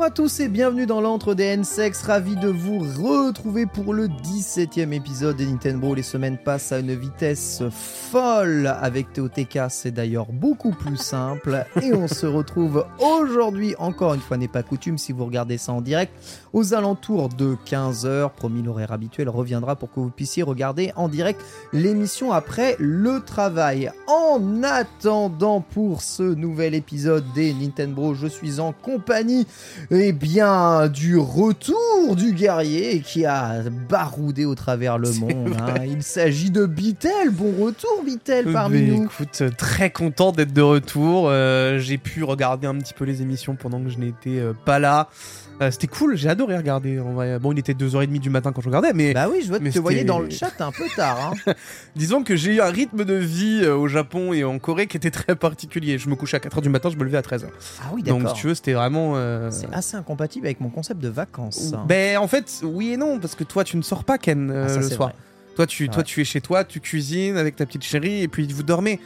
Bonjour à tous et bienvenue dans l'antre des N-Sex, ravi de vous retrouver pour le 17e épisode des Nintendo. Les semaines passent à une vitesse folle avec TOTK, c'est d'ailleurs beaucoup plus simple. Et on se retrouve aujourd'hui, encore une fois n'est pas coutume si vous regardez ça en direct, aux alentours de 15h. Promis, l'horaire habituel reviendra pour que vous puissiez regarder en direct l'émission après le travail. En attendant pour ce nouvel épisode des Nintendo, je suis en compagnie eh bien, du retour du guerrier qui a baroudé au travers le monde. hein. Il s'agit de Bitel. Bon retour, Bitel, parmi Mais nous. Écoute, très content d'être de retour. Euh, j'ai pu regarder un petit peu les émissions pendant que je n'étais euh, pas là. Euh, C'était cool, j'ai adoré regarder. En vrai. Bon, il était 2h30 du matin quand je regardais, mais Bah oui, je vois tu te voyais dans le chat un peu tard. hein. disons que j'ai eu un rythme de vie euh, au Japon et en Corée qui était très particulier. Je me couchais à 4h du matin, je me levais à 13h. Ah oui, Donc, d'accord. si tu veux, c'était vraiment. euh, C'est assez incompatible avec mon concept de vacances. hein. Ben, en fait, oui et non, parce que toi, tu ne sors pas, Ken, Ah, ça, le soir. vrai. Toi, tu, toi, tu es chez toi, tu cuisines avec ta petite chérie et puis vous dormez.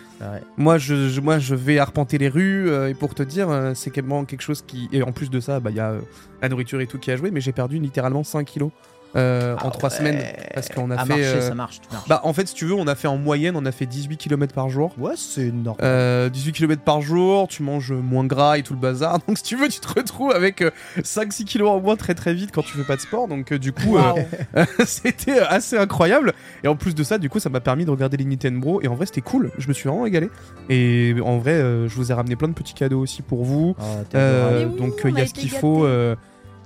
Moi je, je- moi, je vais arpenter les rues euh, et pour te dire, euh, c'est vraiment quelque chose qui. Et en plus de ça, bah, il y a euh, la nourriture et tout qui a joué, mais j'ai perdu littéralement 5 kilos euh, en Ah 3 ouais. semaines. Parce qu'on a À fait. marcher, euh, ça marche. tu marches. Bah, en fait, si tu veux, on a fait en moyenne, on a fait 18 km par jour. ouais, c'est normal. Euh, 18 km par jour, tu manges moins gras et tout le bazar. Donc, si tu veux, tu te retrouves avec euh, 5-6 kilos en moins très très vite quand tu fais pas de sport. Donc, euh, du coup, euh, c'était assez incroyable. Et en plus de ça, du coup, ça m'a permis de regarder les Nintendo. Et en vrai, c'était cool. Je me suis vraiment régalé. Et en vrai, euh, je vous ai ramené plein de petits cadeaux aussi pour vous. Oh, Euh, donc, on il y a a ce qu'il faut.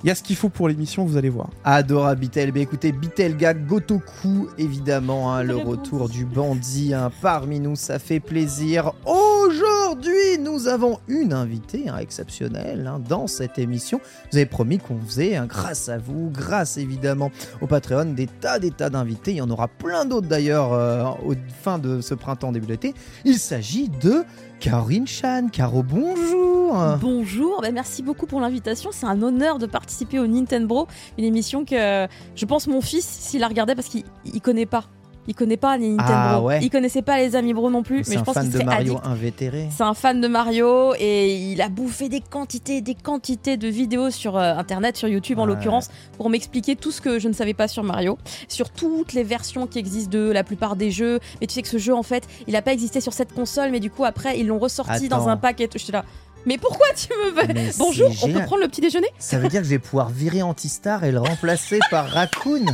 Il y a ce qu'il faut pour l'émission, vous allez voir. Adorable Bitel. Bah écoutez, Bitelga Gotoku, évidemment, hein, le retour du bandit hein, parmi nous, ça fait plaisir. Aujourd'hui, nous avons une invitée hein, exceptionnelle hein, dans cette émission. Vous avez promis qu'on faisait, hein, grâce à vous, grâce évidemment au Patreon, des tas, des tas d'invités. Il y en aura plein d'autres d'ailleurs euh, au fin de ce printemps, début d'été. Il s'agit de Caroline Chan. Caro, bonjour. Bonjour, bah, merci beaucoup pour l'invitation. C'est un honneur de participer au Nintendo, une émission que je pense mon fils, s'il la regardait, parce qu'il il connaît pas. Il connaît pas les Nintendo. Ah ouais. Il connaissait pas les Amis Bro non plus, C'est mais je un pense fan qu'il de serait Mario addict. invétéré. C'est un fan de Mario et il a bouffé des quantités, des quantités de vidéos sur euh, internet, sur YouTube en Ouais. l'occurrence, pour m'expliquer tout ce que je ne savais pas sur Mario, sur toutes les versions qui existent de la plupart des jeux. Mais tu sais que ce jeu en fait, il n'a pas existé sur cette console, mais du coup après ils l'ont ressorti dans un pack et tout. J'étais là. Mais pourquoi tu me veux Bonjour, c'est on peut prendre le petit déjeuner? Ça veut dire que je vais pouvoir virer Antistar et le remplacer par Raccoon?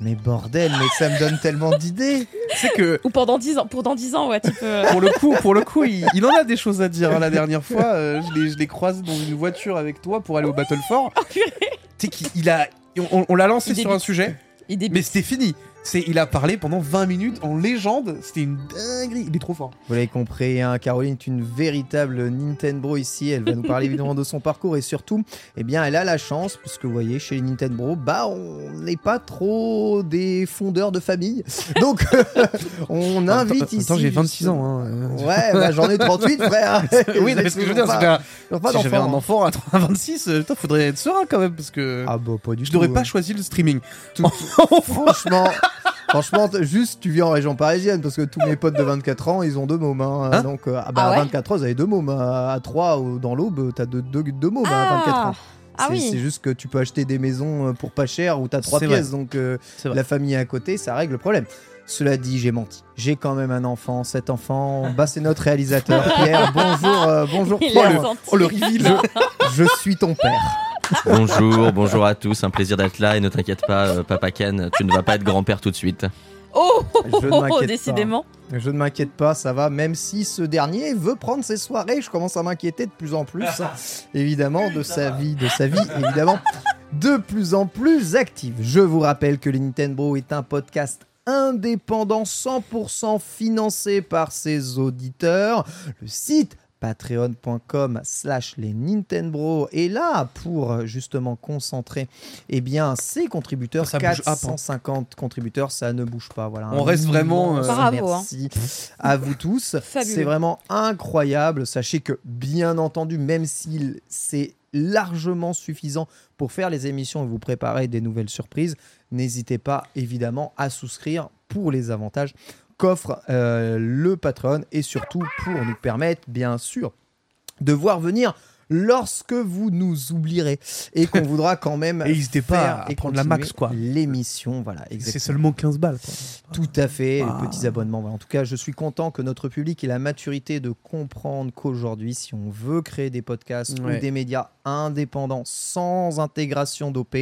Mais bordel, mais ça me donne tellement d'idées C'est que Ou pendant 10 ans, pour dans 10 ans, ouais, tu peux. pour le coup, pour le coup, il, il en a des choses à dire. hein. La dernière fois, euh, je l'ai- croisé dans une voiture avec toi pour aller au Battle Fort. Oh, purée. Tu sais qu'il a, on, on l'a lancé Il sur un sujet, Il mais c'était fini. C'est, il a parlé pendant 20 minutes en légende. C'était une dinguerie. Il est trop fort. Vous l'avez compris, hein, Caroline est une véritable Nintendo ici. Elle va nous parler évidemment de son parcours et surtout, eh bien, elle a la chance, puisque vous voyez, chez les Nintendo, bah, on n'est pas trop des fondeurs de famille. Donc, on invite Attends, ici. Attends, j'ai 26 justement- ans. hein. Ouais, bah, j'en ai 38, frère. oui, mais ce que je veux dire, c'est que si j'avais un enfant à 26, euh, putain, faudrait être serein quand même parce que Ah bah pas du je tout. n'aurais hein. pas choisi le streaming. Tout- Franchement, franchement, juste tu vis en région parisienne parce que tous mes potes de 24 ans, ils ont deux mômes. hein. Hein Donc, euh, ah bah, Ah à ouais 24 ans, vous avez deux mômes. À, à 3 ou dans l'aube, t'as deux, deux, deux mômes à 24 ans. Ah C'est- oui. Juste que tu peux acheter des maisons euh, pour pas cher ou t'as trois vrai. pièces. Donc euh, la famille à côté, ça règle le problème. Cela dit, j'ai menti. J'ai quand même un enfant. Cet enfant, bah, c'est notre réalisateur Pierre. Bonjour, euh, bonjour Il Pierre. a senti. Oh le reveal Je suis ton père. Bonjour, bonjour à tous, un plaisir d'être là et ne t'inquiète pas, euh, Papa Ken, tu ne vas pas être grand-père tout de suite. Oh, Je ne m'inquiète pas. décidément. Je ne m'inquiète pas, ça va, même si ce dernier veut prendre ses soirées, je commence à m'inquiéter de plus en plus, hein, évidemment, de sa vie, de sa vie, évidemment, de plus en plus active. Je vous rappelle que le Nintendo est un podcast indépendant, 100% financé par ses auditeurs. Le site patreon.com slash les Nintendo. Est là pour justement concentrer eh bien ses contributeurs Ça bouge up, hein. 450 contributeurs ça ne bouge pas voilà. On reste vraiment, euh, Bravo, hein. merci à vous tous. C'est vraiment incroyable. Sachez que bien entendu même s'il c'est largement suffisant pour faire les émissions et vous préparer des nouvelles surprises n'hésitez pas évidemment à souscrire pour les avantages qu'offre euh, le Patreon et surtout pour nous permettre, bien sûr, de voir venir lorsque vous nous oublierez et qu'on voudra quand même Et n'hésitez pas à et prendre la max, quoi. l'émission voilà C'est seulement 15 balles. quoi. tout à fait, Ah. les petits abonnements. En tout cas, je suis content que notre public ait la maturité de comprendre qu'aujourd'hui, si on veut créer des podcasts Ouais. ou des médias indépendants sans intégration d'OP,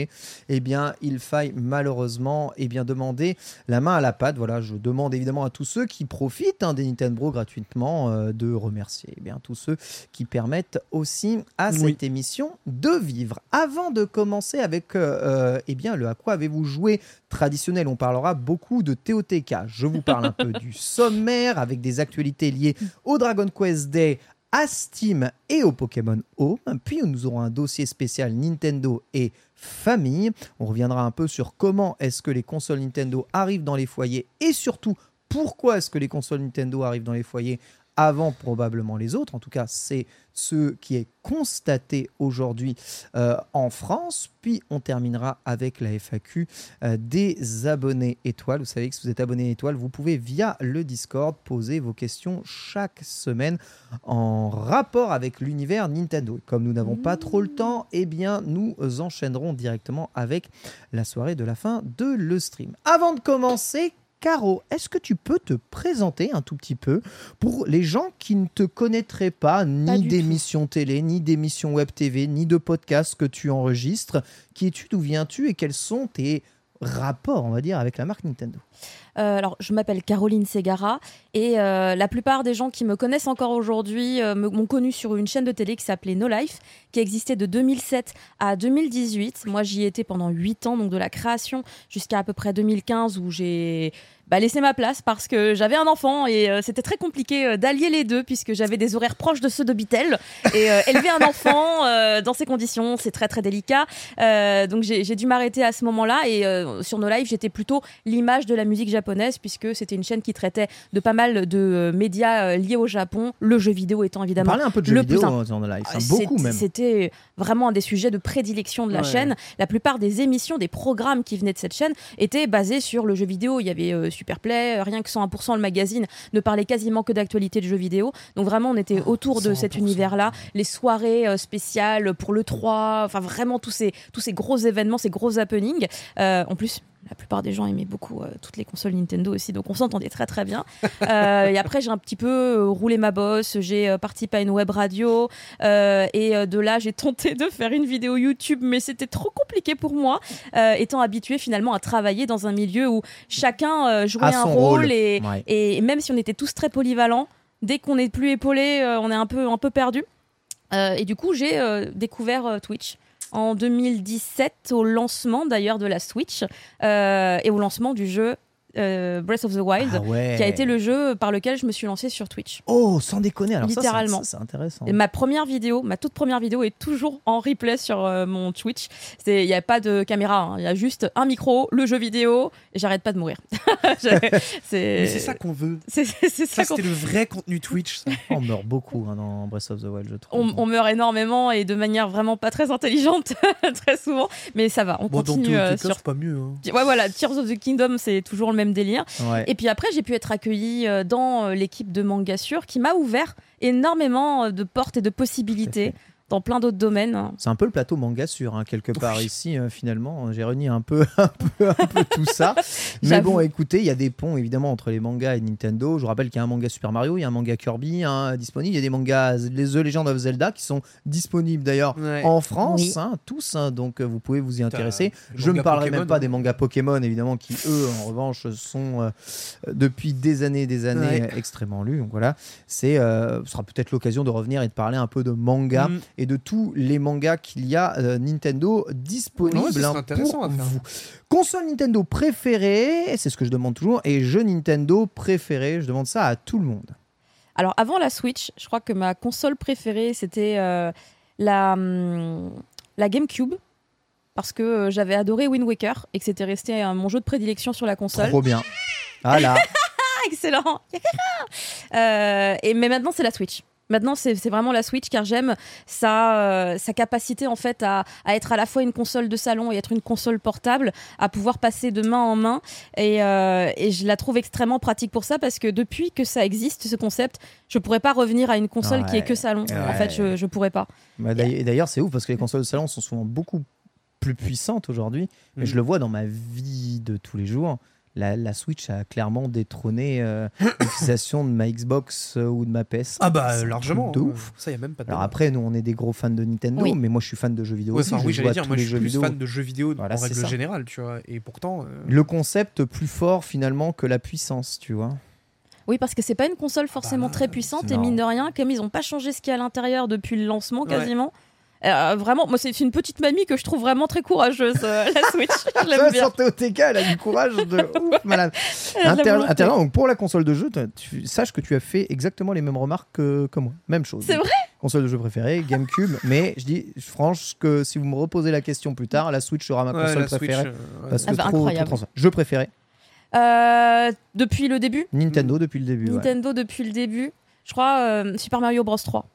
eh bien, il faille malheureusement eh bien, demander la main à la pâte. Voilà, je demande évidemment à tous ceux qui profitent hein, des Nintendo gratuitement euh, de remercier eh bien, tous ceux qui permettent aussi à cette émission de vivre. Avant de commencer avec euh, euh, eh bien, le à quoi avez-vous joué traditionnel, on parlera beaucoup de TOTK. Je vous parle un peu du sommaire avec des actualités liées au Dragon Quest Day, à Steam et au Pokémon Home. Puis nous aurons un dossier spécial Nintendo et famille. On reviendra un peu sur comment est-ce que les consoles Nintendo arrivent dans les foyers et surtout pourquoi est-ce que les consoles Nintendo arrivent dans les foyers avant probablement les autres. En tout cas, c'est ce qui est constaté aujourd'hui euh, en France. Puis on terminera avec la FAQ euh, des abonnés étoiles. Vous savez que si vous êtes abonné étoile, vous pouvez via le Discord poser vos questions chaque semaine en rapport avec l'univers Nintendo. Comme nous n'avons pas trop le temps, eh bien nous enchaînerons directement avec la soirée de la fin de le stream. Avant de commencer, Caro, est-ce que tu peux te présenter un tout petit peu pour les gens qui ne te connaîtraient pas, ni d'émissions télé, ni d'émissions web TV, ni de podcasts que tu enregistres? Qui es-tu D'où viens-tu Et quels sont tes rapports, on va dire, avec la marque Nintendo? Euh, alors, je m'appelle Caroline Segara et euh, la plupart des gens qui me connaissent encore aujourd'hui euh, m'ont connue sur une chaîne de télé qui s'appelait No Life, qui existait de 2007 à 2018. Moi, j'y étais pendant 8 ans, donc de la création jusqu'à à peu près 2015 où j'ai bah, laissé ma place parce que j'avais un enfant et euh, c'était très compliqué euh, d'allier les deux puisque j'avais des horaires proches de ceux de Bitel et euh, élever un enfant dans ces conditions, c'est très très délicat. Donc j'ai dû m'arrêter à ce moment-là et sur nos lives, j'étais plutôt l'image de la musique japonaise puisque c'était une chaîne qui traitait de pas mal de euh, médias euh, liés au Japon, le jeu vidéo étant évidemment un peu de le vidéo plus dans le live, hein, c'est- beaucoup même. C'était vraiment un des sujets de prédilection de la Ouais. chaîne. La plupart des émissions, des programmes qui venaient de cette chaîne étaient basés sur le jeu vidéo. Il y avait euh, Superplay, euh, rien que 101% le magazine ne parlait quasiment que d'actualité de jeux vidéo. Donc vraiment, on était autour de cet 100%. univers-là. Les soirées euh, spéciales pour le 3, enfin vraiment tous ces, tous ces gros événements, ces gros happenings. Euh, en plus, la plupart des gens aimaient beaucoup euh, toutes les consoles Nintendo aussi, donc on s'entendait très très bien. Euh, et après, j'ai un petit peu euh, roulé ma bosse, j'ai euh, participé à une web radio, et de là, j'ai tenté de faire une vidéo YouTube, mais c'était trop compliqué pour moi, étant habitué finalement à travailler dans un milieu où chacun jouait un rôle, rôle. Et, Ouais. et même si on était tous très polyvalents, dès qu'on n'est plus épaulé, on est un peu, un peu perdu. Et du coup, j'ai découvert Twitch en 2017 au lancement d'ailleurs de la Switch euh, et au lancement du jeu euh, Breath of the Wild, Ah ouais. qui a été le jeu par lequel je me suis lancée sur Twitch. Oh, sans déconner. Alors Littéralement. c'est intéressant. Et ma première vidéo, ma toute première vidéo est toujours en replay sur euh, mon Twitch. Il n'y a pas de caméra, hein. il y a juste un micro, le jeu vidéo, et j'arrête pas de mourir. C'est ça qu'on veut. c'est- ça Ça, c'était le vrai contenu Twitch. ça. On meurt beaucoup hein, dans Breath of the Wild, je trouve. on, on meurt énormément et de manière vraiment pas très intelligente, très souvent. Mais ça va, on Bon, dans continue tout euh, sur. pas mieux. hein. Ouais, voilà, Tears of the Kingdom, c'est toujours le même délire. Ouais. Et puis après, j'ai pu être accueillie euh, dans euh, l'équipe de Mangasure qui m'a ouvert énormément euh, de portes et de possibilités dans plein d'autres domaines. C'est un peu le plateau manga sur hein, quelque part ici euh, finalement. J'ai réuni un peu, un peu, un peu tout ça. Mais bon, écoutez, il y a des ponts évidemment entre les mangas et Nintendo. Je vous rappelle qu'il y a un manga Super Mario, il y a un manga Kirby hein, disponible. Il y a des mangas les The Legend of Zelda qui sont disponibles d'ailleurs Ouais. en France, Oui. hein, tous. hein, donc euh, vous pouvez vous y intéresser. Je ne parlerai Pokémon, même pas hein. des mangas Pokémon évidemment qui eux en revanche sont euh, depuis des années et des années Ouais. extrêmement lus. Donc voilà, c'est euh, ce sera peut-être l'occasion de revenir et de parler un peu de manga Mm. Et de tous les mangas qu'il y a euh, Nintendo disponibles Ouais, hein, intéressant pour à faire. vous. Console Nintendo préférée, c'est ce que je demande toujours, et jeu Nintendo préféré, je demande ça à tout le monde. Alors avant la Switch, je crois que ma console préférée c'était euh, la, hum, la GameCube. Parce que euh, j'avais adoré Wind Waker et que c'était resté euh, mon jeu de prédilection sur la console. Trop bien. Ah là, Ah, excellent Euh, et, Mais maintenant, c'est la Switch. Maintenant, c'est vraiment la Switch car j'aime sa, euh, sa capacité en fait à, à être à la fois une console de salon et être une console portable, à pouvoir passer de main en main. Et, euh, et je la trouve extrêmement pratique pour ça parce que depuis que ça existe, ce concept, je pourrais pas revenir à une console qui est que salon. En fait, je, je pourrais pas. Bah, d'ailleurs c'est ouf parce que les consoles de salon sont souvent beaucoup plus puissantes aujourd'hui, mais Mm. je le vois dans ma vie de tous les jours. La, la Switch a clairement détrôné euh, l'utilisation de ma Xbox euh, ou de ma PS. Ah bah un largement. de hein. ouf. Ça y a même pas de. Alors après, nous, on est des gros fans de Nintendo, Oui. mais moi, je suis fan de jeux vidéo Ouais, aussi. enfin, oui, joue j'allais à dire, tous moi les je suis jeux plus vidéo. fan de jeux vidéo Voilà, en règle ça. générale, tu vois. Et pourtant. euh, Le concept plus fort finalement que la puissance, tu vois. Oui, parce que c'est pas une console forcément Bah, très puissante et mine de rien, comme ils ont pas changé ce qu'il y a à l'intérieur depuis le lancement Ouais. Euh, vraiment, moi c'est une petite mamie que je trouve vraiment très courageuse, euh, la Switch. Je l'aime Ça, bien. sortez au TK, elle a du courage de ouf, malade. Inter- donc pour la console de jeu, tu saches que tu as fait exactement les mêmes remarques que, que moi. Même chose. C'est vrai Console de jeu préférée, GameCube, mais je dis franche que si vous me reposez la question plus tard, la Switch sera ma ouais, console la Switch, préférée. euh, ouais. Parce que Ah bah, trop, trop incroyable. Jeu préféré, Euh, depuis le début, Nintendo depuis le début. ouais. Nintendo depuis le début, je crois euh, Super Mario Bros 3.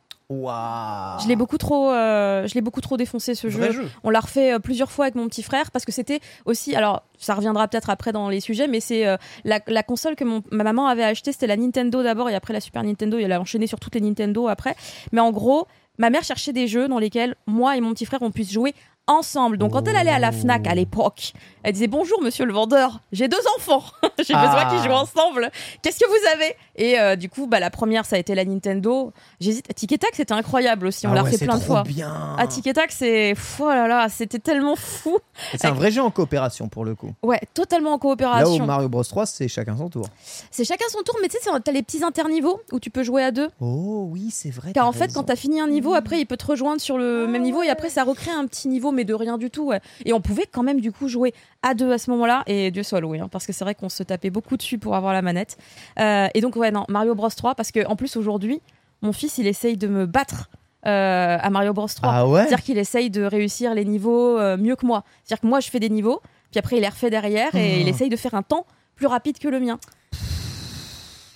Je l'ai beaucoup trop, euh, je l'ai beaucoup trop défoncé ce jeu. jeu. On l'a refait euh, plusieurs fois avec mon petit frère parce que c'était aussi, alors ça reviendra peut-être après dans les sujets, mais c'est euh, la, la console que mon- ma maman avait achetée, c'était la Nintendo d'abord et après la Super Nintendo. Et elle a enchaîné sur toutes les Nintendo après. Mais en gros, ma mère cherchait des jeux dans lesquels moi et mon petit frère on puisse jouer ensemble. Donc quand elle allait à la Fnac à l'époque, elle disait bonjour monsieur le vendeur, j'ai deux enfants, j'ai besoin Ah. qu'ils jouent ensemble. Qu'est-ce que vous avez? Et euh, du coup, bah la première ça a été la Nintendo. J'hésite. Tic et Tac c'était incroyable aussi, on Ah l'a ouais, c'est plein de fois. bien. Ah, Tic et Tac, c'est. Oh là là, c'était tellement fou. C'est un vrai jeu en coopération pour le coup. Ouais, totalement en Là où coopération. Mario Bros 3, c'est chacun son tour. C'est chacun son tour, mais tu sais, t'as les petits interniveaux où tu peux jouer à deux. Oh oui, c'est vrai. Car en fait, raison. quand t'as fini un niveau, après, il peut te rejoindre sur le même niveau et après, ça recrée un petit niveau, mais de rien du tout. ouais. Et on pouvait quand même, du coup, jouer à deux à ce moment-là. Et Dieu soit loué, hein, parce que c'est vrai qu'on se tapait beaucoup dessus pour avoir la manette. Euh, et donc, ouais, non, Mario Bros 3, parce que en plus, aujourd'hui, mon fils, il essaye de me battre euh, à Mario Bros 3. Ah ouais? C'est-à-dire qu'il essaye de réussir les niveaux euh, mieux que moi. C'est-à-dire que moi, je fais des niveaux, puis après, il les refait derrière et il essaye de faire un temps plus rapide que le mien.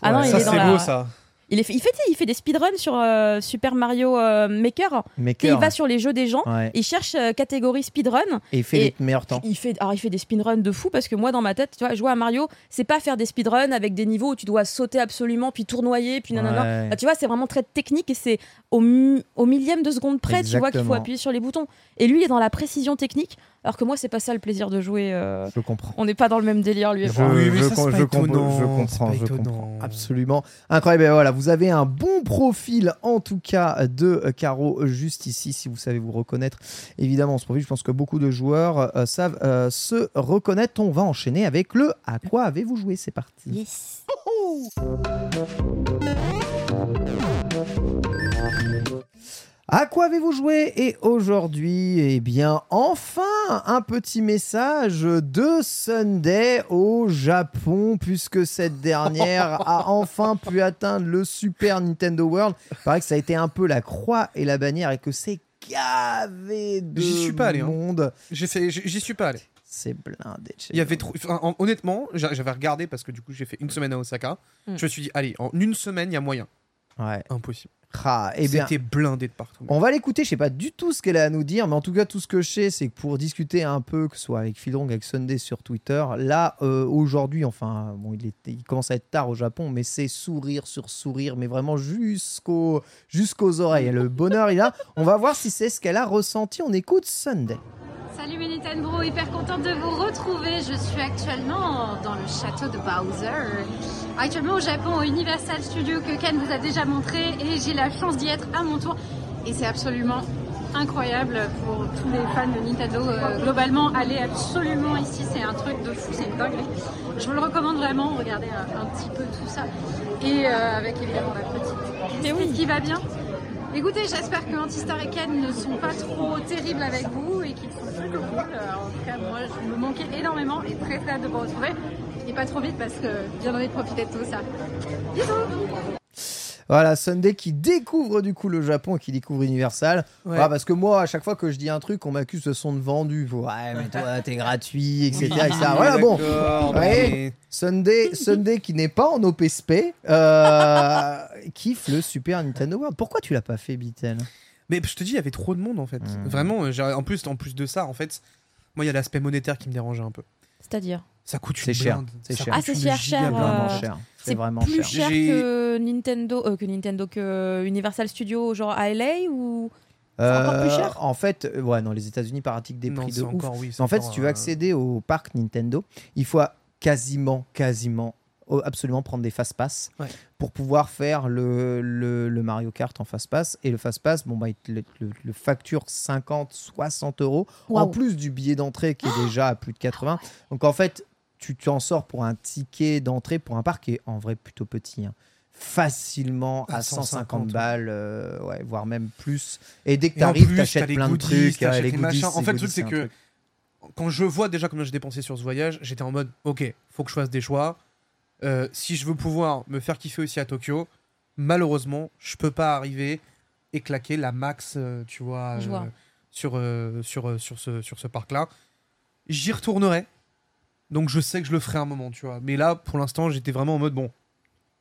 Ah non, Ouais, ça c'est la- beau ça. Il, est fait, il, fait, il fait des speedruns sur euh, Super Mario euh, Maker. Il va sur les jeux des gens, Ouais. il cherche euh, catégorie speedrun. Et il fait Et- les meilleurs temps. Il fait, alors il fait des speedruns de fou parce que moi dans ma tête, tu vois, jouer à Mario, c'est pas faire des speedruns avec des niveaux où tu dois sauter absolument, puis tournoyer, puis nanana. Ouais. Bah, tu vois, c'est vraiment très technique et c'est au, mi- au millième de seconde près, tu vois, qu'il faut appuyer sur les boutons. Et lui, il est dans la précision technique, alors que moi, c'est pas ça le plaisir de jouer. euh, Je comprends. On n'est pas dans le même délire, lui et Je, moi. Oui, mais je ça, com- c'est pas je com- étonnant, je c'est comprends, pas je étonnant. comprends. Absolument. Incroyable. Et voilà, vous avez un bon profil, en tout cas, de euh, Caro euh, juste ici, si vous savez vous reconnaître. Évidemment, ce profil, je pense que beaucoup de joueurs euh, savent euh, se reconnaître. On va enchaîner avec le À quoi avez-vous joué? C'est parti. Yes. À quoi avez-vous joué Et aujourd'hui, eh bien, enfin, un petit message de Sunday au Japon, puisque cette dernière a enfin pu atteindre le Super Nintendo World. Il paraît que ça a été un peu la croix et la bannière et que c'est gavé de J'y suis pas allé, hein. monde. J'ai fait, j'y suis pas allé. C'est blindé. Il y avait nous. trop. enfin, honnêtement, j'a- j'avais regardé parce que du coup j'ai fait une semaine à Osaka. Mm. Je me suis dit, allez, en une semaine, il y a moyen. Ouais. Impossible. Ah, eh bien, C'était blindé de partout. On va l'écouter, je sais pas du tout ce qu'elle a à nous dire, mais en tout cas, tout ce que je sais, c'est que pour discuter un peu, que ce soit avec Philong, avec Sunday sur Twitter, là, euh, aujourd'hui, enfin, bon, il, est- il commence à être tard au Japon, mais c'est sourire sur sourire, mais vraiment jusqu'au, jusqu'aux oreilles. Le bonheur, il a. On va voir si c'est ce qu'elle a ressenti. On écoute Sunday. Salut mes Nintendo, hyper contente de vous retrouver. Je suis actuellement dans le château de Bowser. Actuellement au Japon, au Universal Studio que Ken vous a déjà montré et j'ai la chance d'y être à mon tour. Et c'est absolument incroyable pour tous les fans de Nintendo. Euh, globalement, allez absolument ici, c'est un truc de fou, c'est une dinguerie. Je vous le recommande vraiment, regardez un, un petit peu tout ça. Et euh, avec évidemment la petite Christine qui va bien? Écoutez, j'espère que Antistar et Ken ne sont pas trop terribles avec vous et qu'ils sont plutôt cool. Euh, En tout cas, moi, je me manquais énormément et très très hâte de vous retrouver. Et pas trop vite parce que j'ai envie de profiter de tout ça. Bisous Voilà, Sunday qui découvre du coup le Japon et qui découvre Universal. Ouais. Voilà, parce que moi, à chaque fois que je dis un truc, on m'accuse de son de vendu. Ouais, mais toi, t'es gratuit, etc. etc. Voilà, bon. Ouais. Sunday, Sunday qui n'est pas en OPSP, euh, kiffe le Super Nintendo World. Pourquoi tu l'as pas fait, Bitel? Mais je te dis, il y avait trop de monde en fait. Mm. Vraiment, en plus, en plus de ça, en fait, moi, il y a l'aspect monétaire qui me dérangeait un peu. C'est-à-dire? Ça coûte une cher, blinde. c'est cher. Ah, c'est cher, cher, euh, Vraiment cher. C'est vraiment plus cher. cher que Nintendo, euh, que Nintendo, que Universal Studios, genre à LA ou encore plus cher? Euh, En fait, euh, ouais, non, les États-Unis pratiquent des Non, prix de ouf. encore, oui, c'est En fait, si tu veux euh, accéder au parc Nintendo, il faut quasiment, quasiment, oh, absolument prendre des fast-pass Ouais. pour pouvoir faire le, le, le Mario Kart en fast-pass. Et le fast-pass, bon, bah, il te le, le- le facture 50, 60 euros, en plus du billet d'entrée qui est déjà à plus de 80. Donc en fait, tu t'en sors pour un ticket d'entrée pour un parc qui est en vrai plutôt petit. hein. Facilement à À 150 150, balles, euh, ouais, voire même plus. Et dès que tu arrives, tu achètes plein de goodies, trucs, t'achètes euh, les les goodies. machins. En fait, le truc, c'est que truc. quand je vois déjà combien j'ai dépensé sur ce voyage, j'étais en mode, ok, faut que je fasse des choix. Euh, si je veux pouvoir me faire kiffer aussi à Tokyo, malheureusement, je peux pas arriver et claquer la max, euh, tu vois, Je euh, vois. sur, euh, sur, euh, sur ce, sur ce parc-là. J'y retournerai. Donc je sais que je le ferai un moment, tu vois. Mais là, pour l'instant, j'étais vraiment en mode, bon,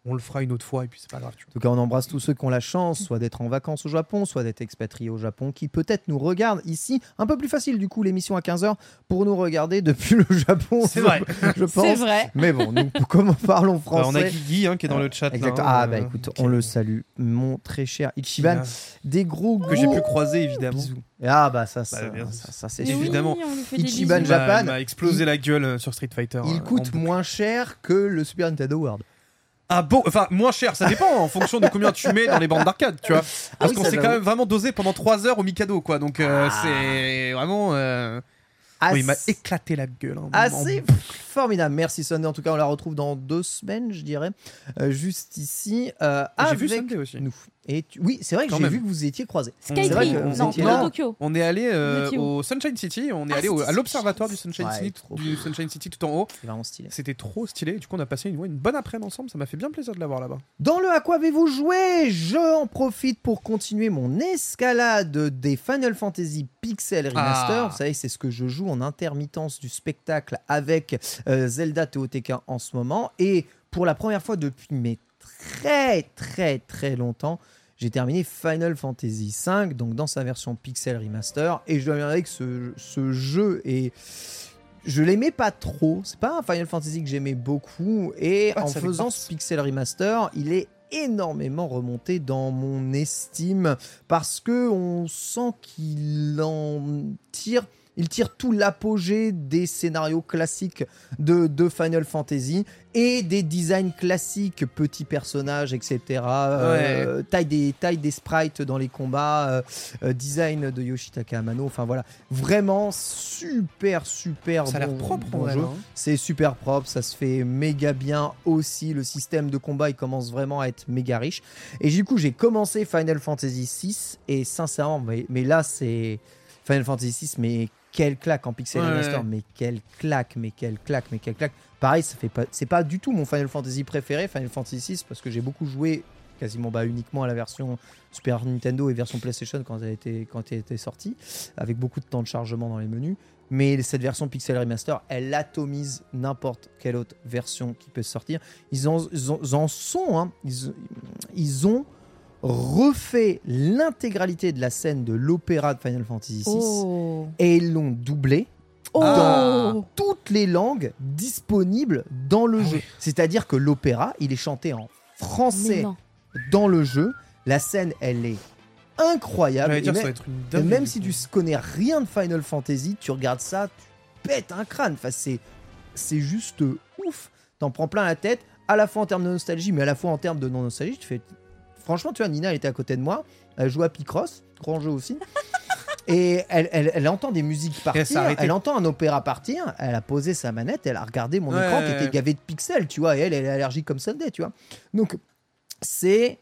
on le fera une autre fois et puis c'est pas grave, tu vois. En tout cas, on embrasse tous ceux qui ont la chance, soit d'être en vacances au Japon, soit d'être expatriés au Japon, qui peut-être nous regardent ici. Un peu plus facile, du coup, l'émission à 15h pour nous regarder depuis le Japon. C'est vrai. je pense. C'est vrai. Mais bon, nous, comme parlons français. on a Guigui hein, qui est dans le chat. Exactement. hein, ah, bah écoute, on le salue, mon très cher Ichiban. Des gros Que j'ai pu croiser, évidemment. bisous. Ah, bah ça, ça, Bah, ça, ça, c'est oui, Évidemment. Ichiban Japan, il m'a explosé il- la gueule euh, sur Street Fighter. Il euh, coûte moins cher que le Super Nintendo World. Ah bon Enfin, moins cher, ça dépend en fonction de combien tu mets dans les bandes d'arcade, tu vois. Parce Ah oui, qu'on s'est quand même vraiment dosé pendant 3 heures au Mikado, quoi. Donc euh, Ah. c'est vraiment. euh, Ah, oui, il m'a éclaté la gueule. hein, Assez en- formidable. Merci Sunday. En tout cas, on la retrouve dans deux semaines, je dirais, euh, juste ici. euh, J'ai vu avec Sunday aussi. nous. Et tu- Oui, c'est vrai que j'ai vu que vous étiez croisés. C'est vrai Skytree, que vous non, étiez pas là. Tokyo. On est allé euh, au Sunshine City, on est Ah, allé au- à l'observatoire du Sunshine, Ouais, City, du Sunshine City tout en haut. C'est vraiment stylé. C'était trop stylé. Du coup, on a passé une, bonne après-midi ensemble. Ça m'a fait bien plaisir de l'avoir là-bas. Dans le À quoi avez-vous joué? Je en profite pour continuer mon escalade des Final Fantasy Pixel Remaster. Ah. Vous savez, c'est ce que je joue en intermittence du spectacle avec euh, Zelda TOTK en ce moment. Et pour la première fois depuis mais très très très longtemps, j'ai terminé Final Fantasy V, donc dans sa version Pixel Remaster. Et je dois dire que ce, ce jeu est je l'aimais pas trop. C'est pas un Final Fantasy que j'aimais beaucoup. Et en faisant ce Pixel Remaster, il est énormément remonté dans mon estime parce que on sent qu'il en tire il tire tout l'apogée des scénarios classiques de, de Final Fantasy et des designs classiques, petits personnages, etc. euh, taille, des, taille des sprites dans les combats, euh, euh, design de Yoshitaka Amano. Enfin voilà, vraiment super, super Ça a l'air bon- propre bon jeu. C'est super propre, ça se fait méga bien aussi. Le système de combat, il commence vraiment à être méga riche. Et du coup, j'ai commencé Final Fantasy VI et sincèrement, mais, mais là, c'est Final Fantasy VI, mais quelle claque en pixel Ouais, remaster, ouais. mais quelle claque, mais quelle claque, mais quelle claque. Pareil, ça fait pas, c'est pas du tout mon Final Fantasy préféré, Final Fantasy VI, parce que j'ai beaucoup joué quasiment bah, uniquement à la version Super Nintendo et version PlayStation quand elle était quand elle était sortie, avec beaucoup de temps de chargement dans les menus. Mais cette version Pixel Remaster, elle atomise n'importe quelle autre version qui peut sortir. Ils en, ils en- ils en sont, hein. ils, ils ont refait l'intégralité de la scène de l'opéra de Final Fantasy VI Oh. et ils l'ont doublé Oh. dans toutes les langues disponibles dans le Ah jeu. oui. C'est-à-dire que l'opéra, il est chanté en français dans le jeu. La scène, elle est incroyable. Et même- va être une et dingue. même si tu connais rien de Final Fantasy, tu regardes ça, tu pètes un crâne. Enfin, c'est, c'est juste ouf. T'en prends plein la tête, à la fois en termes de nostalgie, mais à la fois en termes de non-nostalgie. Tu fais... Franchement, tu vois, Nina, elle était à côté de moi. Elle joue à Picross, grand jeu aussi. Et elle, elle- elle entend des musiques partir, elle entend un opéra partir, elle a posé sa manette, elle a regardé mon Ouais, écran ouais, qui était gavé de pixels, tu vois, et elle, elle est allergique comme Sunday, tu vois. Donc, c'est.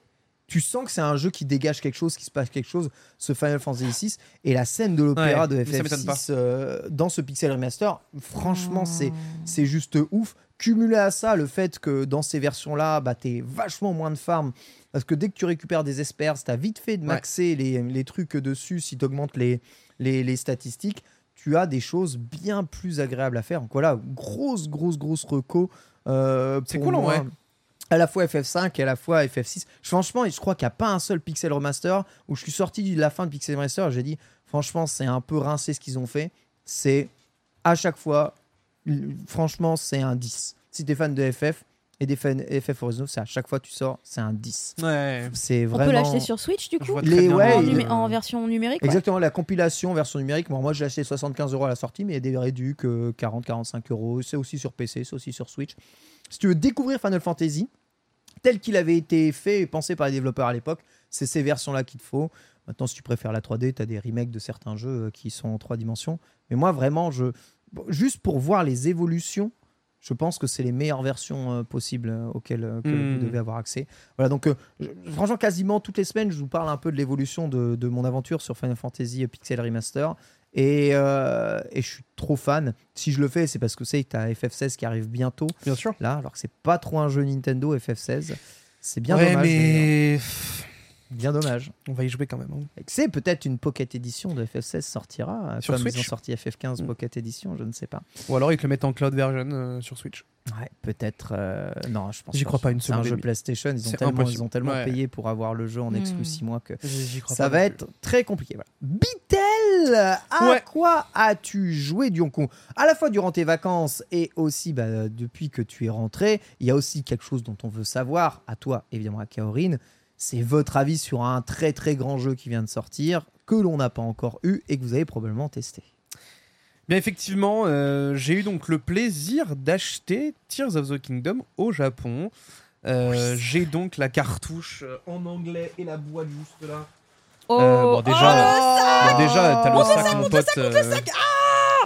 Tu sens que c'est un jeu qui dégage quelque chose, qui se passe quelque chose, ce Final Fantasy VI. Et la scène de l'opéra Ouais, de mais ça m'étonne pas. FF6 euh, dans ce Pixel Remaster, franchement, c'est c'est juste ouf. Cumulé à ça, le fait que dans ces versions-là, bah, t'es vachement moins de farm. Parce que dès que tu récupères des espers, t'as vite fait de Ouais. maxer les, les trucs dessus si t'augmentes les, les, les statistiques. Tu as des choses bien plus agréables à faire. Donc voilà, grosse, grosse, grosse reco. euh, C'est cool, moi. vrai. À la fois FF5 et à la fois FF6. Franchement, je crois qu'il n'y a pas un seul Pixel Remaster où je suis sorti de la fin de Pixel Remaster et j'ai dit, franchement, c'est un peu rincé ce qu'ils ont fait. C'est à chaque fois, franchement, c'est un 10. Si t'es fan de FF et des FF Horizon, c'est à chaque fois que tu sors, c'est un 10. Ouais. C'est On vraiment. peut l'acheter sur Switch du coup Les- ouais, en, numé- en version numérique ouais. Exactement, la compilation version numérique. Bon, moi, j'ai acheté 75 euros à la sortie, mais il y a des réducs, 40-45 euros. C'est aussi sur PC, c'est aussi sur Switch. Si tu veux découvrir Final Fantasy, tel qu'il avait été fait et pensé par les développeurs à l'époque, c'est ces versions-là qu'il te faut. Maintenant, si tu préfères la 3D, tu as des remakes de certains jeux euh, qui sont en 3 dimensions. Mais moi, vraiment, je... bon, juste pour voir les évolutions, je pense que c'est les meilleures versions euh, possibles euh, auxquelles, euh, que Hmm. vous devez avoir accès. Voilà, donc je- franchement, quasiment toutes les semaines, je vous parle un peu de l'évolution de, de mon aventure sur Final Fantasy Pixel Remaster. Et, et je suis trop fan. Si je le fais, c'est parce que c'est tu as FF16 qui arrive bientôt. Bien sûr. Là, alors que c'est pas trop un jeu Nintendo FF16. C'est bien ouais, dommage. mais. Bien dommage. On va y jouer quand même. hein. C'est peut-être une Pocket Edition de FF16 sortira. euh, Sur comme ils ont Switch sorti FF15 Mm. Pocket Edition, je ne sais pas. Ou alors ils te le mettent en cloud version euh, sur Switch. Ouais, peut-être. euh, non, je pense J'y crois pas une C'est un seconde jeu. PlayStation. Ils ont tellement, impossible. ils ont tellement Ouais. payé pour avoir le jeu en Mm. exclu 6 mois que ça va être très compliqué. Voilà. Bitel, à Ouais. quoi as-tu joué Dionco À la fois durant tes vacances et aussi bah, depuis que tu es rentré, il y a aussi quelque chose dont on veut savoir, à toi évidemment à Kaorin, c'est votre avis sur un très très grand jeu qui vient de sortir, que l'on n'a pas encore eu et que vous avez probablement testé. Bien effectivement, euh, j'ai eu donc le plaisir d'acheter Tears of the Kingdom au Japon. Euh, j'ai donc la cartouche euh, en anglais et la boîte juste là. Oh, Euh, bon, déjà, oh, Bon, déjà, t'as le le sac, mon pote. euh, le sac.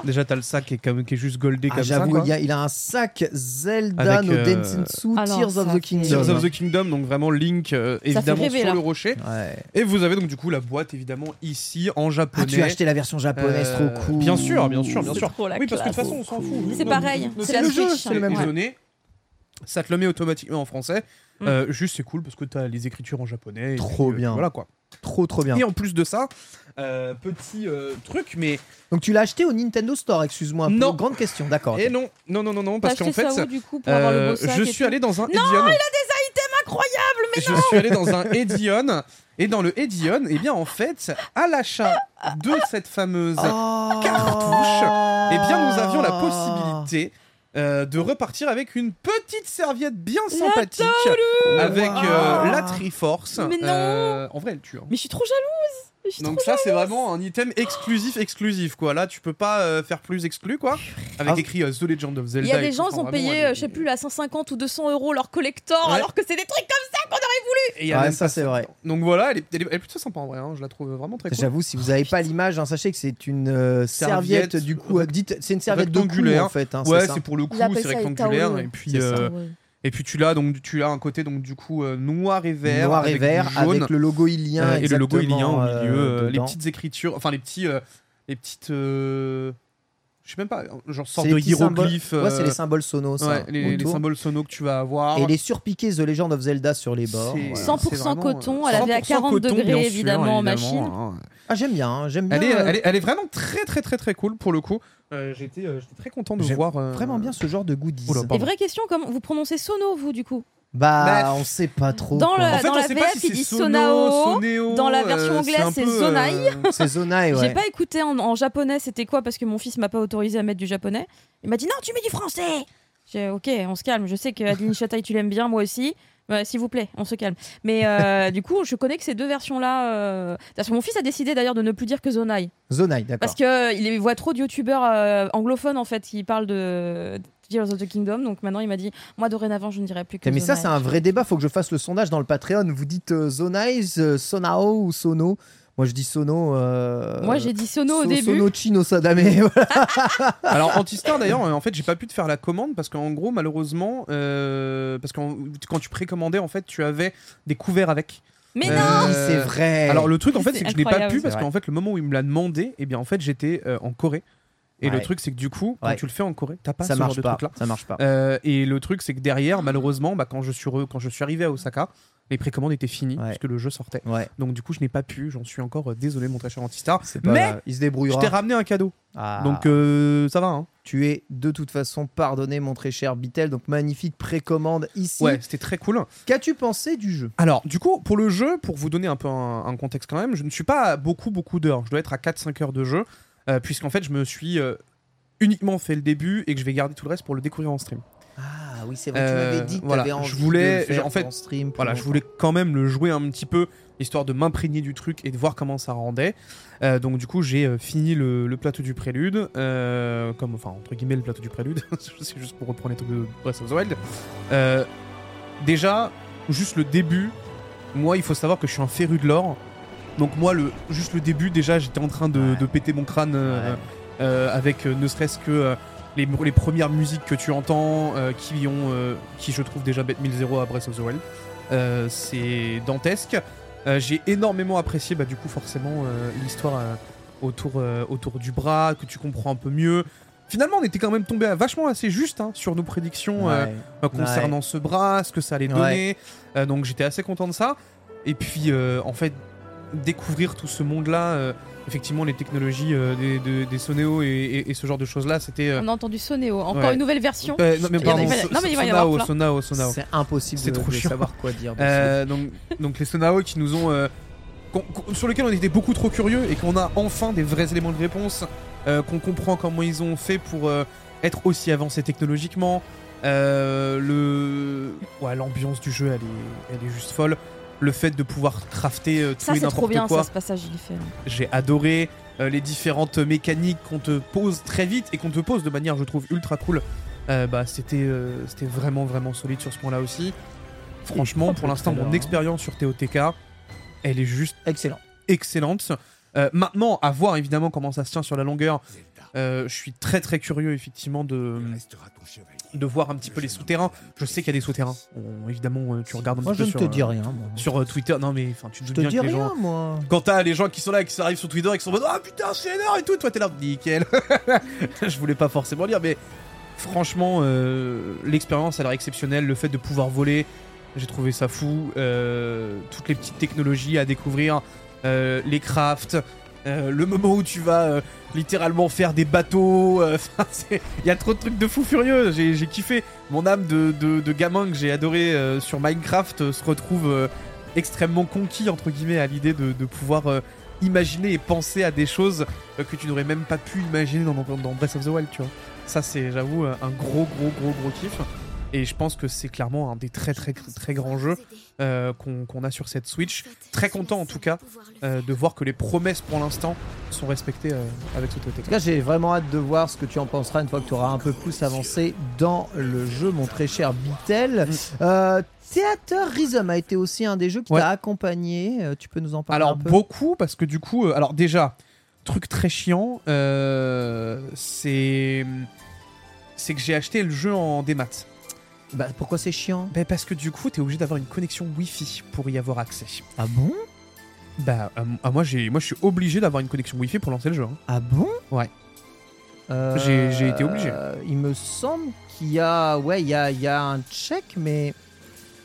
Déjà, t'as le sac qui est, comme, qui est juste goldé Ah, comme ça. J'avoue, quoi. il, y a- il a un sac Zelda Avec, no euh, Densetsu Alors, Tears of ça the fait- Kingdom. Tears of the Kingdom, donc vraiment Link euh, fait évidemment rêver, sur là. le rocher. Ouais. Et vous avez donc du coup la boîte évidemment ici en japonais. Ah, tu as acheté la version japonaise, Euh, trop cool. Bien sûr, bien sûr, bien sûr. trop la oui, parce que de toute classe. façon, on s'en fout. C'est pareil, c'est la jeu, Switch, c'est le même ouais. donné. Ça te le met automatiquement en français. Mm. Euh, juste, c'est cool parce que tu as les écritures en japonais. et Trop puis, euh, bien. Voilà quoi. Trop trop bien. Et en plus de ça, euh, petit euh, truc, mais. Donc tu l'as acheté au Nintendo Store, excuse-moi. Non. Grande question, d'accord. Et non, non, non, non, non, parce qu'en fait, ça où du coup pour avoir le euh, beau sac je et suis tout allé dans un Non, Edion. il a des items incroyables, mais je suis allé dans un Edion. Et dans le Edion, eh bien en fait, à l'achat de cette fameuse Oh. cartouche, eh bien nous avions la possibilité euh, de repartir avec une petite serviette bien sympathique avec euh, Wow. la Triforce. Mais non. Euh, en vrai, elle tue. hein. Mais je suis trop jalouse. Donc ça c'est vraiment un item exclusif exclusif quoi. Là tu peux pas euh, faire plus exclu quoi. Avec Ah. écrit euh, The Legend of Zelda. Il y a des gens, ils ont payé, euh, je sais plus, à 150 ou 200 euros leur collector, Ouais. alors que c'est des trucs comme ça qu'on aurait voulu. Et il y a Ouais, ça, c'est vrai. Donc voilà, elle est, elle est- plutôt sympa en vrai. hein. Je la trouve vraiment très cool. J'avoue, si vous n'avez pas l'image, hein, sachez que c'est une euh, serviette, Serviette du coup. euh, dites, c'est une serviette en fait. hein, ouais, c'est pour le coup, c'est rectangulaire. Et puis, euh, et puis tu l'as donc tu as un côté donc du coup euh, noir et vert, Noir et avec vert jaune, avec le logo ilien euh, et le logo ilien au milieu, euh, euh, les petites écritures, enfin les petits, euh, les petites, euh, je sais même pas, genre sorte de hiéroglyphes. Ouais, c'est les euh, symboles sonos. ça, ouais, les, les symboles sonos que tu vas avoir. Et les surpiqués The Legend of Zelda sur les bords. C'est- voilà. 100% c'est vraiment, coton, euh, elle avait à 100% 40 coton, degrés, évidemment, en machine. hein. Ah, j'aime bien, hein, j'aime bien. Elle est, euh, elle, est, elle est vraiment très très très très cool pour le coup. Euh, J'étais euh, j'étais très content de J'aime voir. euh, Vraiment bien ce genre de goodies. Oula, Et pardon. vraie question, comment vous prononcez sono, vous, du coup? Bah, Bah, on sait pas trop. dans quoi. le- En fait, dans on la sait pas VF, si il dit Sonao. Sonéo, Dans la version euh, anglaise, un c'est peu, Zonai. euh, C'est Zonai, ouais. J'ai pas écouté en, en japonais, c'était quoi? Parce que mon fils m'a pas autorisé à mettre du japonais. Il m'a dit non, tu mets du français. J'ai ok, on se calme. Je sais que Adeline Chataille, tu l'aimes bien, moi aussi. Ouais, S'il vous plaît, on se calme. Mais euh, du coup, je connais que ces deux versions-là. euh, Parce que mon fils a décidé d'ailleurs de ne plus dire que Zonai. Zonai, d'accord. Parce qu'il voit trop de youtubeurs euh, anglophones en fait qui parlent de Tears of the Kingdom. Donc maintenant, il m'a dit Moi, dorénavant, je ne dirai plus que Mais ça, Zonai. c'est un vrai débat. Faut que je fasse le sondage dans le Patreon. Vous dites euh, Zonai, euh, Sonao ou Sono? Moi, je dis Sono. euh, Moi, j'ai dit Sono au début. Sono Chino Sadame. Alors Antistar d'ailleurs, en fait, j'ai pas pu te faire la commande parce qu'en gros, malheureusement, euh, parce que quand tu précommandais, en fait, tu avais des couverts avec. Mais Euh, non Oui, c'est vrai. Alors le truc, en fait, C'est que je n'ai pas pu parce qu'en fait, le moment où il me l'a demandé, eh bien, en fait, j'étais euh, en Corée. Et le truc, c'est que du coup, quand Ouais. tu le fais en Corée, t'as pas ça ce genre marche de pas. truc là. Ça marche pas. Euh, et le truc, c'est que derrière, malheureusement, bah, quand, je suis re- quand je suis arrivé à Osaka, les précommandes étaient finies Ouais. puisque le jeu sortait. Ouais. Donc du coup, je n'ai pas pu. J'en suis encore euh, désolé, mon très cher Antistar. Pas- Mais il se je débrouillera. t'ai ramené un cadeau. Ah. Donc euh, ça va. Hein. Tu es de toute façon pardonné, mon très cher Bitel. Donc, magnifique précommande ici. Ouais, c'était très cool. Qu'as-tu pensé du jeu? Alors, du coup, pour le jeu, pour vous donner un peu un, un contexte quand même, je ne suis pas à beaucoup, beaucoup d'heures. Je dois être à 4-5 heures de jeu, euh, puisqu'en fait, je me suis euh, uniquement fait le début et que je vais garder tout le reste pour le découvrir en stream. Ah oui, c'est vrai. Euh, tu m'avais dit que voilà, t'avais je envie voulais- de faire en fait, stream. Voilà, je voulais quand même le jouer un petit peu, histoire de m'imprégner du truc et de voir comment ça rendait. Euh, donc, du coup, j'ai euh, fini le, le plateau du prélude, euh, comme, enfin, entre guillemets, le plateau du prélude, c'est juste pour reprendre les trucs de Breath of the Wild. Euh, déjà, juste le début, moi, il faut savoir que je suis un féru de l'or. Donc, moi, le, juste le début, déjà, j'étais en train de, Ouais. de péter mon crâne euh, Ouais. euh, avec euh, ne serait-ce que. Les, les premières musiques que tu entends, euh, qui ont, euh, qui je trouve déjà bête 1000 à Breath of the Wild, Euh, c'est dantesque. J'ai énormément apprécié, bah, du coup, forcément, l'histoire autour, autour du bras, que tu comprends un peu mieux. Finalement, on était quand même tombé à- vachement assez juste hein, sur nos prédictions Ouais. concernant ce bras, ce que ça allait donner. Donc j'étais assez content de ça. Et puis, en fait, découvrir tout ce monde-là, effectivement, les technologies euh, des, de- des Soneo et, et- et ce genre de choses-là, c'était. euh, On a entendu Sonéo. Encore Ouais. une nouvelle version. euh, non, mais Il pardon, va- so- non, mais il va y en avoir Sonao. Sonao, Sonao. C'est impossible C'est de, trop de chiant. savoir quoi dire. Euh, donc, donc les Sonao qui nous ont. euh, sur lesquels on était beaucoup trop curieux et qu'on a enfin des vrais éléments de réponse, euh, qu'on comprend comment ils ont fait pour euh, être aussi avancés technologiquement. Euh, le, ouais, l'ambiance du jeu, elle est, elle est juste folle. Le fait de pouvoir crafter euh, tout Ça, et c'est trop n'importe bien, quoi, ça, ce passage, il est fait. hein. j'ai adoré. Euh, les différentes mécaniques qu'on te pose très vite et qu'on te pose de manière, je trouve, ultra cool. Euh, bah, c'était, euh, c'était vraiment, vraiment solide sur ce point-là aussi. Franchement, pour l'instant, mon expérience sur TOTK, elle est juste Excellent. excellente. Euh, maintenant, à voir évidemment comment ça se tient sur la longueur. Euh, je suis très très curieux effectivement de, de voir un petit peu les souterrains. Je sais qu'il y a des souterrains. On- évidemment, euh, tu regardes un Moi, petit je peu ne sur, te euh, dis rien. moi. sur euh, Twitter. Non mais enfin, tu te Je doutes te bien dis que les rien, gens. moi. Quand t'as les gens qui sont là, qui arrivent sur Twitter et qui sont en mode Ah putain, c'est énorme et tout, toi t'es là, nickel. je voulais pas forcément lire, mais franchement, euh, l'expérience a l'air exceptionnelle. Le fait de pouvoir voler, j'ai trouvé ça fou. Euh, toutes les petites technologies à découvrir, euh, les crafts, euh, le moment où tu vas euh, littéralement faire des bateaux. euh, Il y a trop de trucs de fou furieux. J'ai kiffé. Mon âme de, gamin que j'ai adoré sur Minecraft se retrouve extrêmement conquis, entre guillemets, à l'idée de, pouvoir imaginer et penser à des choses que tu n'aurais même pas pu imaginer dans, dans, Breath of the Wild, tu vois. Ça, c'est, j'avoue, un gros, gros, gros, gros kiff. Et je pense que c'est clairement un des très très très grands jeux euh, qu'on a sur cette Switch. Très content en tout cas euh, de voir que les promesses pour l'instant sont respectées euh, avec ce En tout cas, j'ai vraiment hâte de voir ce que tu en penseras une fois que tu auras un peu plus avancé dans le jeu, mon très cher Bitel. Mm. Theater Rhythm a été aussi un des jeux qui Ouais. t'a accompagné. Tu peux nous en parler Alors un peu? beaucoup parce que du coup, alors déjà, truc très chiant, c'est c'est que j'ai acheté le jeu en démat. Bah, Pourquoi c'est chiant? Ben, parce que du coup, t'es obligé d'avoir une connexion Wi-Fi pour y avoir accès. Ah bon? Bah euh, ah, moi j'ai moi je suis obligé d'avoir une connexion Wi-Fi pour lancer le jeu. hein. Ah bon? Ouais. Euh, J'ai- j'ai été obligé. Il me semble qu'il y a, ouais, il y a, il y a un check, mais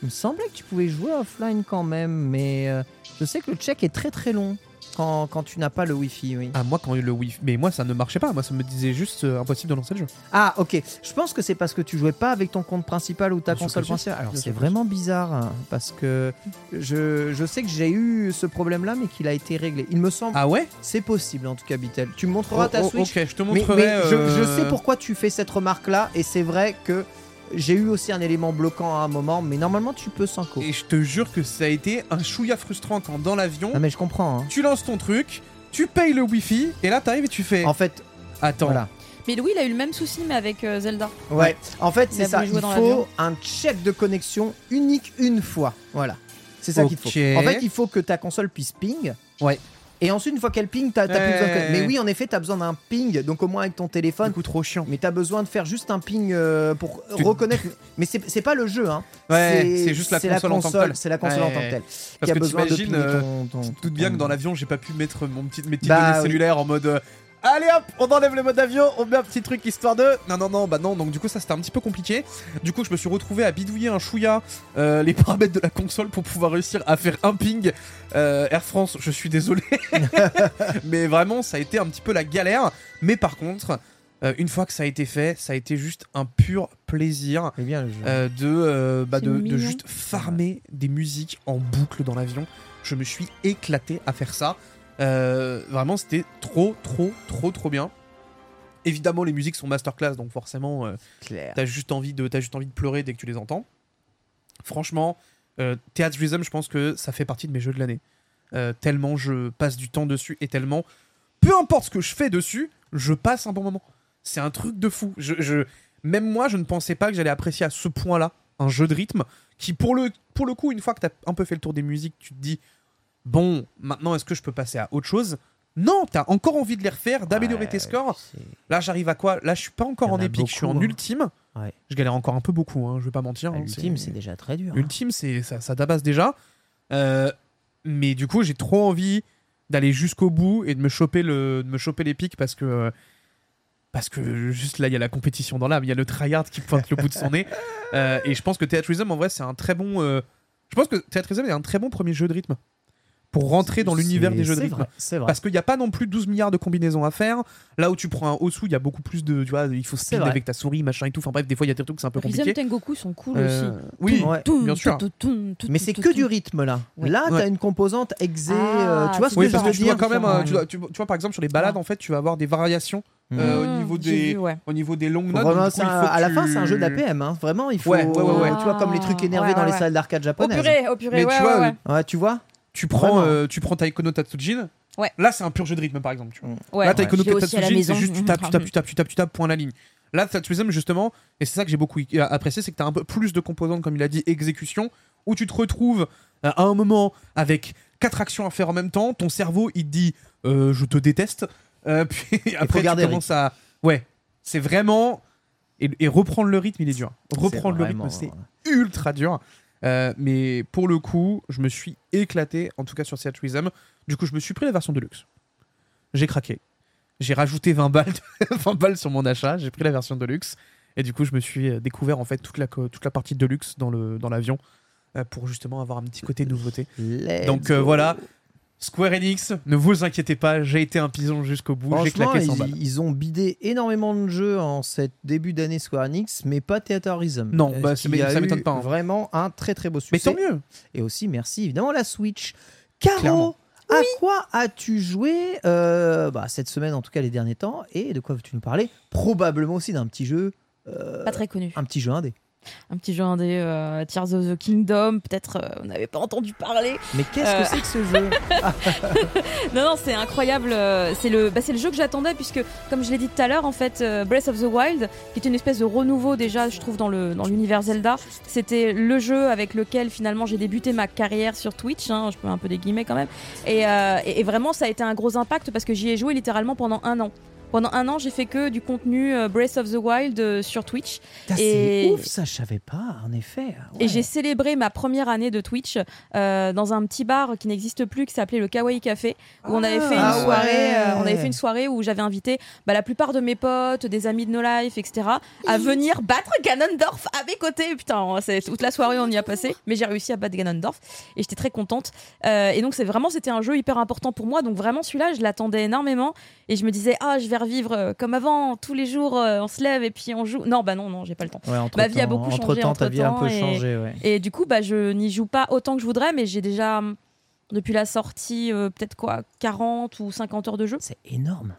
il me semblait que tu pouvais jouer offline quand même. Mais euh, je sais que le check est très très long quand, quand tu n'as pas le Wi-Fi, oui. Ah moi quand le Wi-Fi, mais moi ça ne marchait pas. Moi ça me disait juste euh, impossible de lancer le jeu. Ah, ok. Je pense que c'est parce que tu jouais pas avec ton compte principal ou ta Bien sûr console que si. principale. Alors Bien c'est sûr que vraiment bizarre hein, parce que je, je sais que j'ai eu ce problème-là, mais qu'il a été réglé. Il me semble. Ah ouais? C'est possible en tout cas, Bitel. Tu me montreras ta Oh, oh, Switch. Ok, je te Mais, montrerai. mais je, je euh, sais pourquoi tu fais cette remarque-là, et c'est vrai que j'ai eu aussi un élément bloquant à un moment, mais normalement tu peux sans Et je te jure que ça a été un chouïa frustrant quand dans l'avion, Ah mais je comprends. hein. tu lances ton truc, tu payes le Wi-Fi et là t'arrives et tu fais. En fait, Attends. voilà. Mais Louis, il a eu le même souci, mais avec euh, Zelda. Ouais. En fait, c'est ça. Il faut un check de connexion unique une fois. Voilà. C'est ça qu'il faut. En fait, il faut que ta console puisse ping. Ouais. Et ensuite, une fois qu'elle ping, t'as t'as plus besoin de... Ouais. Mais oui, en effet, t'as besoin d'un ping, donc au moins avec ton téléphone. Du coup trop chiant. Mais t'as besoin de faire juste un ping euh, pour Tu- reconnaître. Mais c'est c'est pas le jeu, hein. Ouais, c'est juste la c'est console en tant que telle. C'est la console en tant que Ouais. telle. Parce qui a que besoin de t'imagines, euh, ton- ton- Tu te doutes bien ton- que dans l'avion j'ai pas pu mettre mon petit, mes petites Bah, données oui. cellulaires en mode. euh, Allez hop, on enlève le mode avion, on met un petit truc histoire de. Non, non, non, bah non, donc du coup ça c'était un petit peu compliqué. Du coup je me suis retrouvé à bidouiller un chouïa euh, les paramètres de la console pour pouvoir réussir à faire un ping. Euh, Air France, je suis désolé. Mais vraiment ça a été un petit peu la galère. Mais par contre, euh, une fois que ça a été fait, ça a été juste un pur plaisir. C'est bien euh, de, euh, bah, de, de mignon. juste farmer des musiques en boucle dans l'avion. Je me suis éclaté à faire ça. Euh, vraiment, c'était trop, trop, trop, trop bien. Évidemment, les musiques sont masterclass, donc forcément, euh, t'as juste envie de, t'as juste envie de pleurer dès que tu les entends. Franchement, euh, Theatrism, je pense que ça fait partie de mes jeux de l'année. Euh, tellement je passe du temps dessus et tellement, peu importe ce que je fais dessus, je passe un bon moment. C'est un truc de fou. Je, je- même moi, je ne pensais pas que j'allais apprécier à ce point-là un jeu de rythme qui, pour le, pour le coup, une fois que tu as un peu fait le tour des musiques, tu te dis bon, maintenant est-ce que je peux passer à autre chose? Non, tu as encore envie de les refaire, d'améliorer tes scores. Là, j'arrive à quoi? Là, je suis pas encore en épique, je suis en hein. ultime. Ouais. Je galère encore un peu beaucoup, hein, je vais pas mentir. Ah, hein, Ultime, c'est déjà très dur. hein. Ultime, c'est ça, ça tabasse déjà. Euh, mais du coup, j'ai trop envie d'aller jusqu'au bout et de me choper le, de me choper les pics parce que parce que juste là, il y a la compétition dans l'âme, il y a le tryhard qui pointe le bout de son nez. Euh, et je pense que Theatrism, en vrai, c'est un très bon. euh, je pense que Theatrism est un très bon premier jeu de rythme pour rentrer dans l'univers des jeux de rythme. vrai, C'est vrai. Parce qu'il n'y a pas non plus 12 milliards de combinaisons à faire. Là où tu prends un Osu, il y a beaucoup plus de. Tu vois, il faut vrai. avec ta souris, machin et tout. Enfin bref, des fois, il y a des trucs, c'est un peu Rhythm compliqué. Tengoku sont cool Euh, aussi. oui, bien sûr. Mais c'est que du rythme là. Ouais. Là, Ouais. t'as une composante exé. Ah, euh, tu vois ce que parce je que veux tu vois dire quand même, euh, tu, vois, tu tu par exemple sur les balades, en fait, tu vas avoir des variations Mm. euh, au Mmh, niveau des, vu, ouais. au niveau des longues notes. vraiment, coup, un- à la fin, tu- c'est un jeu d'APM. Hein. Vraiment, il faut. Ouais, ouais, ouais, ouais. Tu vois, comme les trucs énervés Ouais, dans les salles d'arcade Au japonaises. purée, au purée, Mais ouais, tu vois, ouais, ouais. Ouais, tu vois Tu prends, euh, tu prends Taiko no Tatsujin. Ouais. Là, c'est un pur jeu de rythme, par exemple. Tu vois. Ouais, Là, Taiko no Tatsujin, c'est juste tu tapes, tu tapes, tu tapes, tu tapes, tu tapes, tu tapes, point à la ligne. Là, Tatsujin, justement, et c'est ça que j'ai beaucoup apprécié, c'est que tu as un peu plus de composantes, comme il a dit, exécution, où tu te retrouves euh, à un moment avec quatre actions à faire en même temps. Ton cerveau, il te dit euh, Je te déteste. Euh, puis après, tu commences à. Ouais, c'est vraiment. Et, et reprendre le rythme, il est dur. Reprendre le rythme, c'est ultra dur. Euh, mais pour le coup, je me suis éclaté, en tout cas sur Seattle Rhythm. Du coup, je me suis pris la version de luxe. J'ai craqué. J'ai rajouté 20 balles, 20 balles sur mon achat. J'ai pris la version de luxe. Et du coup, je me suis euh, découvert en fait toute la, co- toute la partie de luxe dans l'avion euh, pour justement avoir un petit côté nouveauté. Let's Donc euh, voilà, Square Enix, ne vous inquiétez pas, j'ai été un pison jusqu'au bout. J'ai claqué 100 ils, balles. ils ont bidé énormément de jeux en cette début d'année Square Enix, mais pas Theater Rhythm. Non, Euh, bah, ça m'étonne pas, hein. Vraiment un très très beau Mais succès. tant mieux. Et aussi, merci évidemment la Switch. Caro, Clairement. à quoi as-tu joué euh, bah, cette semaine, en tout cas les derniers temps Et de quoi veux-tu nous parler? Probablement aussi d'un petit jeu, euh, Pas très connu. un petit jeu indé. Un petit jeu indé, euh, Tears of the Kingdom. Peut-être euh, vous n'avez pas entendu parler. Mais qu'est-ce Euh. que c'est que ce jeu? Non, non, c'est incroyable. euh, C'est le, bah, le jeu que j'attendais puisque, comme je l'ai dit tout à l'heure, en fait, euh, Breath of the Wild, qui est une espèce de renouveau déjà, je trouve, dans le dans l'univers Zelda, c'était le jeu avec lequel finalement j'ai débuté ma carrière sur Twitch. hein, je peux un peu des guillemets quand même. Et, euh, et- et vraiment, ça a été un gros impact parce que j'y ai joué littéralement pendant un an. Pendant un an, j'ai fait que du contenu euh, Breath of the Wild euh, sur Twitch. Putain, Et- C'est ouf, ça, je savais pas, en effet. Et j'ai célébré ma première année de Twitch euh, dans un petit bar qui n'existe plus, qui s'appelait le Kawaii Café, où on avait fait une Ah soirée. ouais. on avait fait une soirée où j'avais invité bah, la plupart de mes potes, des amis de No Life, etc., à venir battre Ganondorf à mes côtés. Putain, c'est toute la soirée on y a passé, mais j'ai réussi à battre Ganondorf et j'étais très contente. Et donc c'est vraiment c'était un jeu hyper important pour moi. Donc vraiment celui-là, je l'attendais énormément et je me disais ah je vais revivre euh, comme avant tous les jours, euh, on se lève et puis on joue. Non bah non non j'ai pas le temps. Ouais, entre Ma vie a beaucoup entre changé temps, ta vie a un peu et- changé, ouais. Et du coup, bah, je n'y joue pas autant que je voudrais, mais j'ai déjà, hum, depuis la sortie, euh, peut-être quoi, 40 ou 50 heures de jeu. C'est énorme.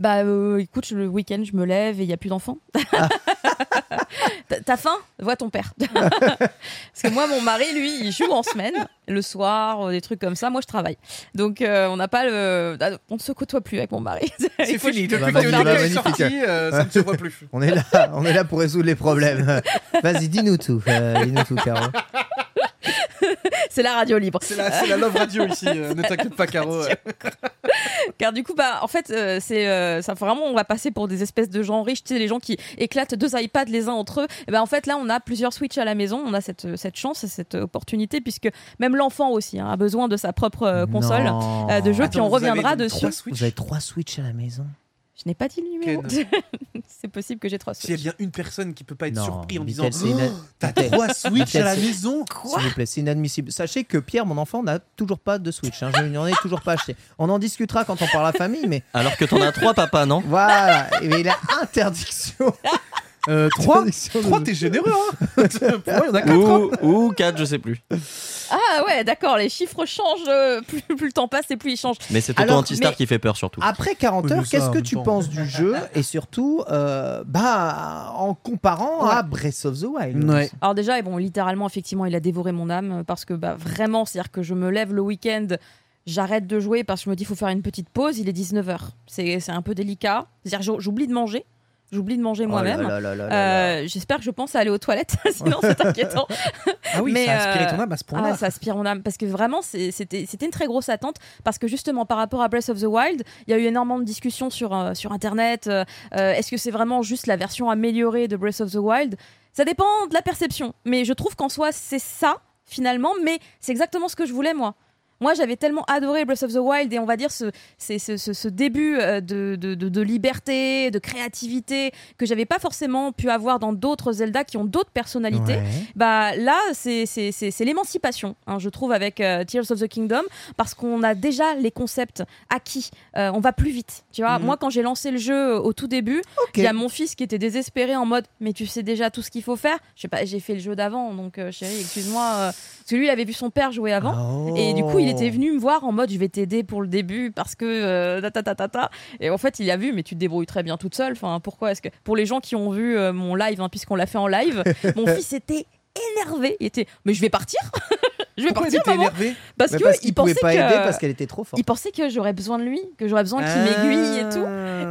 Bah euh, écoute, le week-end, je me lève et il n'y a plus d'enfants. T'as- T'as faim? Vois ton père. Parce que moi, mon mari, lui, il joue en semaine, le soir, euh, des trucs comme ça. Moi, je travaille. Donc, euh, on n'a pas le. ah, On ne se côtoie plus avec mon mari. C'est fini. Depuis que est magnifique. sorti, euh, ça ne se voit plus. On est là, on est là pour résoudre les problèmes. Vas-y, dis-nous tout. euh, dis-nous tout, Caro. C'est la radio libre. C'est la, love radio ici. euh, ne t'inquiète pas, Caro. euh. Car du coup, bah, en fait, euh, c'est euh, ça. Vraiment, on va passer pour des espèces de gens riches, tu sais, les gens qui éclatent deux iPads les uns entre eux. Et ben, en fait, là, on a plusieurs Switch à la maison. On a cette, cette chance, et cette opportunité, puisque même l'enfant aussi hein, a besoin de sa propre euh, console euh, de jeu. Attends, puis on reviendra dessus. Vous avez trois Switch à la maison? Je n'ai pas dit le numéro. C'est possible que j'ai trois S'il y a Switch. bien une personne qui peut pas être Non, surpris en disant Oh, T'as trois Switch à la maison S'il vous plaît, c'est inadmissible. Sachez que Pierre, mon enfant, n'a toujours pas de Switch. Hein. Je n'en ai toujours pas acheté. On en discutera quand on parle à la famille, mais Alors que t'en as trois, papa, non? Voilà. Mais il a interdiction. Euh, Trois Interdiction de- Trois, t'es généreux, hein Pour moi, il y en a quatre. hein. ou, ou quatre, je sais plus. Ah ouais, d'accord. Les chiffres changent. euh, plus, plus le temps passe et plus ils changent. Mais c'est Alors, Antistar mais- qui fait peur surtout. Après 40 Oui, heures, qu'est-ce que tu temps. penses du jeu et surtout, euh, bah, en comparant à Breath of the Wild Ouais. Alors déjà, bon, littéralement, effectivement, il a dévoré mon âme euh, parce que bah, vraiment, c'est-à-dire que je me lève le week-end, j'arrête de jouer parce que je me dis, faut faire une petite pause, il est 19h. C'est c'est un peu délicat. C'est-à-dire, j'ou- j'oublie de manger. J'oublie de manger Oh moi-même. Euh, J'espère que je pense à aller aux toilettes, sinon c'est inquiétant. Ah oui, Mais, ça a aspiré euh, ton âme à ce point-là. Ah, ça aspire mon âme parce que vraiment c'était une très grosse attente parce que justement par rapport à Breath of the Wild, il y a eu énormément de discussions sur euh, sur internet. euh, Est-ce que c'est vraiment juste la version améliorée de Breath of the Wild? Ça dépend de la perception, mais je trouve qu'en soi c'est ça finalement, mais c'est exactement ce que je voulais moi. Moi, j'avais tellement adoré Breath of the Wild et on va dire ce, ce, ce- ce début euh, de, de, de- de liberté, de créativité que j'avais pas forcément pu avoir dans d'autres Zelda qui ont d'autres personnalités. Ouais. Bah là, c'est l'émancipation, hein, je trouve, avec euh, Tears of the Kingdom, parce qu'on a déjà les concepts acquis. Euh, on va plus vite, tu vois. Mhm. Moi, quand j'ai lancé le jeu au tout début, il y a mon fils qui était désespéré en mode, mais tu sais déjà tout ce qu'il faut faire? Je sais pas, j'ai fait le jeu d'avant, donc euh, chérie, excuse-moi. parce que lui, il avait vu son père jouer avant. Oh. Et du coup, il était venu me voir en mode je vais t'aider pour le début parce que euh, ta, ta, ta, ta, ta. Et en fait, il a vu, mais tu te débrouilles très bien toute seule. Enfin, pourquoi est-ce que pour les gens qui ont vu euh, mon live, hein, puisqu'on l'a fait en live, mon fils était énervé. Il était, mais je vais partir. je vais Pourquoi il partir, était maman. énervé Parce parce il qu'il pouvait pas que aider parce qu'elle était trop forte. il pensait que j'aurais besoin de lui, que j'aurais besoin qu'il Ah. m'aiguille et tout.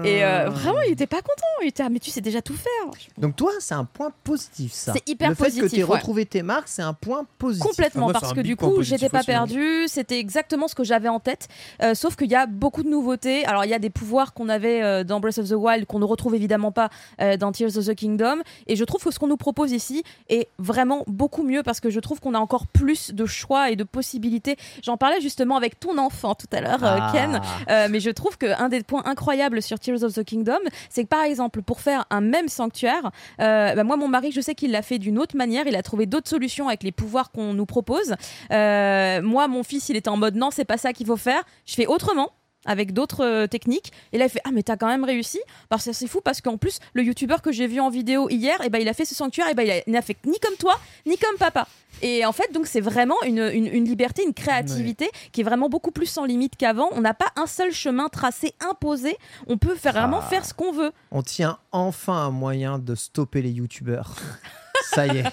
Et euh, vraiment, il était pas content. Il était, ah, mais tu sais déjà tout faire. Donc toi, c'est un point positif, ça. C'est hyper Le fait que positif, tu aies ouais. retrouvé tes marques, c'est un point positif. Complètement, Ah, moi, parce que du coup, positif j'étais pas hein. perdue. C'était exactement ce que j'avais en tête. Euh, sauf qu'il y a beaucoup de nouveautés. Alors, il y a des pouvoirs qu'on avait euh, dans Breath of the Wild qu'on ne retrouve évidemment pas euh, dans Tears of the Kingdom. Et je trouve que ce qu'on nous propose ici est vraiment beaucoup mieux parce que je trouve qu'on a encore plus de choix et de possibilités. J'en parlais justement avec ton enfant tout à l'heure, euh, Ah. Ken. Euh, mais je trouve qu'un des points incroyables sur Tears of the Kingdom, c'est que par exemple, pour faire un même sanctuaire, euh, bah, moi, mon mari, je sais qu'il l'a fait d'une autre manière. Il a trouvé d'autres solutions avec les pouvoirs qu'on nous propose. Euh, moi, mon fils, il était en mode non, c'est pas ça qu'il faut faire. Je fais autrement avec d'autres euh, techniques et là il fait ah mais t'as quand même réussi parce que c'est fou parce qu'en plus le youtubeur que j'ai vu en vidéo hier et ben il a fait ce sanctuaire et ben il a- il n'a fait ni comme toi ni comme papa et en fait donc c'est vraiment une, une, une liberté une créativité qui est vraiment beaucoup plus sans limite qu'avant on n'a pas un seul chemin tracé imposé on peut faire, vraiment Ah. faire ce qu'on veut On tient enfin un moyen de stopper les youtubeurs. Ça y est.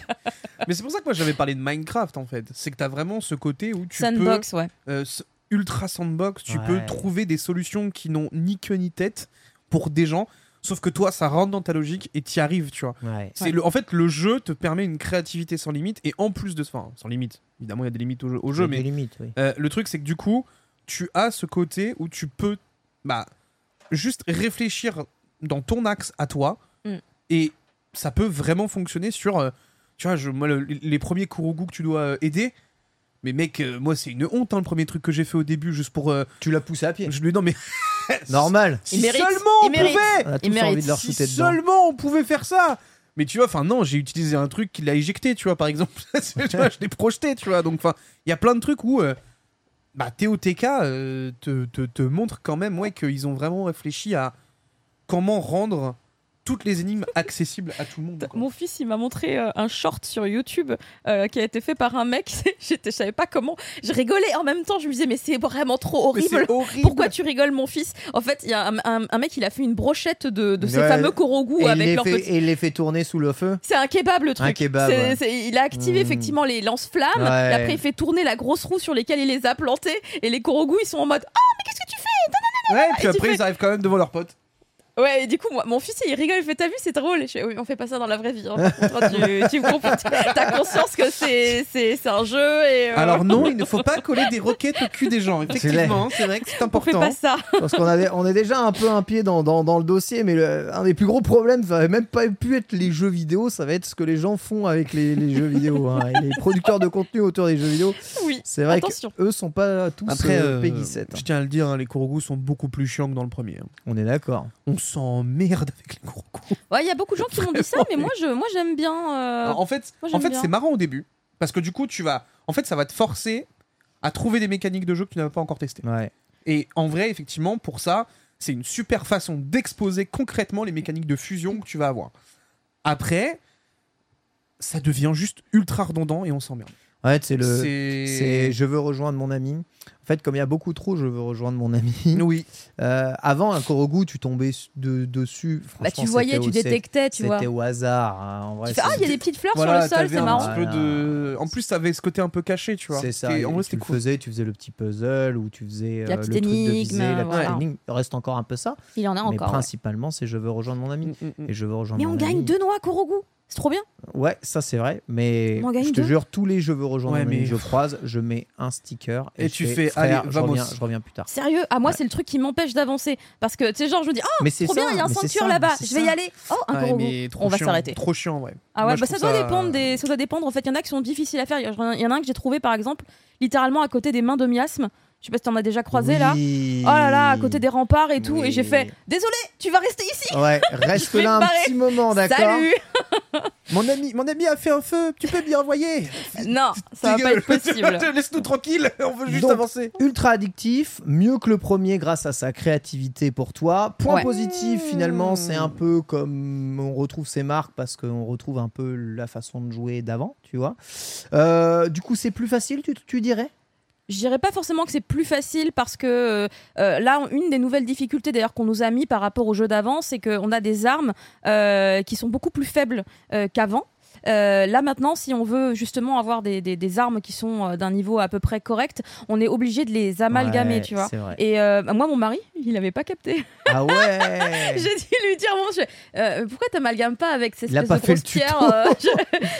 Mais c'est pour ça que moi j'avais parlé de Minecraft en fait. C'est que t'as vraiment ce côté où tu Sandbox, ouais. peux. euh, s- ultra sandbox, tu Ouais. peux trouver des solutions qui n'ont ni queue ni tête pour des gens. Sauf que toi, ça rentre dans ta logique et t'y arrives, tu vois. Ouais. C'est le, en fait, le jeu te permet une créativité sans limite et en plus de ça, enfin, sans limite. Évidemment, il y a des limites au jeu, au jeu, mais des limites, oui. euh, le truc, c'est que du coup, tu as ce côté où tu peux bah, juste réfléchir dans ton axe à toi Mm. et ça peut vraiment fonctionner sur. euh, tu vois, je, moi, le- les premiers Kurogu que tu dois euh, aider. Mais mec, euh, moi c'est une honte hein, le premier truc que j'ai fait au début juste pour. euh, Tu l'as poussé à pied. je lui non mais Normal. si Il mérite, seulement il on mérite. pouvait On a tous Il mérite. envie de leur si dedans. seulement on pouvait faire ça mais tu vois enfin non j'ai utilisé un truc qui l'a éjecté tu vois par exemple tu vois, je l'ai projeté tu vois donc enfin il y a plein de trucs où euh, bah TOTK euh, te, te, te montre quand même ouais qu'ils ont vraiment réfléchi à comment rendre toutes les énigmes accessibles à tout le monde quoi. Mon fils, il m'a montré euh, un short sur YouTube euh, qui a été fait par un mec. Je savais pas comment. Je rigolais en même temps. Je me disais, mais c'est vraiment trop horrible. Pourquoi tu rigoles, mon fils? En fait, il y a un, un- un mec, il a fait une brochette de, de ces fameux korogu Et il, avec les leur fait, petit. et il les fait tourner sous le feu. C'est un kebab le truc. Un kebab, ouais. il a activé Mm. effectivement les lance-flammes. Ouais. Et après, il fait tourner la grosse roue sur lesquelles il les a plantés. Et les korogu, ils sont en mode Oh, mais qu'est-ce que tu fais? Ouais puis tu après fais- ils arrivent quand même devant leurs potes Ouais, et du coup, moi, mon fils, il rigole, il fait T'as vu, c'est drôle. Et je fais, Oui, on fait pas ça dans la vraie vie. hein. Par contre, tu, tu comprends, t'as conscience que c'est, c'est, c'est un jeu. Et, euh, alors non il ne faut pas coller des roquettes au cul des gens effectivement hein, c'est vrai que c'est on fait important pas ça. Parce qu'on avait, on est déjà un peu un pied dans, dans, dans le dossier, mais le- un des plus gros problèmes, ça va même pas pu être les jeux vidéo, ça va être ce que les gens font avec les, les jeux vidéo. hein. Et les producteurs de contenu autour des jeux vidéo, Oui. c'est vrai Attention. qu'eux sont pas tous Après, euh, euh, Peggy 7. je tiens à le dire, hein, les Kurogu sont beaucoup plus chiants que dans le premier. hein. On est d'accord. On s'emmerde avec les Kurogu. Ouais, il y a beaucoup de gens qui m'ont dit ça, mais moi, je, moi j'aime bien. euh, en fait, moi, en fait bien. c'est marrant au début. Parce que du coup, tu vas. En fait, ça va te forcer à trouver des mécaniques de jeu que tu n'avais pas encore testées. Ouais. Et en vrai, effectivement, pour ça, c'est une super façon d'exposer concrètement les mécaniques de fusion que tu vas avoir. Après, ça devient juste ultra redondant et on s'emmerde. Ouais, c'est le. C'est. C'est je veux rejoindre mon ami. En fait, comme il y a beaucoup trop, je veux rejoindre mon ami. Oui. Euh, avant, un Korogu, tu tombais de, dessus. Bah, tu voyais, tu détectais, tu vois. C'était au hasard. hein. En vrai, Tu fais, ah, il y a des petites fleurs Voilà, sur le sol, c'est marrant. petit peu de. En plus, t'avais ce côté un peu caché, tu vois. C'est ça. Et en vrai, tu cool. faisais, tu faisais le petit puzzle ou tu faisais La euh, petite le truc de énigme, viser, la petite voilà. énigme. Il reste encore un peu ça. Il y en a mais encore. ouais. principalement, c'est je veux rejoindre mon ami. Mm, mm, mm. Et je veux rejoindre Mais on gagne deux noix Korogu. C'est trop bien. Ouais, ça c'est vrai. Mais je te jure, tous les je veux rejoindre Ouais, mais- que je croise, je mets un sticker. Et, Et je tu fais, fais, frère, allez, je, vamos. reviens, je reviens plus tard. Sérieux, à moi, Ouais. c'est le truc qui m'empêche d'avancer. Parce que, tu sais, genre, je me dis, oh, mais c'est trop ça, bien, il y a un mais c'est sanctuaire ça, là-bas, c'est je vais ça. y aller. Oh, un Ouais, Korogu. mais trop On va chiant, s'arrêter. Trop chiant, ouais. Ah ouais, Moi, je bah ça trouve doit dépendre des, ça doit dépendre. En fait, il y en a qui sont difficiles à faire. Il y en a- il y en a un que j'ai trouvé par exemple, littéralement à côté des mains de miasme. Je sais pas si t'en as déjà croisé là. Oui. Oh là là, à côté des remparts et tout. Et j'ai fait, désolé, tu vas rester ici. Ouais, reste là me un barrer. petit moment, d'accord Salut. Mon ami, mon ami a fait un feu, tu peux m'y envoyer Non, ça va pas être possible. Laisse-nous tranquille, on veut juste Donc, avancer. Ultra addictif, mieux que le premier grâce à sa créativité pour toi. Point Ouais. positif, finalement, c'est un peu comme on retrouve ses marques parce qu'on retrouve un peu la façon de jouer d'avant, tu vois. Euh, du coup, c'est plus facile, tu, tu dirais? Je dirais pas forcément que c'est plus facile parce que euh, euh, là, une des nouvelles difficultés d'ailleurs qu'on nous a mis par rapport au jeu d'avant, c'est qu'on a des armes euh, qui sont beaucoup plus faibles qu'avant. Euh, là maintenant, si on veut justement avoir des, des- des armes qui sont euh, d'un niveau à peu près correct, on est obligé de les amalgamer, Ouais, tu vois. Et euh, moi, mon mari, il n'avait pas capté. Ah ouais J'ai dû lui dire, bon, je- euh, pourquoi t'amalgames pas avec ces espèces de fait le grosses pierres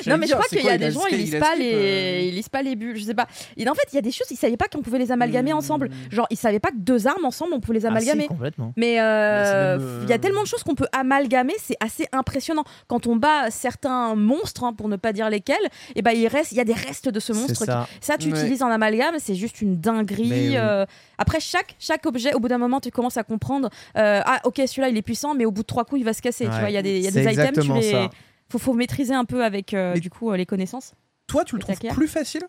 je- Non, mais je crois qu'il y a des gens, ils lisent il pas les, ils lisent pas les bulles, je sais pas. Et en fait, il y a des choses, ils savaient pas qu'on pouvait les amalgamer ensemble. Genre, ils savaient pas que deux armes ensemble, on pouvait les Ah si, amalgamer. complètement. Mais il y a tellement de choses qu'on peut amalgamer, c'est assez impressionnant. Quand on bat certains monstres, hein, pour ne pas dire lesquels, et ben il reste, il y a des restes de ce monstre. qui- ça. Tu Ouais. utilises en amalgame, c'est juste une dinguerie. Euh. Après, chaque, chaque objet, au bout d'un moment, tu commences à comprendre. euh, ah, ok, celui-là, il est puissant, mais au bout de trois coups, il va se casser. Tu vois, il y a des, il y a des items, tu les. ça. Faut, faut maîtriser un peu avec euh, Mais- du coup euh, les connaissances. Toi, tu le trouves plus facile?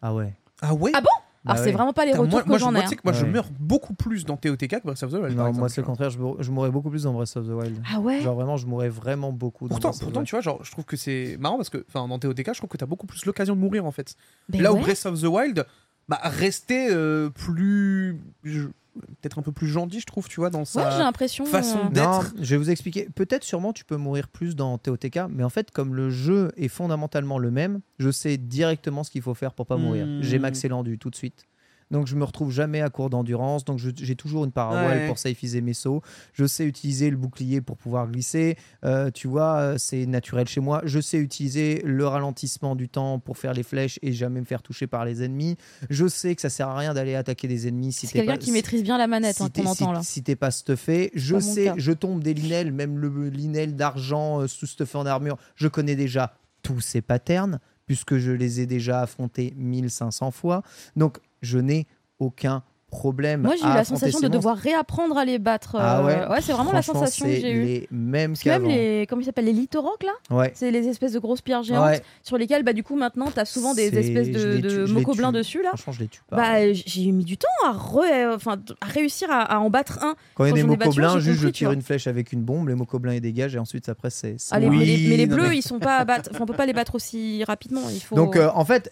Ah ouais. Ah ouais? Ah bon? Bah Alors, c'est ouais. vraiment pas les retours moi, que j'en ai. moi, hein. que moi, je meurs beaucoup plus dans TOTK que Breath of the Wild. Non, moi c'est le contraire, je, mourrais- je mourrais beaucoup plus dans Breath of the Wild. Ah ouais Genre vraiment, je mourrais vraiment beaucoup dans Pourtant, Breath of the pourtant, tu vois, genre, je trouve que c'est marrant parce que, enfin, dans TOTK, je trouve que t'as beaucoup plus l'occasion de mourir en fait. Ben Là où. Breath of the Wild, bah, rester euh, plus. je- peut-être un peu plus gentil, je trouve, tu vois, dans sa j'ai l'impression. façon euh, d'être. Je vais vous expliquer. Peut-être, sûrement, tu peux mourir plus dans TOTK, mais en fait, comme le jeu est fondamentalement le même, je sais directement ce qu'il faut faire pour pas mourir. Hmm. J'ai max élendu tout de suite. Donc je me retrouve jamais à court d'endurance, donc j'ai toujours une parabole Ouais. pour safeiser mes sauts. Je sais utiliser le bouclier pour pouvoir glisser. Euh, tu vois, euh, c'est naturel chez moi. Je sais utiliser le ralentissement du temps pour faire les flèches et jamais me faire toucher par les ennemis. Je sais que ça sert à rien d'aller attaquer des ennemis si C'est quelqu'un qui maîtrise bien la manette si hein, qu'on entend si- là. si t'es pas stuffé, je Pas sais, je tombe des linels, même le linel d'argent euh, sous stuffé en armure, je connais déjà tous ces patterns, puisque je les ai déjà affrontés 1500 fois. Donc, je n'ai aucun problème. Moi, j'ai eu la sensation de monstres. devoir réapprendre à les battre. Ah euh, ouais, c'est vraiment la sensation que j'ai eue. les mêmes même les. Comment ils s'appellent Les lithorocs là? Ouais. C'est les espèces de grosses pierres géantes Ouais. sur lesquelles, bah, du coup, maintenant, t'as souvent des espèces de, de dessus là. Franchement, je les tue pas. Bah, j'ai mis du temps à, re- enfin, à réussir à, à en battre un. Quand il y a des mocoblins, j'ai juste je tire une flèche avec une bombe, les mocoblins ils dégagent et ensuite après c'est. Ah, moi. mais, les, mais les bleus, ils sont pas à battre. On peut pas les battre aussi rapidement. Il faut. Donc euh, en fait,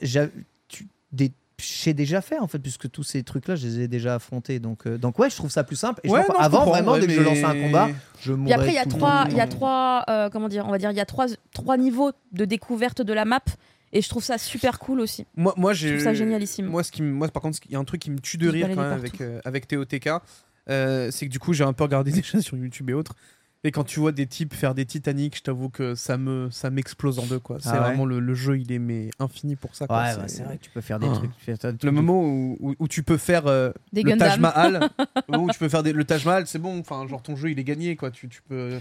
des- j'ai déjà fait en fait puisque tous ces trucs là je les ai déjà affrontés donc euh, donc ouais je trouve ça plus simple et je Ouais, non, je avant vraiment dès que je mais- lançais un combat je Et après, il y a trois, il y a trois, euh, comment dire, on va dire, il y a trois, trois niveaux de découverte de la map. Et je trouve ça super cool aussi. Moi, moi Je j'ai. trouve ça génialissime. Moi, ce qui, moi, par contre, il y a un truc qui me tue de Je rire quand même avec, euh, avec TOTK. euh, c'est que du coup, j'ai un peu regardé déjà sur YouTube et autres. Et quand tu vois des types faire des Titanic, je t'avoue que ça me ça m'explose en deux quoi. C'est Ah ouais vraiment le, le jeu, il est mais infini pour ça. quoi. ouais bah, c'est vrai que tu peux faire des Ah. trucs faire des trucs Le moment où, où, où tu peux faire euh, Des le Taj. Mahal, le moment où tu peux faire des- le Taj Mahal, c'est bon. Enfin, genre ton jeu, il est gagné quoi. Tu, tu peux.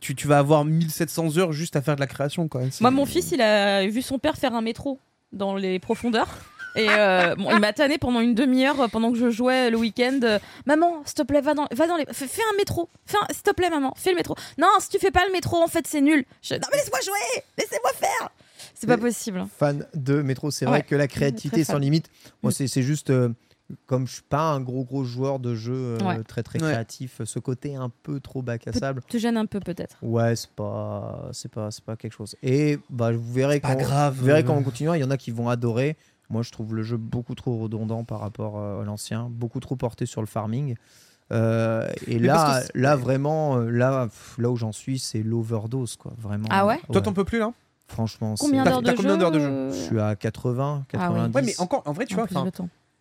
Tu, tu vas avoir 1700 heures juste à faire de la création quoi. C'est- Moi, mon fils, il a vu son père faire un métro dans les profondeurs. Et euh, bon, il m'a tanné pendant une demi-heure euh, pendant que je jouais le week-end. Euh, maman, s'il te plaît, va dans, va dans les. Fais, fais un métro. Fais un- S'il te plaît, maman, fais le métro. Non, si tu fais pas le métro, en fait, c'est nul. Je- Non, mais laisse-moi jouer Laissez-moi faire C'est pas possible. fan de métro c'est vrai que la créativité sans limite moi Mm. c'est c'est juste euh, comme je suis pas un gros gros joueur de jeux euh, Ouais. très très Ouais. créatif ce côté un peu trop bac à sable Te gêne un peu, peut-être. ouais c'est pas c'est pas c'est pas quelque chose et bah vous verrez Pas quand grave. Vous verrez qu'en continuant, il y en a qui vont adorer. Moi, je trouve le jeu beaucoup trop redondant par rapport euh, à l'ancien, beaucoup trop porté sur le farming. Euh, et Mais là, là vraiment, euh, là, là où j'en suis, c'est l'overdose, quoi. Vraiment. Ah ouais Toi, t'en peux plus là? Franchement, Combien c'est- d'heures de jeu combien d'heures de jeu Je suis à 80, Ah oui. 90. Ouais, mais encore, en vrai, tu en vois.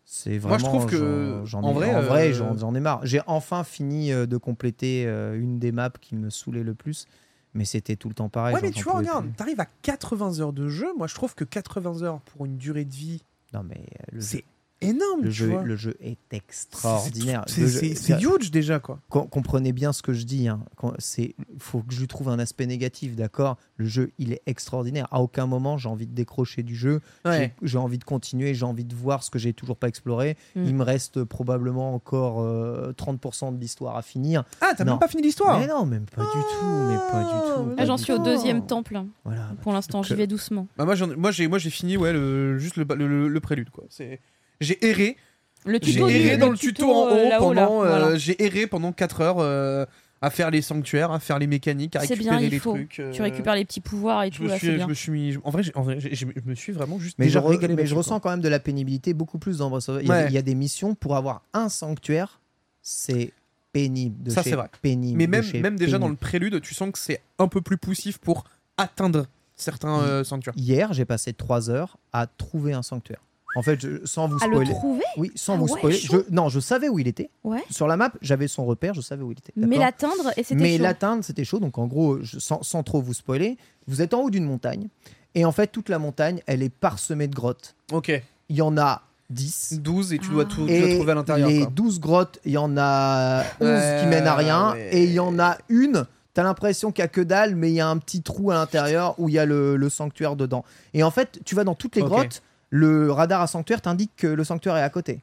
C'est Moi, je vraiment. trouve que, j'en- en vrai, en vrai, euh, j'en ai marre. J'ai enfin fini de compléter une des maps qui me saoulait le plus, mais c'était tout le temps pareil. Ouais, mais tu vois, regarde, t'arrives à 80 heures de jeu. Moi, je trouve que 80 heures pour une durée de vie, Non, mais euh, le c'est énorme. le tu jeu, vois. le jeu est extraordinaire. C'est huge déjà, quoi. Com- comprenez bien ce que je dis. Hein. Quand- C'est, faut que je lui trouve un aspect négatif, d'accord? Le jeu, il est extraordinaire. À aucun moment, j'ai envie de décrocher du jeu. Ouais. J'ai, envie de continuer. J'ai envie de voir ce que j'ai toujours pas exploré. Mm. Il me reste probablement encore euh, 30% de l'histoire à finir. Ah, t'as même pas fini l'histoire Mais non, même pas du tout. Mais pas du tout. Ah, pas Ah, j'en suis au tout. deuxième temple. hein, Voilà. Pour l'instant, j'y vais doucement. Bah, moi, j'ai moi, j'ai fini ouais, le, juste le, le, le- le prélude. quoi. C'est- J'ai erré. Le J'ai erré dans le tuto en euh, haut pendant. euh, voilà. J'ai erré pendant 4 heures euh, à faire les sanctuaires, à faire les mécaniques, à C'est récupérer bien, il les faut. trucs. euh, Tu récupères les petits pouvoirs et Je tout, me, là, suis, je bien. me suis mis. En vrai, en je me suis vraiment juste. Mais je, déjà re- régalé mais je ressens quand même de la pénibilité beaucoup plus dans Breath of the Wild. Il y a- Ouais. Il y, a des missions pour avoir un sanctuaire, c'est pénible. De Ça, c'est vrai. Pénible. Mais même, déjà dans le prélude, tu sens que c'est un peu plus poussif pour atteindre certains euh, sanctuaires. Hier, j'ai passé 3 heures à trouver un sanctuaire. En fait, je- sans vous À le spoiler. trouver? Oui, sans Ah vous ouais, spoiler. Je, non, je savais où il était. Ouais. Sur la map, j'avais son repère, je savais où il était. Mais l'atteindre, et c'était Mais chaud. l'atteindre, c'était chaud. Donc, en gros, je- sans, sans trop vous spoiler, vous êtes en haut d'une montagne. Et en fait, toute la montagne, elle est parsemée de grottes. Ok. Il y en a 10. 12 et tu Ah. dois tout tu dois Et trouver à l'intérieur. les quoi. 12 grottes, il y en a 11 Ouais, qui mènent à rien. ouais. Et il y en a une, t'as l'impression qu'il n'y a que dalle, mais il y a un petit trou à l'intérieur où il y a le, le sanctuaire dedans. Et en fait, tu vas dans toutes les grottes, le radar à sanctuaire t'indique que le sanctuaire est à côté.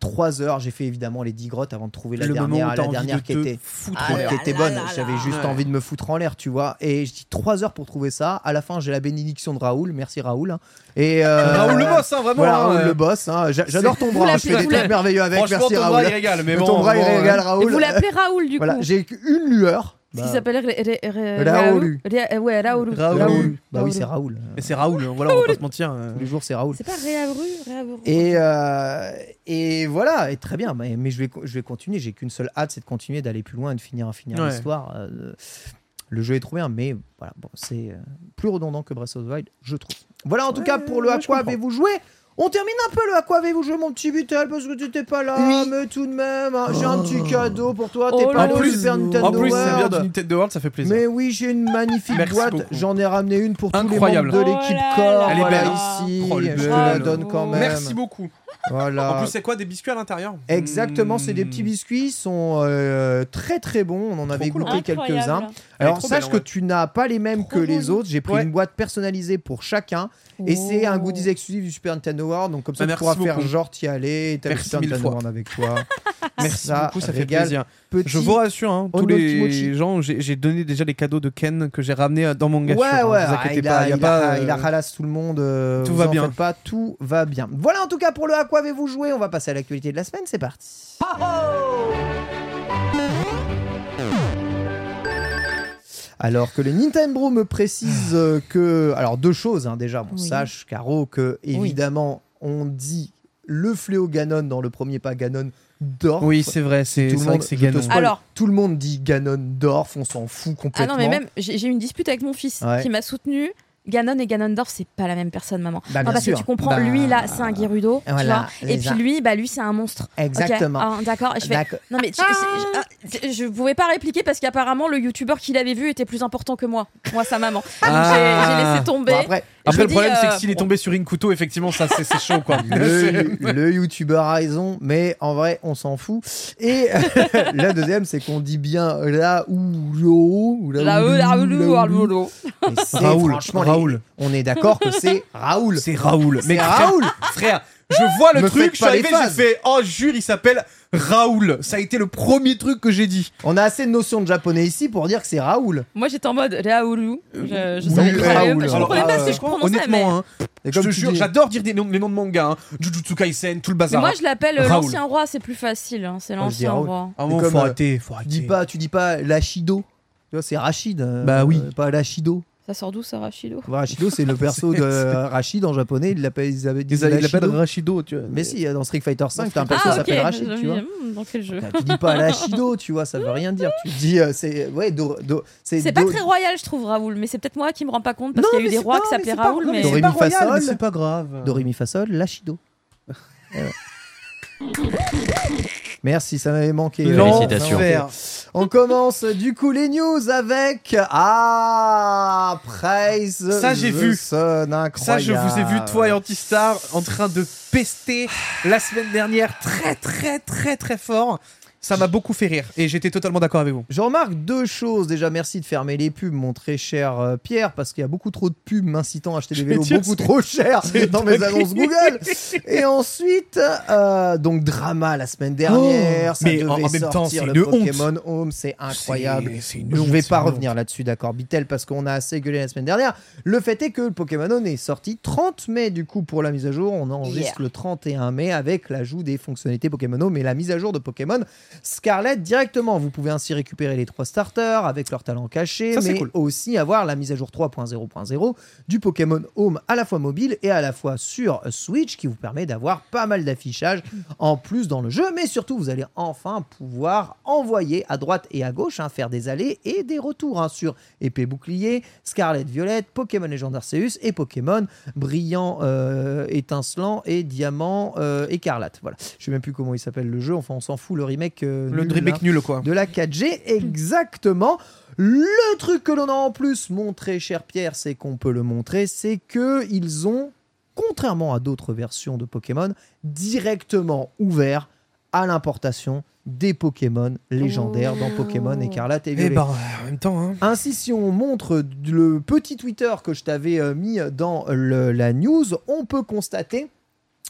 3 heures, j'ai fait évidemment les 10 grottes avant de trouver la le dernière, la dernière de qui était ah, qui était bonne. J'avais juste Ouais. envie de me foutre en l'air, tu vois. Et je dis 3 heures pour trouver ça. À la fin, j'ai la bénédiction de Raoul. Merci Raoul. Et euh, Raoul le boss, hein, vraiment. Voilà, Raoul euh. le boss. hein. J'a- J'adore ton bras. Je fais des trucs merveilleux avec. Merci ton Raoul. bras, il régale. Mais ton bon, bras, il régale Raoul. Et vous l'appelez Raoul, du Voilà, coup. j'ai une lueur. Qui Bah, s'appelle Raoul. Ré- Ouais, Raoul. Raoul. Bah oui, c'est Raoul. Mais c'est Raoul, hein, voilà, on va pas se mentir. euh. Tous les jours, c'est Raoul. C'est pas Réauru. Et, euh, et voilà, et très bien. Mais, mais je, vais, je vais continuer. J'ai qu'une seule hâte, c'est de continuer d'aller plus loin et de finir, finir Ouais. l'histoire. Euh, le jeu est trop bien, mais voilà, bon, c'est euh, plus redondant que Breath of the Wild, je trouve. Voilà en tout cas pour le à quoi avez-vous joué? On termine un peu le à quoi avez-vous joué mon petit Butel parce que tu n'étais pas là, mais tout de même, hein, j'ai un petit cadeau pour toi, t'es Oh pas là allé au là. Super Nintendo En plus, ça vient World. du Nintendo World, ça fait plaisir. Mais oui, j'ai une magnifique Merci boîte. beaucoup. J'en ai ramené une pour tous Incroyable. les membres de Oh l'équipe là Core. là. Elle est voilà, belle. ici. Oh, je te la donne quand même. Merci beaucoup. Voilà. En plus, c'est quoi des biscuits à l'intérieur Exactement, c'est des Hmm. petits biscuits, ils sont euh, très très bons. On en avait cool. goûté quelques-uns. Incroyable. Alors sache belle, que ouais. tu n'as pas les mêmes Trop que les autres. J'ai pris Ouais. une boîte personnalisée pour chacun. Et c'est un Oh. goodies exclusif du Super Nintendo World. Donc comme ça, Ah, tu pourras faire genre t'y aller. T'as le Super Nintendo. World avec toi. Merci Ça beaucoup, ça fait plaisir. Petit... Je vous rassure, hein, tous les gens, j'ai donné déjà les cadeaux de Ken que j'ai ramenés euh, dans mon gâchette. Ouais, hein, ouais, vous ah, il, pas, a, y a il, pas, a, euh, il a ralasse tout le monde. euh, tout vous va en bien. pas, tout va bien. Voilà en tout cas pour le à quoi avez-vous joué. On va passer à l'actualité de la semaine. C'est parti. Alors que le Nintendo me précise euh, que. Alors, deux choses, hein, déjà. Bon, Oui. sache, Caro, que évidemment, on dit le fléau Ganon dans le premier pas Ganon Dorf. Oui, c'est vrai, c'est Tout vrai monde- que c'est spoil, Alors- tout le monde dit Ganon Dorf, on s'en fout Ah complètement. non, mais même, j'ai j'ai eu une dispute avec mon fils Ouais. qui m'a soutenu. Ganon et Ganondorf, c'est pas la même personne, maman. Bah, Non, parce sûr. que tu comprends, Bah, lui là, c'est un Gerudo, tu vois. Et puis lui, bah lui, c'est un monstre. Exactement. Ah, D'accord. Je fais, D'accord. non mais tu- je, ah, je pouvais pas répliquer parce qu'apparemment le youtubeur qui l'avait vu était plus important que moi, moi sa maman. Donc Ah. j'ai- j'ai laissé tomber. Bon, après, Je Après, le dis, problème, c'est que euh, s'il est tombé sur Inkuto, effectivement, ça, c'est chaud, quoi. le, le youtubeur a raison, mais en vrai, on s'en fout. Et la deuxième, c'est qu'on dit bien là ou ou Là, euh, là, là, là, là, là. Et c'est Raoul, franchement, les- Raoul. on est d'accord que c'est Raoul. C'est Raoul. C'est Raoul. Frère, je vois le Me truc, faites je suis pas arrivé, les j'ai phases. fait Oh, jure, il s'appelle Raoul. Ça a été le premier truc que j'ai dit. On a assez de notions de japonais ici pour dire que c'est Raoul. Moi j'étais en mode Raoulu. Je, je Oui, savais pas. Raoul. Je Alors, comprenais pas euh, ce que je prononçais. mais... Honnêtement, hein, Et je comme te tu jure, dis- j'adore dire des noms, les noms de manga. Hein. Jujutsu Kaisen, tout le Mais bazar. moi je l'appelle euh, Raoul. l'ancien roi, c'est plus facile. hein, C'est Moi, je dis l'ancien Raoul. roi. Ah bon, comme, faut euh, arrêter, faut Tu arrêter. dis pas, tu dis pas. Tu vois, c'est Rachid. euh, Bah oui. euh, Pas Lachido. Ça sort d'où ça, Rachido Rachido, c'est le perso de Rachid en japonais. Il l'appelle, ils avaient dit Ils il Lachido. l'appelle Rachido, tu vois. Mais si, dans Street Fighter 5, t'as un perso Ah qui s'appelle Rachid, tu vois. dis, Dans quel jeu? Bah, tu dis pas Lachido, tu vois, ça veut rien dire. Tu dis, euh, c'est. Ouais, do, do- C'est pas do- très royal, je trouve, Raoul. Mais c'est peut-être moi qui me rends pas compte parce Non, qu'il y a eu des rois qui s'appelaient Raoul. Mais C'est pas royal, Fasol. mais c'est pas grave. Doremi Fasol, Lachido. Merci, ça m'avait manqué. Félicitations. On commence du coup les news avec Ah Praise Ça, j'ai vu. Ça, je vous ai vu, toi et Antistar, en train de pester la semaine dernière très, très, très, très fort. Ça m'a beaucoup fait rire et j'étais totalement d'accord avec vous. Je remarque deux choses. Déjà, merci de fermer les pubs, mon très cher euh, Pierre, parce qu'il y a beaucoup trop de pubs m'incitant à acheter des vélos beaucoup trop chers dans mes annonces Google. Et ensuite, euh, donc drama la semaine dernière. Oh, ça mais devait en- en même temps, c'est le une honte. Pokémon Home, c'est incroyable. Une Je honte, vais pas revenir là-dessus, d'accord, Bitel, parce qu'on a assez gueulé la semaine dernière. Le fait est que le Pokémon Home est sorti 30 mai, du coup, pour la mise à jour. On enregistre le 31 mai avec l'ajout des fonctionnalités Pokémon Home et la mise à jour de Pokémon Scarlet directement. Vous pouvez ainsi récupérer les trois starters avec leur talent caché, Ça, mais cool. aussi avoir la mise à jour 3.0.0 du Pokémon Home à la fois mobile et à la fois sur Switch qui vous permet d'avoir pas mal d'affichage en plus dans le jeu, mais surtout vous allez enfin pouvoir envoyer à droite et à gauche, hein, faire des allées et des retours hein, sur épée bouclier, Scarlet Violette, Pokémon Légendaire Arceus et Pokémon Brillant, euh, Étincelant et Diamant euh, Écarlate. Voilà. Je sais même plus comment il s'appelle le jeu, enfin on s'en fout, le remake. Euh, Le nul, remake là nul, quoi. de la 4G, exactement. Le truc que l'on a en plus montré, cher Pierre, c'est qu'on peut le montrer, c'est que ils ont, contrairement à d'autres versions de Pokémon, directement ouvert à l'importation des Pokémon légendaires dans Pokémon Écarlate et Eh Violet. ben, en même temps, hein. Ainsi, si on montre le petit Twitter que je t'avais euh, mis dans le- la news, on peut constater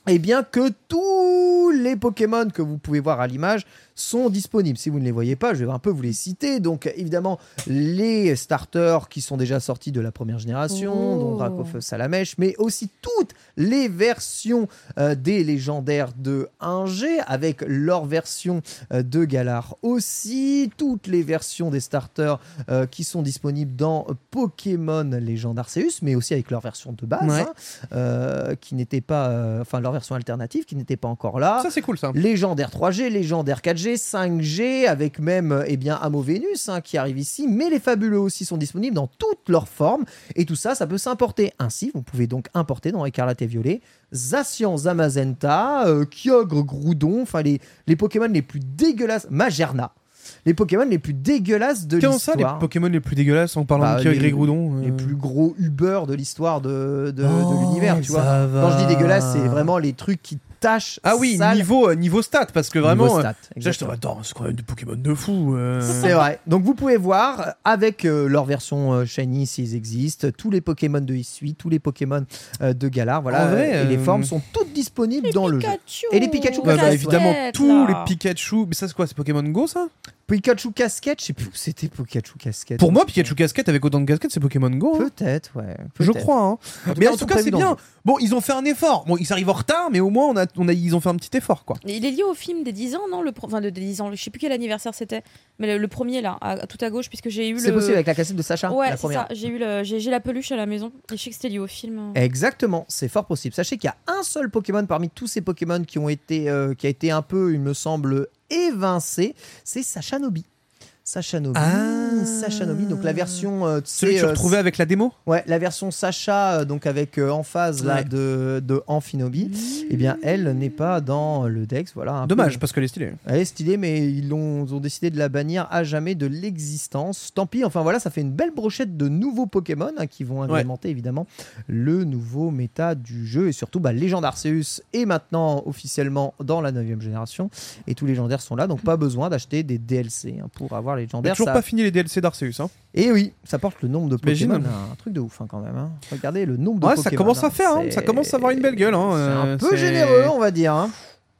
eh bien, que tous les Pokémon que vous pouvez voir à l'image sont disponibles. Si vous ne les voyez pas, je vais un peu vous les citer. Donc évidemment, les starters qui sont déjà sortis de la première génération, Oh. dont Drakov Salamèche, mais aussi toutes les versions euh, des légendaires de 1G, avec leur version euh, de Galar aussi, toutes les versions des starters euh, qui sont disponibles dans Pokémon Légende Arceus, mais aussi avec leur version de base, Ouais. hein, euh, qui n'était pas, euh, enfin leur version alternative, qui n'était pas encore là. Ça, c'est cool, ça. Légendaire 3G, légendaire 4G, 5G, avec même euh, eh bien Amo Vénus hein, qui arrive ici, mais les fabuleux aussi sont disponibles dans toutes leurs formes, et tout ça, ça peut s'importer. Ainsi, vous pouvez donc importer dans Écarlate et Violet Zacian, Zamazenta, euh, Kyogre, Groudon, enfin les, les Pokémon les plus dégueulasses, Magerna, les Pokémon les plus dégueulasses de Comment ça, les l'histoire. Pokémon les plus dégueulasses en parlant Bah, de Kyogre et Groudon euh, Les plus gros Uber de l'histoire de, de, de Oh, l'univers, tu vois. Quand je dis dégueulasse, c'est vraiment les trucs qui Ah oui, niveau, euh, niveau stat, parce que vraiment. Niveau euh, attends, c'est quand même des Pokémon de fou. euh. C'est vrai. Donc vous pouvez voir euh, avec euh, leur version euh, shiny s'ils existent, tous les Pokémon de Hisui, tous les Pokémon euh, de Galar, voilà. En vrai, et les formes sont toutes disponibles dans le jeu. Pikachu Et les Pikachu Bah, bah, évidemment, tous là. les Pikachu. Mais ça, c'est quoi C'est Pokémon Go, ça? Pikachu casquette, je sais plus où c'était Pikachu casquette. Pour moi, Pikachu casquette avec autant de casquettes, c'est Pokémon Go. hein. Peut-être, ouais. Je peut-être. crois. hein. En tout mais cas, en ils tout sont cas, c'est bien. Bon, ils ont fait un effort. Bon, ils arrivent en retard, mais au moins, on a, on a, ils ont fait un petit effort, quoi. Il est lié au film des 10 ans, non? Le pro- Enfin, de, des 10 ans, je sais plus quel anniversaire c'était, mais le, le premier là, à, tout à gauche, puisque j'ai eu le. C'est possible avec la cassette de Sacha, Ouais, la c'est première. ça. J'ai eu le, j'ai, j'ai la peluche à la maison. Et je sais que c'était lié au film. Exactement, c'est fort possible. Sachez qu'il y a un seul Pokémon parmi tous ces Pokémon qui ont été, euh, qui a été un peu, il me semble, évincé, c'est Sacha Nobi. Sacha Nobi, Ah. Sacha Nobi, donc la version, euh, Celui que tu euh, retrouvais avec la démo? Ouais, la version Sacha, euh, donc avec euh, en phase là Ouais. de, de Amphinobi, eh bien elle n'est pas dans le Dex, voilà. Dommage, peu- parce qu'elle est stylée. Elle est stylée, mais ils ont, décidé de la bannir à jamais de l'existence. Tant pis, enfin voilà, ça fait une belle brochette de nouveaux Pokémon hein, qui vont agrémenter évidemment le nouveau méta du jeu et surtout bah, Légende Arceus est maintenant officiellement dans la 9 génération et tous les légendaires sont là, donc pas besoin d'acheter des DLC hein, pour avoir a légendaires. toujours ça- pas fini les DLC d'Arceus. Hein. Et oui, ça porte le nombre de Pokémon, un truc de ouf hein, quand même. hein. Regardez le nombre de Ouais, Pokémon. ça commence à hein, faire, hein, ça commence à avoir une belle gueule. Hein, C'est un euh, peu généreux, on va dire.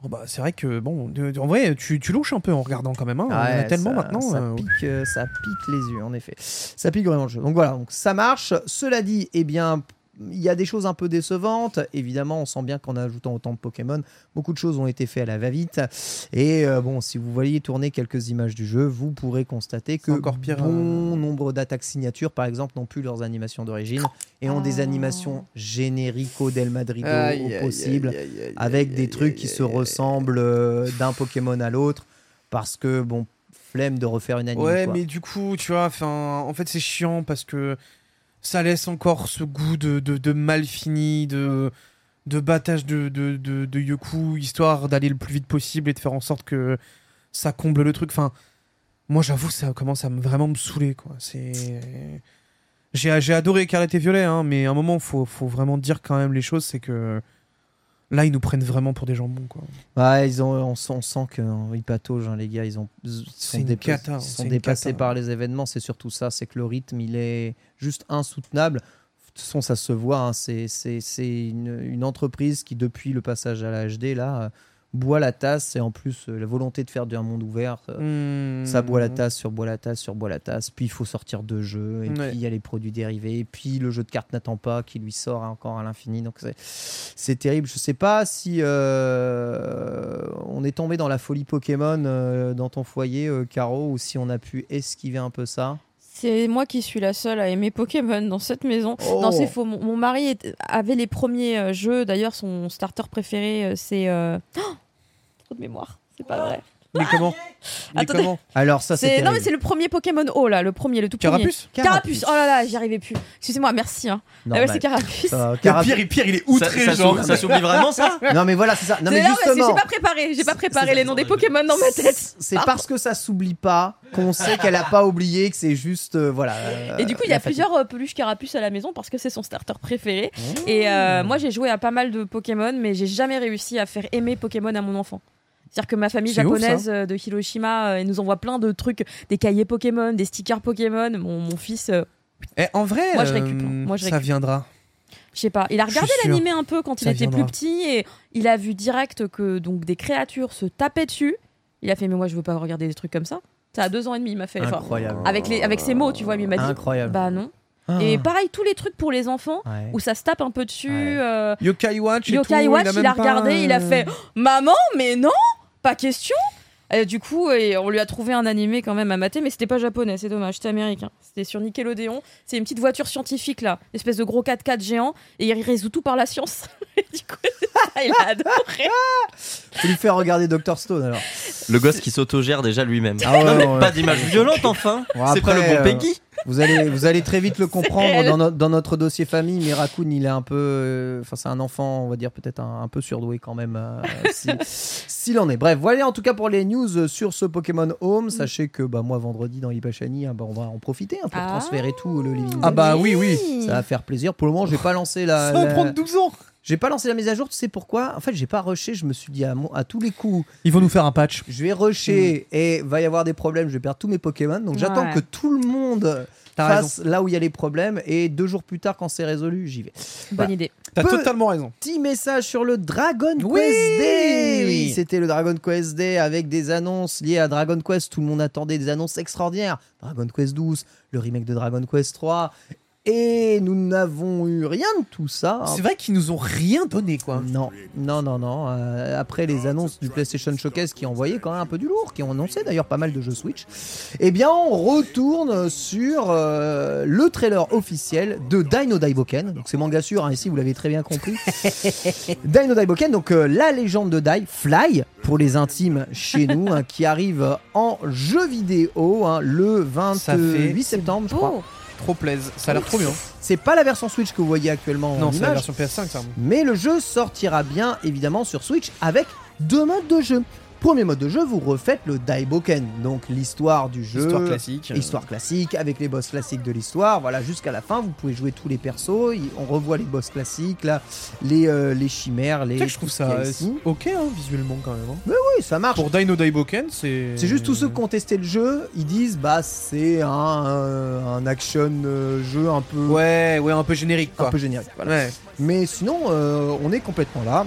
Oh bah, c'est vrai que, bon, en vrai, tu, tu louches un peu en regardant quand même. Hein. On a tellement ça, maintenant. Ça, euh, pique, euh, ça pique les yeux, en effet. Ça pique vraiment le jeu. Donc voilà, donc ça marche. Cela dit, eh bien, il y a des choses un peu décevantes. Évidemment, on sent bien qu'en ajoutant autant de Pokémon, beaucoup de choses ont été faites à la va-vite. Et euh, bon, si vous voyez tourner quelques images du jeu, vous pourrez constater que encore pire, bon nombre d'attaques signatures, par exemple, n'ont plus leurs animations d'origine et ont des Ah. animations générico del Madrido aïe, au possible aïe, aïe, aïe, avec des trucs qui se ressemblent euh, d'un Pokémon à l'autre parce que bon flemme de refaire une anime Ouais, quoi. mais du coup, tu vois, en fait, c'est chiant parce que ça laisse encore ce goût de, de, mal fini, de, de battage de, de, de, de Yoku, histoire d'aller le plus vite possible et de faire en sorte que ça comble le truc. Enfin, moi, j'avoue, ça commence à me, vraiment me saouler, quoi. C'est. J'ai j'ai adoré Écarlate et Violet, hein, mais à un moment, faut, faut vraiment dire quand même les choses, c'est que là, ils nous prennent vraiment pour des jambons, quoi. Ouais, ils ont, on, sent- on sent qu'ils pataugent, hein, les gars. Ils, ont, ils sont, dépa- cata, ils sont dépassés cata. par les événements. C'est surtout ça, c'est que le rythme, il est juste insoutenable. De toute façon, ça se voit. hein, c'est c'est- c'est une, une entreprise qui, depuis le passage à la HD, là, boit la tasse. Et en plus, euh, la volonté de faire un monde ouvert, euh, Hmm. Ça boit la tasse sur boit la tasse sur boit la tasse. Puis il faut sortir de jeux. Et Ouais. puis il y a les produits dérivés. Et puis le jeu de cartes n'attend pas, qui lui sort encore à l'infini. Donc c'est- c'est terrible. Je sais pas si euh, on est tombé dans la folie Pokémon dans ton foyer, Caro, ou si on a pu esquiver un peu ça. C'est moi qui suis la seule à aimer Pokémon dans cette maison. Oh. Non, c'est faux. Mon, mon mari est- avait les premiers euh, jeux. D'ailleurs, son starter préféré, euh, c'est. euh, oh Trop de mémoire. C'est pas vrai. Mais comment Mais Attendez. comment Alors ça c'est non, terrible. mais c'est le premier Pokémon O, là. Le premier, le tout Carapuce premier. Carapuce. Oh là là, j'y arrivais plus. Excusez-moi, merci. Hein. Ah ouais, c'est Carapuce. Ça va, Le Carapuce- pire, il- pire, il est Ça, outré, ça genre. s'oublie- ça s'oublie vraiment ça Non mais voilà, c'est ça. Non C'est mais là, justement. j'ai pas préparé. J'ai pas préparé c'est- les noms des Pokémon dans ma tête. C'est parce que ça s'oublie pas qu'on sait qu'elle a pas oublié que c'est juste euh, voilà. Et du coup, il y la a fatigue. plusieurs euh, peluches Carapuce à la maison parce que c'est son starter préféré. Oh. Et euh, moi, j'ai joué à pas mal de Pokémon, mais j'ai jamais réussi à faire aimer Pokémon à mon enfant. C'est-à-dire que ma famille ouf, japonaise euh, de Hiroshima, euh, elle nous envoie plein de trucs, des cahiers Pokémon, des stickers Pokémon. Mon, mon fils, euh, Eh, en vrai, Moi, je euh, récupère. Moi, je ça viendra. je sais pas, il a regardé l'animé un peu quand il Ça était viendra. plus petit et il a vu direct que donc des créatures se tapaient dessus Il a fait mais moi je veux pas regarder des trucs comme ça. Ça a deux ans et demi, il m'a fait. enfin, Incroyable. avec les avec ses mots, tu vois, il m'a dit. Incroyable. Bah non. Ah. Et pareil, tous les trucs pour les enfants Ouais. où ça se tape un peu dessus. Ouais. euh, Yokai Watch et Yokai tout, Watch, il a, il a, même pas, regardé, il a fait Maman, mais non, pas question. Et du coup, et on lui a trouvé un animé quand même à mater, mais c'était pas japonais, c'est dommage, c'était américain. C'était sur Nickelodeon. C'est une petite voiture scientifique là, une espèce de gros 4x4 géant, et il résout tout par la science. Et du coup, il a adoré. Faut lui faire regarder Dr Stone alors. Le gosse qui s'autogère déjà lui-même. Ah ouais, non mais ouais. pas d'image violente enfin. Bon, c'est pas le bon euh, Peggy? Vous allez, vous allez très vite le comprendre dans, no- dans notre dossier famille. Raccoon, il est un peu. euh, Enfin, c'est un enfant, on va dire peut-être un, un peu surdoué quand même. euh, si- S'il en est. Bref, voilà en tout cas pour les news sur ce Pokémon Home. Sachez que bah, moi, vendredi dans Hibachani, hein, bah, on va en profiter hein, pour Ah. transférer tout le living. Ah bah oui, oui. Ça va faire plaisir. Pour le moment, j'ai pas lancé la. Ça va la- prendre 12 ans. J'ai pas lancé la mise à jour. Tu sais pourquoi? En fait, j'ai pas rushé. Je me suis dit à, mon- à tous les coups, Ils vont nous faire un patch. je vais rusher et va y avoir des problèmes. Je vais perdre tous mes Pokémon. Donc j'attends Ouais. que tout le monde T'as fasse là où il y a les problèmes. Et deux jours plus tard, quand c'est résolu, j'y vais. Bonne Voilà. idée. T'as Peu- totalement raison. Petit message sur le Dragon Oui Quest Day. Oui, c'était le Dragon Quest Day avec des annonces liées à Dragon Quest. Tout le monde attendait des annonces extraordinaires. Dragon Quest 12, le remake de Dragon Quest 3. Et nous n'avons eu rien de tout ça. C'est vrai qu'ils nous ont rien donné, quoi. Non, non, non, non. Euh, après les annonces du PlayStation Showcase qui envoyaient quand même un peu du lourd, qui ont annoncé d'ailleurs pas mal de jeux Switch, eh bien on retourne sur euh, le trailer officiel de Dino Daiboken. Donc c'est manga sûr, hein, ici vous l'avez très bien compris. Dino Daiboken, donc euh, la légende de Dai, Fly pour les intimes chez nous, hein, qui arrive en jeu vidéo hein, le Ça 28 fait- septembre, je crois. Plaise. Ça a l'air trop bien. C'est pas la version Switch que vous voyez actuellement Non, en c'est la version PS5, ça. Mais le jeu sortira bien évidemment sur Switch avec deux modes de jeu. Premier mode de jeu, vous refaites le Daiboken, donc l'histoire du jeu. Histoire classique. euh. Histoire classique avec les boss classiques de l'histoire. Voilà, jusqu'à la fin, vous pouvez jouer tous les persos. On revoit les boss classiques, là, les, euh, les chimères, les. Je trouve ça ok hein, visuellement quand même. hein. Oui, ça marche. Pour Dino Daiboken, c'est. C'est juste tous ceux qui ont testé le jeu, ils disent bah c'est un, euh, un action euh, jeu un peu, Ouais, ouais, un peu générique un peu générique. voilà. Ouais. Mais sinon, euh, on est complètement là.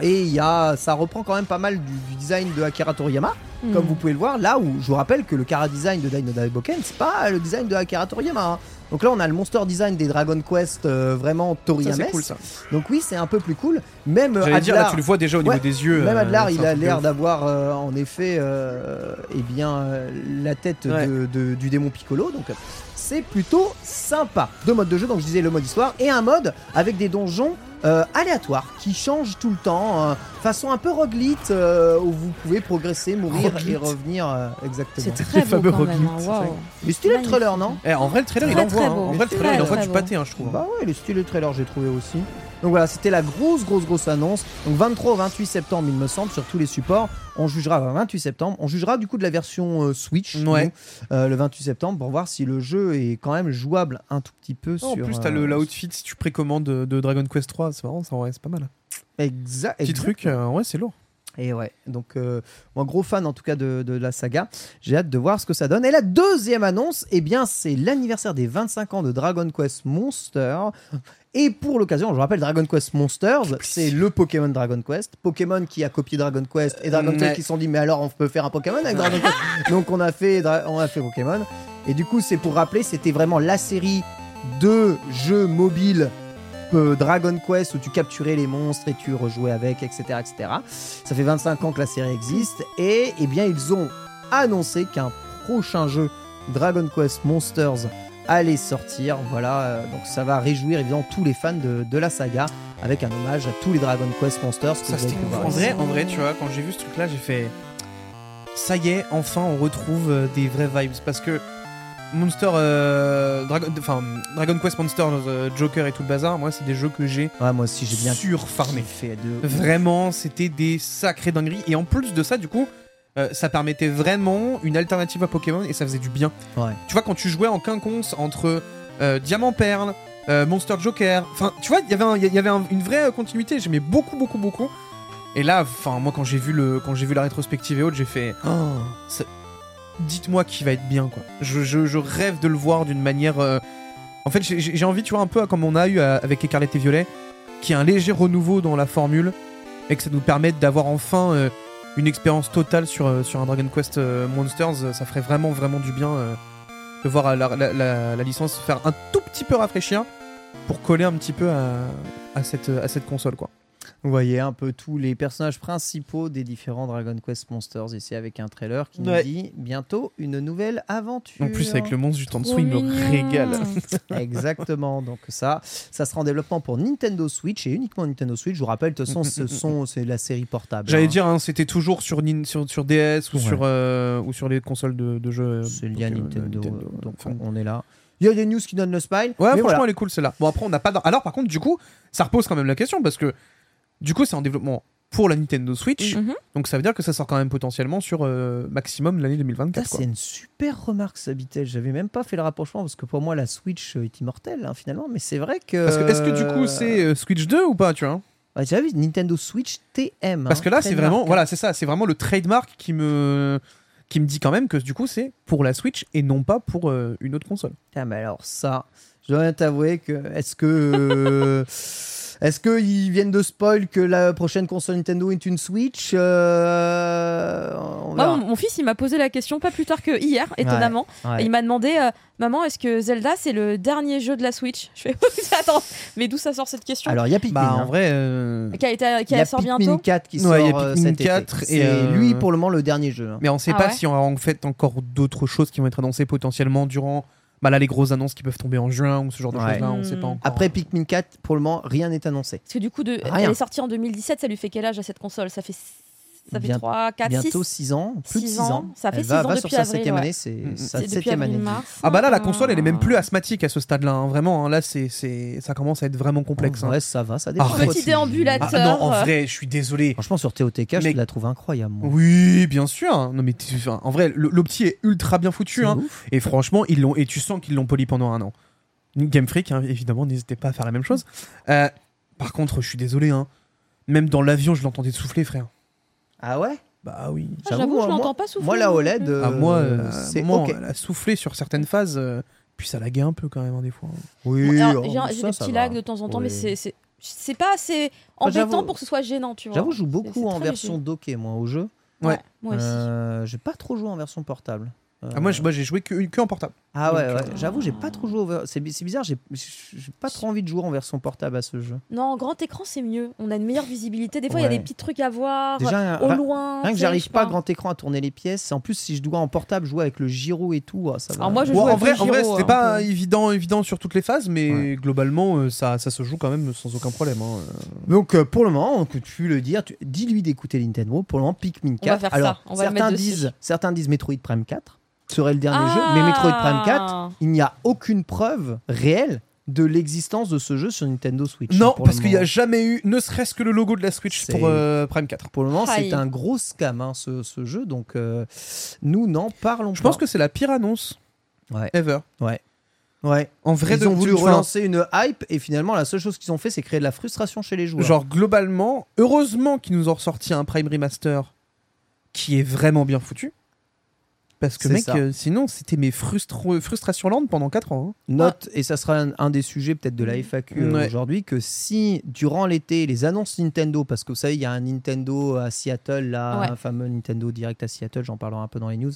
Et il y a, ça reprend quand même pas mal du, du design de Akira Toriyama, comme Hmm. vous pouvez le voir. Là où je vous rappelle que le Kara design de Dino Daiboken, c'est pas le design de Akira Toriyama. hein. Donc là, on a le monster design des Dragon Quest euh, vraiment Toriyama. c'est cool ça. Donc oui, c'est un peu plus cool. Même euh, J'allais dire là, Adlar- tu le vois déjà au niveau Ouais, des yeux. même euh, Adlar, il a l'air d'avoir euh, en effet euh, eh bien, euh, la tête Ouais. de- de- du démon Piccolo. Donc euh, c'est plutôt sympa. Deux modes de jeu, donc je disais le mode histoire et un mode avec des donjons euh, aléatoires qui changent tout le temps, euh, façon un peu roguelite euh, où vous pouvez progresser, mourir Roguelite. et revenir euh, exactement. C'est très beau fameux quand même. roguelite, hein. Mais stylé le trailer, non Eh, en vrai, le trailer, il Très, envoie. hein. beau. En vrai, le trailer, il envoie très du beau. pâté, hein, je trouve. Bah ouais, le style trailer, j'ai trouvé aussi. Donc voilà, c'était la grosse, grosse, grosse annonce. Donc 23 au 28 septembre, il me semble, sur tous les supports. On jugera le 28 septembre. On jugera du coup de la version euh, Switch Ouais. nous, euh, le 28 septembre pour voir si le jeu est quand même jouable un tout petit peu Oh, en sur. plus, t'as euh, le l'outfit si tu précommandes de, de Dragon Quest 3. C'est marrant, ça, ouais, c'est pas mal. Exact. Petit exact. truc, euh, ouais, c'est lourd. Et ouais, donc euh, moi gros fan en tout cas de, de la saga. J'ai hâte de voir ce que ça donne. Et la deuxième annonce, eh bien c'est l'anniversaire des 25 ans de Dragon Quest Monster. Et pour l'occasion, je rappelle Dragon Quest Monsters, c'est le Pokémon Dragon Quest. Pokémon qui a copié Dragon Quest et Dragon Ouais. Quest qui se sont dit mais alors on peut faire un Pokémon avec Dragon Quest. Donc on a fait on a fait Pokémon. Et du coup c'est pour rappeler, c'était vraiment la série de jeux mobiles euh, Dragon Quest où tu capturais les monstres et tu rejouais avec, etc., etc. Ça fait 25 ans que la série existe et eh bien ils ont annoncé qu'un prochain jeu Dragon Quest Monsters allait sortir. Voilà, euh, donc ça va réjouir évidemment tous les fans de, de la saga avec un hommage à tous les Dragon Quest Monsters que Ça, En vrai, en vrai, tu vois, quand j'ai vu ce truc-là, j'ai fait. Ça y est, enfin, on retrouve euh, des vraies vibes. Parce que Monster. euh, Dragon, enfin, Dragon Quest Monster, euh, Joker et tout le bazar, moi, c'est des jeux que j'ai Ouais, moi aussi j'ai bien surfarmé. fait de Vraiment, c'était des sacrées dingueries. Et en plus de ça, du coup, euh, ça permettait vraiment une alternative à Pokémon et ça faisait du bien. Ouais. Tu vois, quand tu jouais en quinconce entre euh, Diamant Perle, euh, Monster Joker, enfin, tu vois, il y avait un- il y avait un- une vraie continuité. J'aimais beaucoup, beaucoup, beaucoup. Et là, enfin, moi, quand j'ai vu le, quand j'ai vu la rétrospective et autres, j'ai fait. Oh, ça- Dites-moi qui va être bien, quoi. Je, je- je rêve de le voir d'une manière. En fait, j'ai envie, tu vois, un peu comme on a eu avec Écarlate et Violet, qui est un léger renouveau dans la formule et que ça nous permette d'avoir enfin une expérience totale sur, euh, sur un Dragon Quest euh, Monsters, euh, ça ferait vraiment vraiment du bien de voir la, la- la- licence faire un tout petit peu rafraîchir pour coller un petit peu à, à cette, à cette console quoi. Vous voyez un peu tous les personnages principaux des différents Dragon Quest Monsters ici avec un trailer qui Ouais. nous dit bientôt une nouvelle aventure. En plus avec le monstre juste en dessous, Trop il me régale. Exactement. Donc ça, ça sera en développement pour Nintendo Switch et uniquement Nintendo Switch. Je vous rappelle, de toute façon, ce sont c'est la série portable. J'allais hein. dire, hein, c'était toujours sur, Nin- sur, sur DS ou, Ouais. sur, euh, ou sur les consoles de, de jeux. c'est donc, lié à euh, Nintendo, Nintendo, donc enfin. on est là. Il y a des news qui donnent le smile. Ouais, mais franchement, voilà. elle est cool celle-là. Bon, après, on n'a pas. Alors, par contre, du coup, ça repose quand même la question parce que du coup, c'est en développement pour la Nintendo Switch. Mhm. Donc, ça veut dire que ça sort quand même potentiellement sur euh, maximum l'année Ça, 2024. quoi. c'est une super remarque, Sabitel. J'avais même pas fait le rapprochement parce que pour moi, la Switch est immortelle hein, finalement. Mais c'est vrai que. Parce que, est-ce que du coup, c'est euh, Switch 2 ou pas, tu vois? Tu as vu Nintendo Switch TM. Parce hein, que là, c'est vraiment. Voilà, c'est ça. C'est vraiment le trademark qui me qui me dit quand même que du coup, c'est pour la Switch et non pas pour euh, une autre console. Ah, mais alors ça, je dois bien t'avouer que est-ce que euh, est-ce que ils viennent de spoil que la prochaine console Nintendo est une Switch Euh, on Moi, verra. mon, mon fils, il m'a posé la question pas plus tard que hier, étonnamment. Ouais. Et il m'a demandé euh, Maman, est-ce que Zelda, c'est le dernier jeu de la Switch? Je fais Attends, mais d'où ça sort cette question? Alors il y a Pikmin. Bah, hein. en vrai. euh, Qui a, été, qui il y a sort Pikmin bientôt 4 qui Ouais, sort il y a Pikmin cet été. 4 et, C'est euh, lui pour le moment le dernier jeu. hein. Mais on sait Ah pas ouais si on aura en fait encore d'autres choses qui vont être annoncées potentiellement durant bah là, les grosses annonces qui peuvent tomber en juin ou ce genre de Ouais. choses-là, on sait pas Hmm. encore. Après Pikmin 4, pour le moment rien n'est annoncé. Parce que du coup, de, Rien. elle est sortie en 2017, ça lui fait quel âge à cette console? Ça fait, ça fait Bien- 3, 4, Bientôt 6 6 ans, plus de Six 6 ans. ans. Ça fait Elle six va, ans va depuis sur sa avril, septième ouais. année, c'est Mm, sa C'est depuis septième année. avril-mars. Ah bah là, la console, elle est même plus asthmatique à ce stade-là, hein, vraiment. hein. là, c'est, c'est, ça commence à être vraiment complexe. En hein. vrai, ça va, ça dépend. Arrête. Petit déambulateur. Ah, non, en vrai, je suis désolé. Franchement, sur TOTK, je Mais- la trouve incroyable. moi. Oui, bien sûr. Non mais tu- enfin, en vrai, le- l'opti est ultra bien foutu. Hein. ouf. Et franchement, ils l'ont et tu sens qu'ils l'ont poli pendant un an. Game Freak, hein, évidemment, n'hésitez pas à faire la même chose. Euh, par contre, je suis désolé. Hein. Même dans l'avion, je l'entendais souffler, frère. Ah ouais? Bah oui. Ah, J'avoue, je moi- l'entends pas souffler. Moi, la OLED, plus. euh, Ah, moi, euh, c'est moment, ok. elle a soufflé sur certaines phases. euh, puis ça laguait un peu quand même, hein, des fois. Oui, Alors, oh, J'ai un- j'ai des petits lags de temps en temps, mais Oui. c'est- c'est c'est pas assez Moi, j'avoue- embêtant pour que ce soit gênant, tu vois. J'avoue, je joue C'est- beaucoup c'est en très version léger. dockée, moi, au jeu. Ouais, moi aussi. Euh, j'ai pas trop joué en version portable. Euh, Ah, moi, j'ai joué que, que en portable. Ah ouais, ouais. euh, j'avoue, j'ai pas trop joué. au C'est bi- c'est bizarre, j'ai pas trop envie de jouer en version portable à ce jeu. Non, grand écran, c'est mieux. On a une meilleure visibilité. Des fois, il y a Ouais. des petits trucs à voir. Déjà, au loin. Rien que j'arrive pas, grand écran à tourner les pièces. En plus, si je dois en portable jouer avec le gyro et tout, ah, ça va. Alors moi, je joue en avec vrai, le en vrai, c'était hein, pas évident, évident sur toutes les phases, mais Ouais. globalement, euh, ça, ça se joue quand même sans aucun problème. hein. Donc pour le moment, donc, tu peux le dire, tu- dis-lui d'écouter Nintendo. Pour le moment, Pikmin 4. On va faire ça, Alors, on va le certains disent, certains disent Metroid Prime 4 serait le dernier Ah jeu, mais Metroid Prime 4, il n'y a aucune preuve réelle de l'existence de ce jeu sur Nintendo Switch. Non, Pour le parce qu'il n'y a jamais eu, ne serait-ce que le logo de la Switch pour euh, Prime 4. Pour le moment, c'est un gros scam hein, ce, ce jeu, donc euh, nous n'en parlons Je pas. pense que c'est la pire annonce Ouais. ever. Ouais. En vrai, Ils de ont voulu relancer une hype et finalement la seule chose qu'ils ont fait c'est créer de la frustration chez les joueurs. Genre, globalement, heureusement qu'ils nous ont ressorti un Prime Remaster qui est vraiment bien foutu. Parce que, mec, euh, sinon, c'était mes frustr- frustrations lentes pendant 4 ans. hein. Note, et ça sera un, un des sujets peut-être de la FAQ euh, Ouais. aujourd'hui, que si durant l'été, les annonces Nintendo, parce que vous savez, il y a un Nintendo à Seattle, là, Ouais. un fameux Nintendo Direct à Seattle, j'en parlerai un peu dans les news.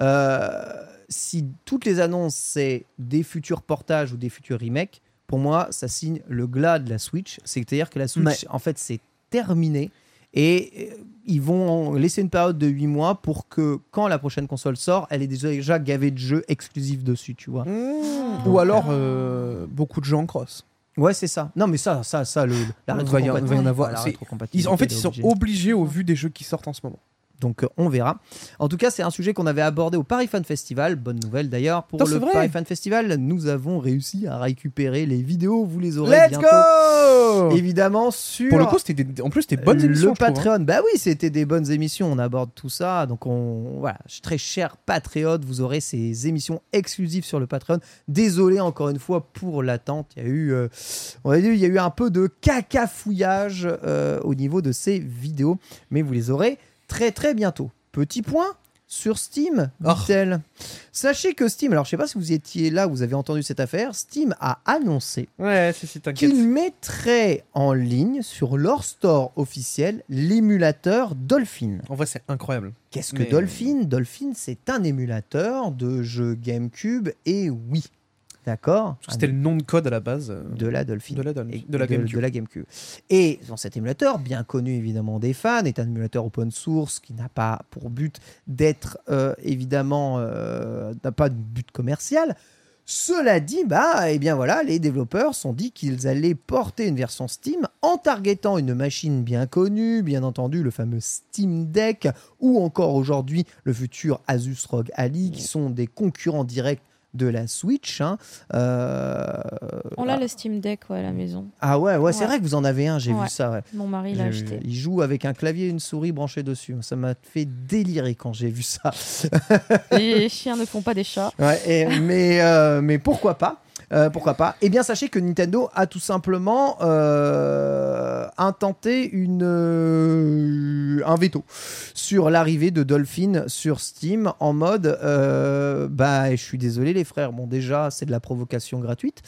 Euh, si toutes les annonces, c'est des futurs portages ou des futurs remakes, pour moi, ça signe le glas de la Switch. C'est-à-dire que la Switch, Ouais. en fait, c'est terminé. Et euh, ils vont laisser une période de 8 mois pour que quand la prochaine console sort, elle est déjà gavée de jeux exclusifs dessus, tu vois. Ou alors, euh, beaucoup de jeux en cross. Ouais, c'est ça. Non, mais ça, ça, ça, le, la Il va y en- il va y en avoir. la C'est- rétrocompatibilité, Ils- en fait, ils sont obligés au vu des jeux qui sortent en ce moment. Donc, euh, on verra. En tout cas, c'est un sujet qu'on avait abordé au Paris Fan Festival. Bonne nouvelle d'ailleurs. Pour Putain, le. Paris Fan Festival, nous avons réussi à récupérer les vidéos. Vous les aurez bientôt. go Évidemment, sur Pour le coup, c'était des- en plus, c'était bonnes le émissions. trouve, hein. Patreon. Bah oui, c'était des bonnes émissions. On aborde tout ça. Donc, on, voilà, très cher patriote, vous aurez ces émissions exclusives sur le Patreon. Désolé encore une fois pour l'attente. Il y a eu, euh, on va dire, il y a eu un peu de cacafouillage euh, au niveau de ces vidéos, mais vous les aurez très très bientôt. Petit point sur Steam, Oh. Sachez que Steam, alors je sais pas si vous étiez là, vous avez entendu cette affaire, Steam a annoncé Ouais, qu'ils mettraient en ligne sur leur store officiel l'émulateur Dolphin. En vrai, c'est incroyable. Qu'est-ce que Mais- Dolphin? Dolphin, c'est un émulateur de jeu GameCube et Wii. D'accord C'était le nom de code à la base. euh, de la Dolphin. de la, Dol- Et de la GameCube. de la GameCube. Et dans cet émulateur, bien connu évidemment des fans, est un émulateur open source qui n'a pas pour but d'être euh, évidemment euh, n'a pas de but commercial. Cela dit, bah, eh bien voilà, les développeurs sont dit qu'ils allaient porter une version Steam en targetant une machine bien connue, bien entendu le fameux Steam Deck, ou encore aujourd'hui le futur Asus ROG Ally, qui sont des concurrents directs de la Switch. hein. Euh, On a le Steam Deck ouais, à la maison. ah ouais, ouais, c'est vrai que vous en avez un, j'ai Ouais. vu ça. ouais. Mon mari l'a acheté. Il joue avec un clavier et une souris branchés dessus. Ça m'a fait délirer quand j'ai vu ça. Les chiens ne font pas des chats. Et- mais, euh, mais pourquoi pas? Euh, pourquoi pas Eh bien, sachez que Nintendo a tout simplement euh, intenté euh, un veto sur l'arrivée de Dolphin sur Steam en mode bah, je suis désolé les frères. Bon, déjà, c'est de la provocation gratuite,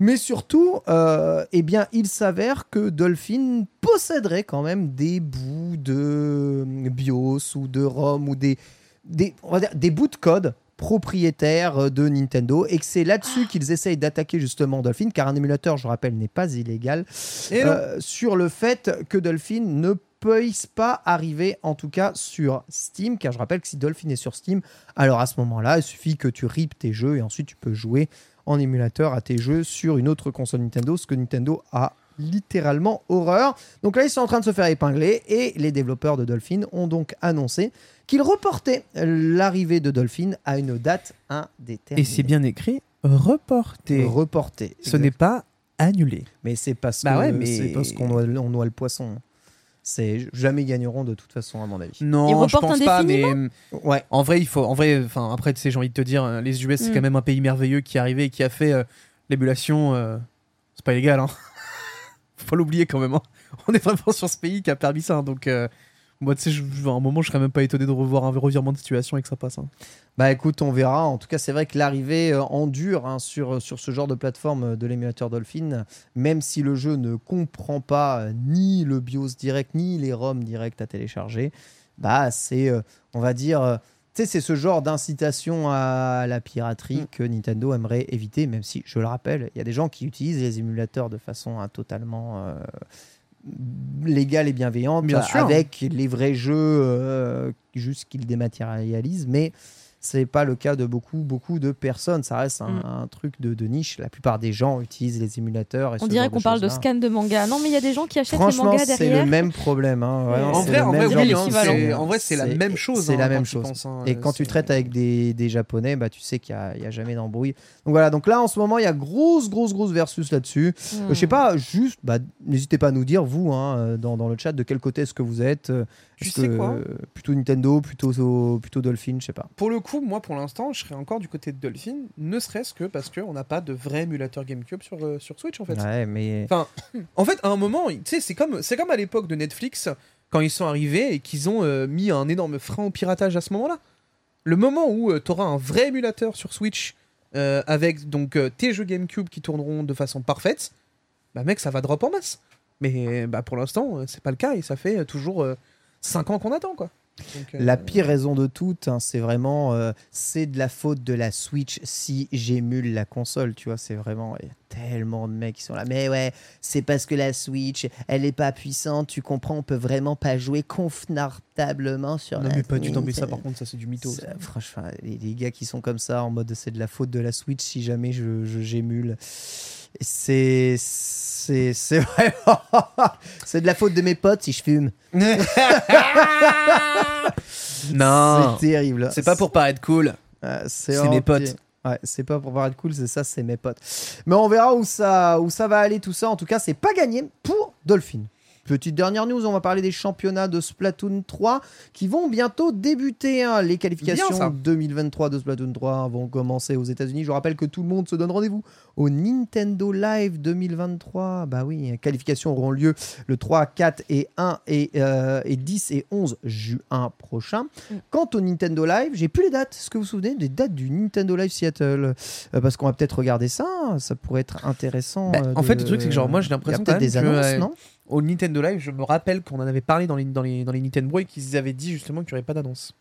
mais surtout, eh bien, il s'avère que Dolphin posséderait quand même des bouts de BIOS ou de ROM ou des bouts de code propriétaires euh, de Nintendo et que c'est là-dessus qu'ils essayent d'attaquer justement Dolphin car un émulateur, je rappelle, n'est pas illégal Et non. euh, sur le fait que Dolphin ne puisse pas arriver en tout cas sur Steam car je rappelle que si Dolphin est sur Steam alors à ce moment-là il suffit que tu ripes tes jeux et ensuite tu peux jouer en émulateur à tes jeux sur une autre console Nintendo ce que Nintendo a littéralement horreur donc là ils sont en train de se faire épingler et les développeurs de Dolphin ont donc annoncé qu'ils reportaient l'arrivée de Dolphin à une date indéterminée Et c'est bien écrit reporté. reporté Ce n'est pas annulé. mais c'est parce Bah ouais, mais- parce qu'on noie, on noie le poisson. C'est jamais ils gagneront de toute façon à mon avis. Non, Ils je reportent pense pas, mais indéfiniment Ouais. en vrai, il faut. En vrai, enfin, après, tu sais, j'ai envie de te dire, euh, les US, c'est quand même un pays merveilleux qui est arrivé et qui a fait euh, l'émulation. euh, c'est pas illégal, hein. Faut pas l'oublier quand même. hein. On est vraiment sur ce pays qui a permis ça, hein, donc. euh, moi, tu sais, à un moment, je serais même pas étonné de revoir un revirement de situation et que ça passe. hein. Bah écoute, on verra. En tout cas, c'est vrai que l'arrivée euh, en dur sur, sur ce genre de plateforme euh, de l'émulateur Dolphin, même si le jeu ne comprend pas euh, ni le BIOS direct, ni les ROM directs à télécharger, bah c'est, euh, on va dire, euh, sais, c'est ce genre d'incitation à la piraterie Mm. que Nintendo aimerait éviter, même si, je le rappelle, il y a des gens qui utilisent les émulateurs de façon hein, totalement euh, légale et bienveillante, Bien sûr. avec les vrais jeux, euh, juste qu'ils dématérialisent, mais c'est pas le cas de beaucoup, beaucoup de personnes. Ça reste un, Mm. un truc de, de niche. La plupart des gens utilisent les émulateurs. Et On dirait qu'on parle de scan de manga. Non, mais il y a des gens qui achètent les mangas c'est derrière. le même problème. hein. En c'est vrai, le en même vrai, oui, hein, situation. en vrai, c'est la même chose. C'est hein, la même quand tu chose. penses, hein, Et quand tu traites avec des, des japonais, bah, tu sais qu'il n'y a, jamais d'embrouille. Donc voilà, donc là en ce moment, il y a grosse, grosse, grosse versus là-dessus. Hmm. Euh, je sais pas, juste, bah, n'hésitez pas à nous dire, vous, hein, euh, dans, dans le chat, de quel côté est-ce que vous êtes euh, Tu sais que, quoi? euh, Plutôt Nintendo, plutôt, plutôt Dolphin, je sais pas. Pour le coup, moi, pour l'instant, je serais encore du côté de Dolphin, ne serait-ce que parce qu'on n'a pas de vrai émulateur GameCube sur, euh, sur Switch, en fait. Ouais, mais. Enfin, en fait, à un moment, tu sais, c'est comme, comme à l'époque de Netflix, quand ils sont arrivés et qu'ils ont euh, mis un énorme frein au piratage à ce moment-là. Le moment où tu auras un vrai émulateur sur Switch euh, avec donc euh, tes jeux GameCube qui tourneront de façon parfaite, bah mec, ça va drop en masse. Mais bah, pour l'instant, euh, c'est pas le cas et ça fait euh, toujours 5 ans qu'on attend, quoi. Donc, euh, La pire raison de toutes, hein, c'est vraiment, euh, c'est de la faute de la Switch si j'émule la console, tu vois, c'est vraiment, il y a tellement de mecs qui sont là, mais ouais, c'est parce que la Switch, elle est pas puissante, tu comprends, on peut vraiment pas jouer confortablement sur Non, la mais pas du tout, mais ça par contre, ça c'est du mytho. Ça, franchement, les, les gars qui sont comme ça, en mode c'est de la faute de la Switch si jamais je, je- j'émule, c'est, c'est, c'est vraiment, c'est de la faute de mes potes si je fume. non, c'est terrible. c'est pas pour paraître cool. Euh, C'est mes potes. Ouais, c'est pas pour être cool, c'est ça, c'est mes potes. Mais on verra où ça, où ça va aller tout ça. En tout cas, c'est pas gagné pour Dolphin. Petite dernière news, on va parler des championnats de Splatoon 3 qui vont bientôt débuter. hein. Les qualifications ça. 2023 de Splatoon 3 vont commencer aux États-Unis. Je vous rappelle que tout le monde se donne rendez-vous au Nintendo Live 2023. Bah oui, les qualifications auront lieu le 3, 4 et 1 et, euh, et 10 et 11 juin prochain. Quant au Nintendo Live, j'ai plus les dates. Est-ce que vous vous souvenez des dates du Nintendo Live Seattle? Euh, Parce qu'on va peut-être regarder ça. Ça pourrait être intéressant. Bah, euh, en fait, de- le truc, c'est que genre, moi, j'ai Il y a l'impression même des que, annonces, euh, non? Au Nintendo Live, je me rappelle qu'on en avait parlé dans les, dans les, dans les Nintendo et qu'ils avaient dit justement qu'il n'y aurait pas d'annonce.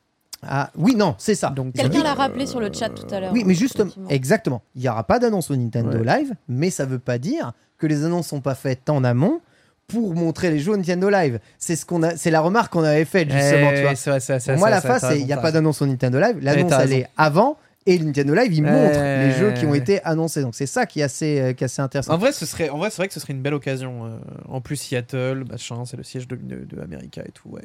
Ah oui, non, c'est ça. Donc, Quelqu'un euh, l'a rappelé sur le chat tout à l'heure. Oui, mais justement, exactement. Il n'y aura pas d'annonce au Nintendo Ouais. Live, mais ça veut pas dire que les annonces sont pas faites en amont pour montrer les jeux au Nintendo Live. C'est ce qu'on a, c'est la remarque qu'on avait faite justement. eh, tu vois. c'est vrai, c'est vrai, c'est Pour moi, la c'est il n'y a pas d'annonce au Nintendo Live. L'annonce, t'as elle est avant. Et Nintendo Live, il montre Euh, les jeux qui ont été annoncés. Donc c'est ça qui est assez, euh, qui est assez intéressant. En vrai, ce serait, en vrai, c'est vrai que ce serait une belle occasion. euh, en plus, Seattle, machin, c'est le siège de, de, de America et tout. Ouais.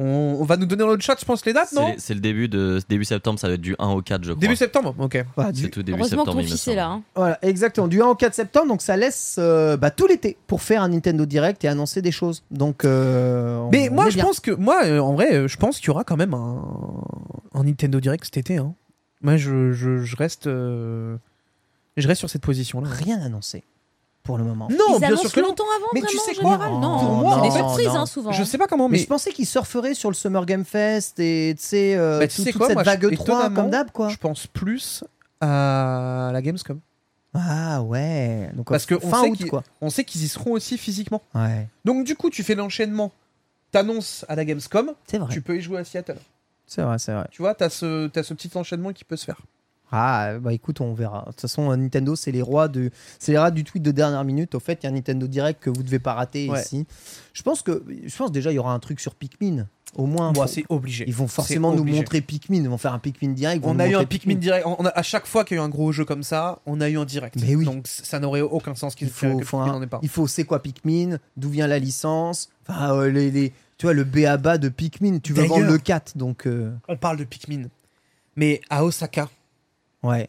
On, on va nous donner dans le chat, je pense, les dates, non C'est le début de début septembre, ça va être du 1 au 4, je crois. Début septembre, ok. Voilà, du- C'est tout début Heureusement que septembre. ton il me fils est là. hein. Voilà, exactement. Du 1 au 4 septembre, donc ça laisse euh, bah, tout l'été pour faire un Nintendo Direct et annoncer des choses. Donc, euh, on- Mais on moi, je bien. pense que, moi, euh, en vrai, euh, je pense qu'il y aura quand même un, un Nintendo Direct cet été. Hein. Moi, je, je, je reste, euh, je reste sur cette position-là. rien annoncé pour le moment. Non, Ils bien annoncent sûr que non. longtemps avant, Mais vraiment, tu sais en quoi général? Non, Pour moi, c'est des non, surprises, non. hein, souvent. Je sais pas comment, Mais mais je pensais qu'ils surferaient sur le Summer Game Fest et tu sais, euh, Bah, tu tout- sais toute quoi, cette moi, je- vague 3 étonnamment, comme d'hab quoi. je pense plus à la Gamescom. Ah ouais. Donc Parce que on fin sait août qu'ils- quoi. On sait qu'ils y seront aussi physiquement. Ouais. Donc du coup, tu fais l'enchaînement. T'annonces à la Gamescom, C'est vrai. tu peux y jouer à Seattle. C'est vrai, c'est vrai. Tu vois, t'as ce, t'as ce petit enchaînement qui peut se faire. Ah bah écoute, on verra. De toute façon, euh, Nintendo, c'est les rois de, c'est les rois du tweet de dernière minute. Au fait, il y a un Nintendo Direct que vous devez pas rater Ouais. ici. Je pense que, je pense déjà il y aura un truc sur Pikmin. Au moins, Moi, faut- c'est obligé. ils vont forcément nous montrer Pikmin. Ils vont faire un Pikmin direct. On a eu un Pikmin direct. On a, à chaque fois qu'il y a eu un gros jeu comme ça, on a eu un direct. Mais oui. Donc ça n'aurait aucun sens qu'il Il faut, Pikmin un- pas. il faut c'est quoi Pikmin? D'où vient la licence? Enfin, euh, les, les- tu vois, le BABA de Pikmin. Tu vas vendre le 4, donc euh, On parle de Pikmin. Mais à Osaka, ouais.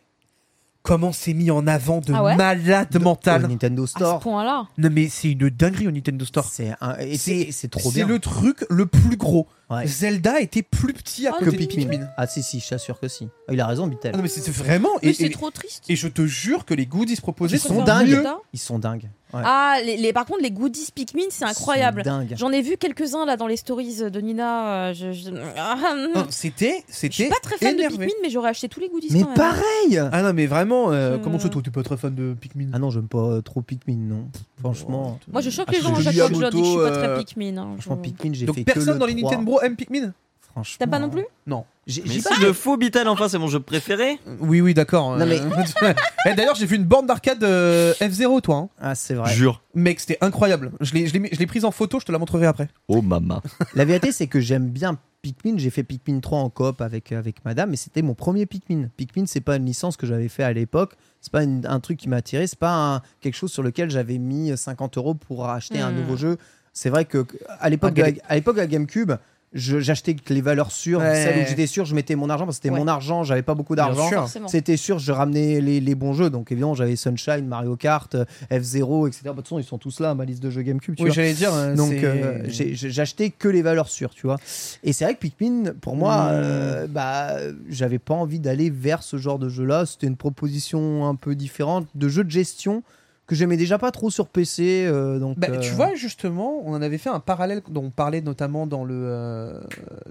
comment c'est mis en avant de Ah ouais malade Au mental. Nintendo À ce Store. point-là. Non mais c'est une dinguerie au Nintendo Store. C'est un- et c'est c'est trop C'est bien. le truc le plus gros. Ouais. Zelda était plus petit à Ah, côté que de Pikmin. Pikmin. Ah si si, je t'assure que si. Ah, il a raison, Bitel. Ah non mais c'est vraiment. Mais Et, c'est et- trop triste. et je te jure que les goodies proposés Ils sont dingues. Ils sont dingues. Ouais. Ah, les, les- par contre, les goodies Pikmin, c'est incroyable. J'en ai vu quelques-uns là dans les stories de Nina. euh, je, je- Ah, Non, C'était, je suis c'était. pas très fan énervé. de Pikmin, mais j'aurais acheté tous les goodies Mais quand même. pareil Ah non mais vraiment. euh, Je- Comment ça toi t'es pas très fan de Pikmin? Ah non, j'aime pas euh, trop Pikmin, non. Franchement, Moi, je choque Ah, les gens à chaque fois que je leur dis que je suis pas très euh, Pikmin. hein. franchement Je- Pikmin, j'ai Donc fait que personne dans les 3. Nintendo aime Pikmin? Franchement. T'aimes pas non plus Non. J'ai Mais si pas le faux Bitel, enfin, c'est mon jeu préféré. Oui oui d'accord. Non, mais- euh, Eh, D'ailleurs j'ai vu une borne d'arcade euh, F0 toi. hein. Ah, c'est vrai. Jure. Mec c'était incroyable. Je l'ai, je l'ai mis- je l'ai prise en photo, je te la montrerai après. Oh mama. La vérité, c'est que j'aime bien Pikmin. J'ai fait Pikmin 3 en coop avec, avec madame, mais c'était mon premier Pikmin. Pikmin, c'est pas une licence que j'avais fait à l'époque. C'est pas une- un truc qui m'a attiré. C'est pas un- quelque chose sur lequel j'avais mis 50 euros pour acheter un Hmm. nouveau jeu. C'est vrai que à l'époque de, la- à l'époque de la GameCube, j'achetais que les valeurs sûres, Ouais. celles où j'étais sûr, je mettais mon argent parce que c'était Ouais. mon argent, j'avais pas beaucoup d'argent. C'était sûr, je ramenais les, les bons jeux. Donc évidemment, j'avais Sunshine, Mario Kart, euh, F0, etc. Bah, De toute façon, ils sont tous là, ma liste de jeux GameCube. Tu Oui vois. j'allais dire. euh, Donc euh, j'achetais que les valeurs sûres, tu vois. Et c'est vrai que Pikmin, pour moi, Mm. euh, bah, j'avais pas envie d'aller vers ce genre de jeu-là. C'était une proposition un peu différente de jeu de gestion que j'aimais déjà pas trop sur PC. euh, donc, Bah, euh, Tu vois, justement, on en avait fait un parallèle dont on parlait notamment dans le, euh,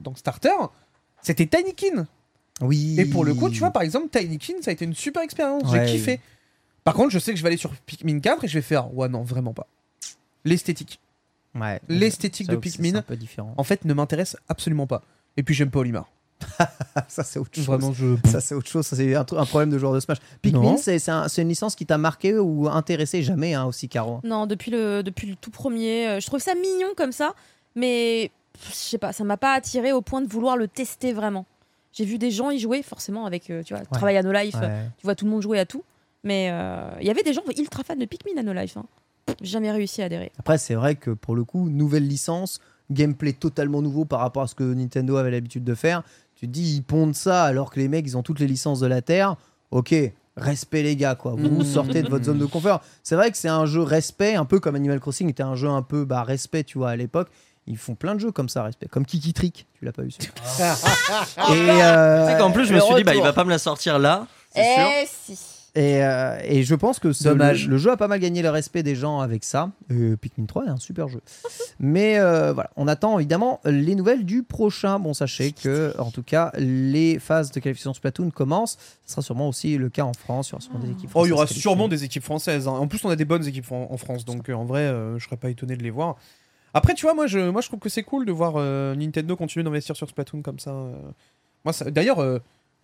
dans le Starter. C'était Tinykin. oui. Et pour le coup, tu vois, par exemple, Tinykin, ça a été une super expérience. Ouais. J'ai kiffé. Par contre, je sais que je vais aller sur Pikmin 4 et je vais faire Ouais, non, vraiment pas. L'esthétique. Ouais. L'esthétique de Pikmin, un peu différent. en fait, ne m'intéresse absolument pas. Et puis, j'aime pas Olimar. ça, c'est autre chose. Vraiment, je. Ça, c'est autre chose. Ça, c'est un, un problème de joueur de Smash. Pikmin, c'est c'est un- une licence qui t'a marqué ou intéressé jamais, hein, aussi, Caro. Non, depuis le, depuis le tout premier. euh, je trouve ça mignon comme ça, mais je sais pas, ça m'a pas attiré au point de vouloir le tester vraiment. J'ai vu des gens y jouer, forcément, avec, euh, tu vois, travail à No Life, euh, Ouais. tu vois tout le monde jouer à tout. Mais euh, il y avait des gens ultra fans de Pikmin à No Life. Hein. J'ai jamais réussi à adhérer. Après, c'est vrai que pour le coup, nouvelle licence, gameplay totalement nouveau par rapport à ce que Nintendo avait l'habitude de faire. Tu te dis, ils pondent ça alors que les mecs, ils ont toutes les licences de la Terre. Ok, respect les gars, quoi. Vous Mmh. sortez de votre zone de confort. C'est vrai que c'est un jeu respect, un peu comme Animal Crossing était un jeu un peu bah, respect, tu vois, à l'époque. Ils font plein de jeux comme ça, respect. Comme Kiki Trick, tu l'as pas vu celui-là. Et, euh, Tu sais qu'en plus, je me suis dit, bah, il va pas me la sortir là. C'est sûr. Eh si. Et, euh, et je pense que ce-. Le, le jeu a pas mal gagné le respect des gens avec ça. Euh, Pikmin 3 est un super jeu. Mais euh, voilà, on attend évidemment les nouvelles du prochain. Bon, sachez que, en tout cas, les phases de qualification Splatoon commencent. Ce sera sûrement aussi le cas en France. Il y aura sûrement des équipes Oh, il y aura françaises sûrement des équipes françaises. hein. En plus, on a des bonnes équipes en France, donc en vrai, je serais pas étonné de les voir. Après, tu vois, moi, je, moi, je trouve que c'est cool de voir Nintendo continuer d'investir sur Splatoon comme ça. Moi, ça- d'ailleurs,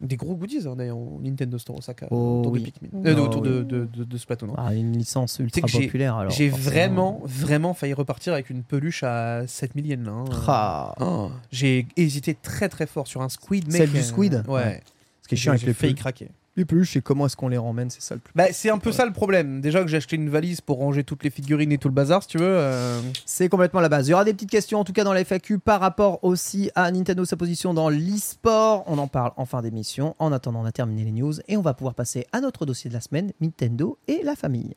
des gros goodies hein, d'ailleurs au Nintendo Store Osaka Oh, autour oui. de Pikmin, euh, Oh, autour de, oui. de, de- de Splatoon. hein. Ah, une licence ultra populaire. alors, J'ai vraiment, vraiment failles repartir avec une peluche à 7000 yens. Là, hein. Ah. Oh, j'ai hésité très très fort sur un squid. Mec, Celle du euh, squid Ouais. Ouais. Ce qui est chiant avec J'ai les failli peluches. Les peluches, c'est comment est-ce qu'on les ramène, c'est ça le plus. Bah, c'est un peu ça le problème. Déjà que j'ai acheté une valise pour ranger toutes les figurines et tout le bazar, si tu veux. euh, C'est complètement la base. Il y aura des petites questions, en tout cas dans la FAQ, par rapport aussi à Nintendo, sa position dans l'e-sport. On en parle en fin d'émission. En attendant, on a terminé les news et on va pouvoir passer à notre dossier de la semaine, Nintendo et la famille.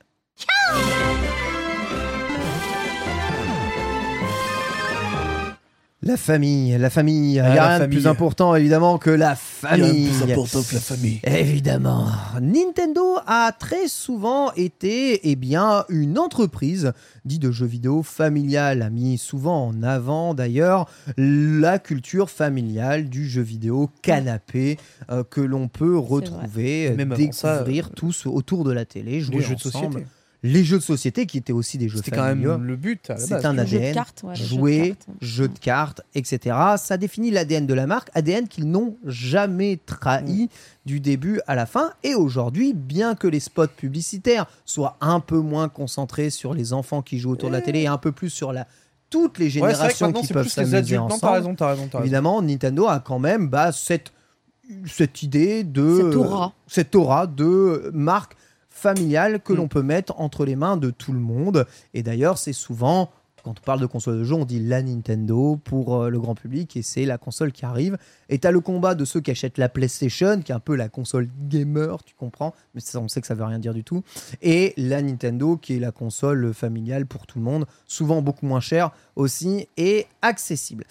La famille, la famille. Il Ah, n'y a rien de plus important évidemment que la famille. que la famille. Évidemment. Nintendo a très souvent été eh bien, une entreprise dite de jeux vidéo familiale, a mis souvent en avant d'ailleurs la culture familiale du jeu vidéo canapé euh, que l'on peut retrouver, euh, Même avant ça, découvrir tous autour de la télé, jouer Les jeux de ensemble. société. Les jeux de société qui étaient aussi des jeux C'était quand même le but C'est un Le jeu de ADN. cartes, ouais, le jeu de jouer, cartes. jeu de cartes, etc. Ça définit l'ADN de la marque, ADN qu'ils n'ont jamais trahi du début à la fin. Et aujourd'hui, bien que les spots publicitaires soient un peu moins concentrés sur les enfants qui jouent autour de la télé et un peu plus sur la, toutes les générations qui peuvent s'amuser. Non, ensemble, raison, t'as raison, t'as raison. évidemment, Nintendo a quand même bah, cette, cette idée de... Cette aura. cette aura de marque familiale que Mm. l'on peut mettre entre les mains de tout le monde. Et d'ailleurs, c'est souvent, quand on parle de console de jeu, on dit la Nintendo pour euh, le grand public et c'est la console qui arrive. Et t'as le combat de ceux qui achètent la PlayStation, qui est un peu la console gamer, tu comprends, mais ça, on sait que ça veut rien dire du tout. Et la Nintendo, qui est la console familiale pour tout le monde, souvent beaucoup moins chère aussi et accessible.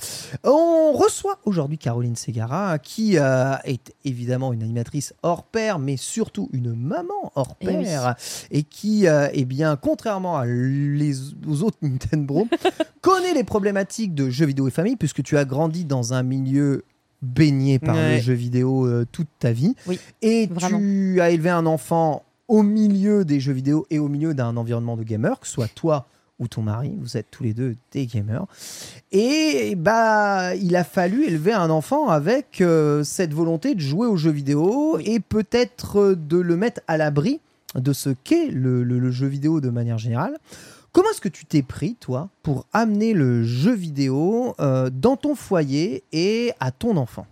On reçoit aujourd'hui Caroline Segara, qui euh, est évidemment une animatrice hors pair, mais surtout une maman hors Eh oui. pair, et qui, euh, eh bien, contrairement à les, aux autres Nintendo, connaît les problématiques de jeux vidéo et famille, puisque tu as grandi dans un milieu baigné par Ouais. les jeux vidéo euh, toute ta vie, Oui, et vraiment. tu as élevé un enfant au milieu des jeux vidéo et au milieu d'un environnement de gamer, que ce soit toi ou ton mari, vous êtes tous les deux des gamers. Et bah, il a fallu élever un enfant avec euh, cette volonté de jouer aux jeux vidéo et peut-être euh, de le mettre à l'abri de ce qu'est le, le- le jeu vidéo de manière générale. Comment est-ce que tu t'es pris, toi, pour amener le jeu vidéo euh, dans ton foyer et à ton enfant?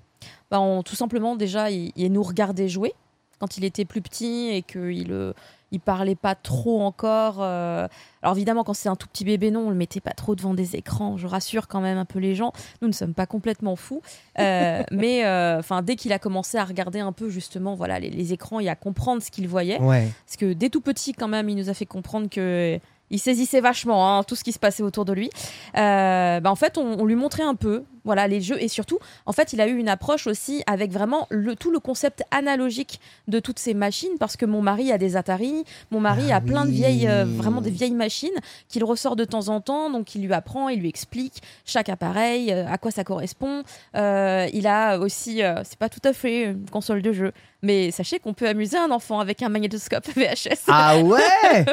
Bah, on- tout simplement, déjà, il, il nous regardait jouer quand il était plus petit et qu'il euh, il parlait pas trop encore. euh. Alors évidemment, quand c'est un tout petit bébé, non, on le mettait pas trop devant des écrans. Je rassure quand même un peu les gens. Nous ne sommes pas complètement fous. Euh, mais enfin, dès qu'il a commencé à regarder un peu justement, voilà, les, les écrans et à comprendre ce qu'il voyait, Ouais. parce que dès tout petit, quand même, il nous a fait comprendre que il saisissait vachement hein, tout ce qui se passait autour de lui. Euh, bah, en fait, on, on lui montrait un peu, voilà, les jeux et surtout, en fait, il a eu une approche aussi avec vraiment le, tout le concept analogique de toutes ces machines, parce que mon mari a des Atari, mon mari Ah a plein de vieilles, euh, vraiment des vieilles machines qu'il ressort de temps en temps, donc il lui apprend, il lui explique chaque appareil, euh, à quoi ça correspond. Il a aussi, c'est pas tout à fait une console de jeu, mais sachez qu'on peut amuser un enfant avec un magnétoscope VHS. Ah ouais,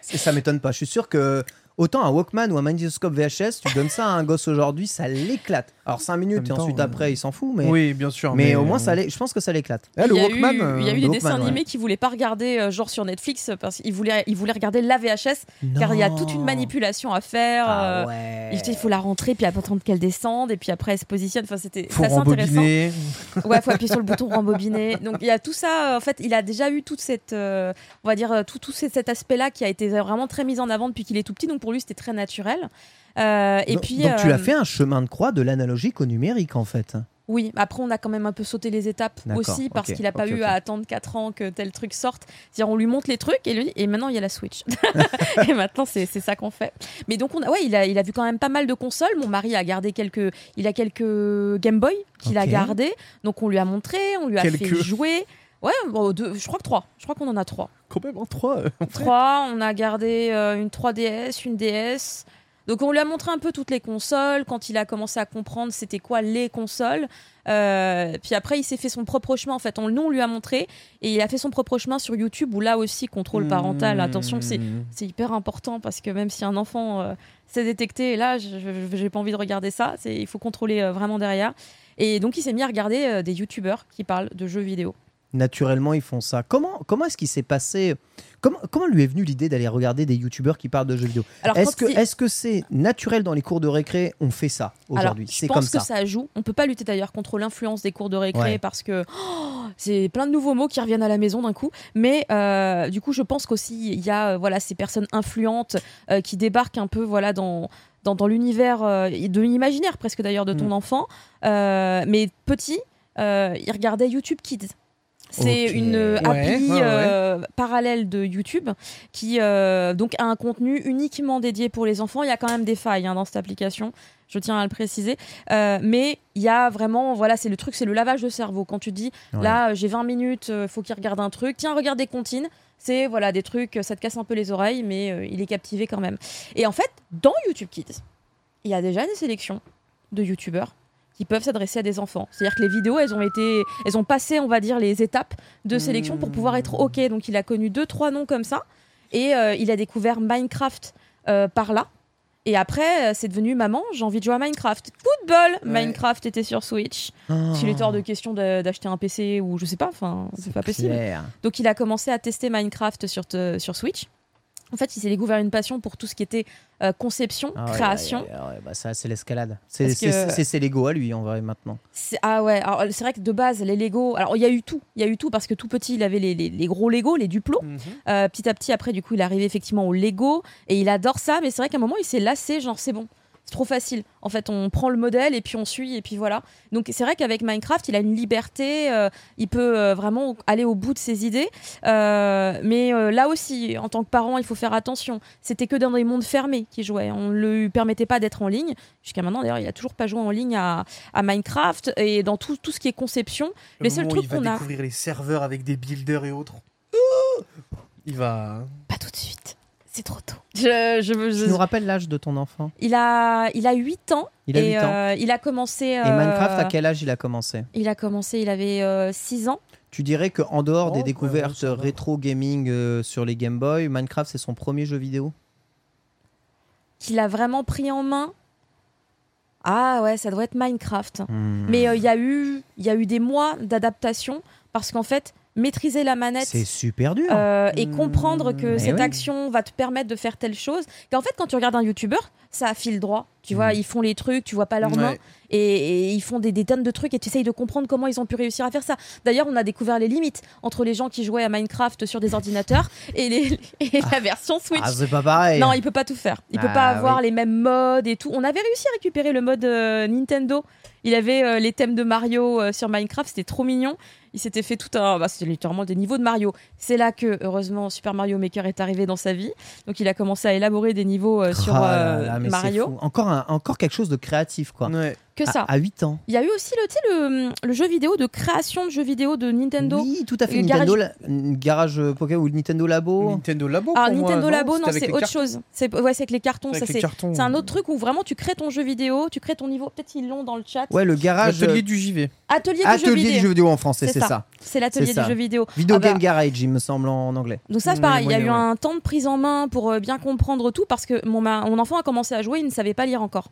ça m'étonne pas. Je suis sûr que autant un Walkman ou un magnétoscope VHS, tu donnes ça à un gosse aujourd'hui, ça l'éclate. Alors 5 minutes et ensuite temps, euh, après il s'en fout, mais, Oui, bien sûr. mais, au moins ça je pense que ça l'éclate. Eh, Il le y a Walkman, eu, euh, il y a eu le des Walkman, dessins ouais. animés qui voulaient pas regarder euh, genre sur Netflix parce qu'ils voulaient, ils voulaient regarder la VHS car il y a toute une manipulation à faire. Ah euh, ouais. Il il faut la rentrer puis attendre qu'elle descende et puis après elle se positionne. Enfin c'était assez intéressant. rembobiner. Ouais, faut appuyer sur le bouton rembobiner. Donc il y a tout ça. euh, En fait, il a déjà eu toute cette, euh, on va dire euh, tout, tout cet cet aspect-là qui a été vraiment très mis en avant depuis qu'il est tout petit. Donc pour lui c'était très naturel. Euh, et donc, puis donc tu euh, as fait un chemin de croix de l'analogique au numérique en fait. Oui, après on a quand même un peu sauté les étapes aussi parce qu'il n'a pas eu à attendre 4 ans que tel truc sorte. C'est-à-dire on lui montre les trucs et lui et maintenant il y a la Switch. et maintenant c'est ça qu'on fait. Mais donc on a ouais, il a il a vu quand même pas mal de consoles. Mon mari a gardé quelques il a quelques Game Boy qu'il a gardé. Donc on lui a montré, on lui a Quelques. fait jouer. Ouais, bon, deux- je crois que trois. Je crois qu'on en a trois. Quand même, en 3. Trois, on a gardé euh, une 3DS, une DS. Donc on lui a montré un peu toutes les consoles. Quand il a commencé à comprendre c'était quoi les consoles. Euh, puis après il s'est fait son propre chemin en fait. On, nous on lui a montré et il a fait son propre chemin sur YouTube où là aussi contrôle parental. Attention c'est Mmh. c'est hyper important parce que même si un enfant euh, s'est détecté, là je- je- j'ai pas envie de regarder ça. Il faut contrôler euh, vraiment derrière. Et donc il s'est mis à regarder euh, des youtubeurs qui parlent de jeux vidéo. Naturellement, ils font ça. Comment, comment est-ce qu'il s'est passé comment, comment lui est venue l'idée d'aller regarder des youtubeurs qui parlent de jeux vidéo Est-ce que est-ce que c'est naturel dans les cours de récré On fait ça aujourd'hui. Je pense que ça. joue. On peut pas lutter d'ailleurs contre l'influence des cours de récré Ouais. parce que oh, c'est plein de nouveaux mots qui reviennent à la maison d'un coup. Mais euh, du coup, je pense qu'aussi il y a euh, voilà ces personnes influentes euh, qui débarquent un peu voilà dans dans, dans l'univers de l'imaginaire presque d'ailleurs de ton Mm. enfant. Mais petit, il regardait YouTube Kids. C'est une euh, appli ouais, ouais. euh, parallèle de YouTube qui euh, donc a un contenu uniquement dédié pour les enfants. Il y a quand même des failles hein, dans cette application, je tiens à le préciser. Euh, mais il y a vraiment, voilà, c'est le truc, c'est le lavage de cerveau. Quand tu dis, Ouais. là, j'ai 20 minutes, euh, faut qu'il regarde un truc, tiens, regarde des comptines. C'est voilà des trucs, ça te casse un peu les oreilles, mais euh, il est captivé quand même. Et en fait, dans YouTube Kids, il y a déjà des sélections de YouTubeurs qui peuvent s'adresser à des enfants. C'est-à-dire que les vidéos, elles ont été, elles ont passé, on va dire, les étapes de sélection pour pouvoir être ok. Donc il a connu deux, trois noms comme ça, et euh, il a découvert Minecraft euh, par là. Et après, euh, c'est devenu maman, j'ai envie de jouer à Minecraft. Coup de bol, Minecraft était sur Switch. Ah, Il était hors de question d'acheter un PC ou je sais pas, enfin, c'est pas possible. clair. Donc il a commencé à tester Minecraft sur, te- sur Switch. En fait, il s'est découvert une passion pour tout ce qui était euh, conception, Ah ouais, création. ouais, ouais, ouais, bah ça, c'est l'escalade. C'est que- ses Lego à lui, en vrai, maintenant. C'est- Ah ouais, alors, c'est vrai que de base, les Lego. Alors il y a eu tout. Il y a eu tout parce que tout petit, il avait les, les- les gros Lego, les duplos. Mhm. Euh, petit à petit, après, du coup, il est arrivé effectivement au Lego et il adore ça. Mais c'est vrai qu'à un moment, il s'est lassé, genre c'est bon. C'est trop facile. En fait, on prend le modèle et puis on suit et puis voilà. Donc c'est vrai qu'avec Minecraft, il a une liberté. euh, il peut euh, vraiment aller au bout de ses idées. Euh, mais là aussi, en tant que parent, il faut faire attention. C'était que dans des mondes fermés qu'il jouait. On ne lui permettait pas d'être en ligne. Jusqu'à maintenant, d'ailleurs, il a toujours pas joué en ligne à, à Minecraft et dans tout, tout ce qui est conception. Le Les seuls moment où trucs il va qu'on a- découvrir les serveurs avec des builders et autres. Il va. Pas tout de suite. C'est trop tôt. Je, je, je- Tu nous rappelles l'âge de ton enfant? Il a, il a 8 ans. Il a et 8 ans. euh, il a commencé. Et euh, Minecraft, à quel âge il a commencé? Il a commencé, il avait 6 ans. Tu dirais qu'en dehors Oh, des bah, découvertes va. rétro gaming euh, sur les Game Boy, Minecraft c'est son premier jeu vidéo? Qu'il a vraiment pris en main. Ah ouais, ça doit être Minecraft. Hmm. Mais euh, il y, a eu- il y a eu des mois d'adaptation parce qu'en fait, maîtriser la manette. C'est super dur. euh, et comprendre que cette oui. action va te permettre de faire telle chose. Qu'en fait, quand tu regardes un youtubeur, ça a fil droit. Tu vois, ils font les trucs, tu vois pas leurs Ouais. mains. Et, et ils font des, des tonnes de trucs et tu essayes de comprendre comment ils ont pu réussir à faire ça. D'ailleurs, on a découvert les limites entre les gens qui jouaient à Minecraft sur des ordinateurs et, les, et la version Switch. Ah, c'est pas pareil. non, il peut pas tout faire. Il peut Ah, pas avoir oui. les mêmes modes et tout. On avait réussi à récupérer le mode euh, Nintendo. Il avait euh, les thèmes de Mario euh, sur Minecraft, c'était trop mignon. Il s'était fait tout un. Bah, c'était littéralement des niveaux de Mario. C'est là que, heureusement, Super Mario Maker est arrivé dans sa vie. Donc, il a commencé à élaborer des niveaux euh, sur Ah là là, mais c'est Mario. fou. Encore, un- encore quelque chose de créatif, quoi. Ouais. Que ça. À, à 8 ans. Il y a eu aussi le, tu sais, le, le jeu vidéo de création de jeux vidéo de Nintendo. Oui, tout à fait. Nintendo, garage- la- une garage euh, Pokémon ou le Nintendo Labo. Nintendo Labo. Moi, Nintendo non Labo, non, c'est autre cartons. chose. C'est ouais, c'est avec les cartons. C'est Ça, avec les c'est cartons. c'est un autre truc où vraiment tu crées ton jeu vidéo, tu crées ton niveau. Peut-être ils l'ont dans le chat. Ouais, le garage. Euh, du JV. Atelier, du jeu Atelier vidéo. du jeu vidéo en français, C'est ça. C'est l'atelier du jeu vidéo. Video Ah bah, Game Garage, il me semble en anglais. Donc ça c'est pareil, il y a eu un temps de prise en main pour euh, bien comprendre tout parce que mon enfant a commencé à jouer, il ne savait pas lire encore.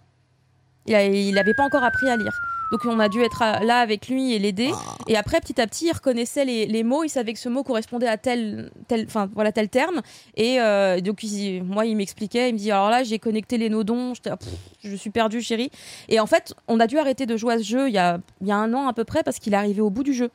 Il n'avait pas encore appris à lire. Donc on a dû être là avec lui et l'aider. Ah. Et après petit à petit il reconnaissait les, les mots, il savait que ce mot correspondait à tel, tel, enfin voilà tel terme. Et euh, donc il- moi il m'expliquait, il me dit alors là j'ai connecté les nodons, ah, pff, je suis perdu chérie. Et en fait on a dû arrêter de jouer à ce jeu il y a, il y a un an à peu près parce qu'il est arrivé au bout du jeu.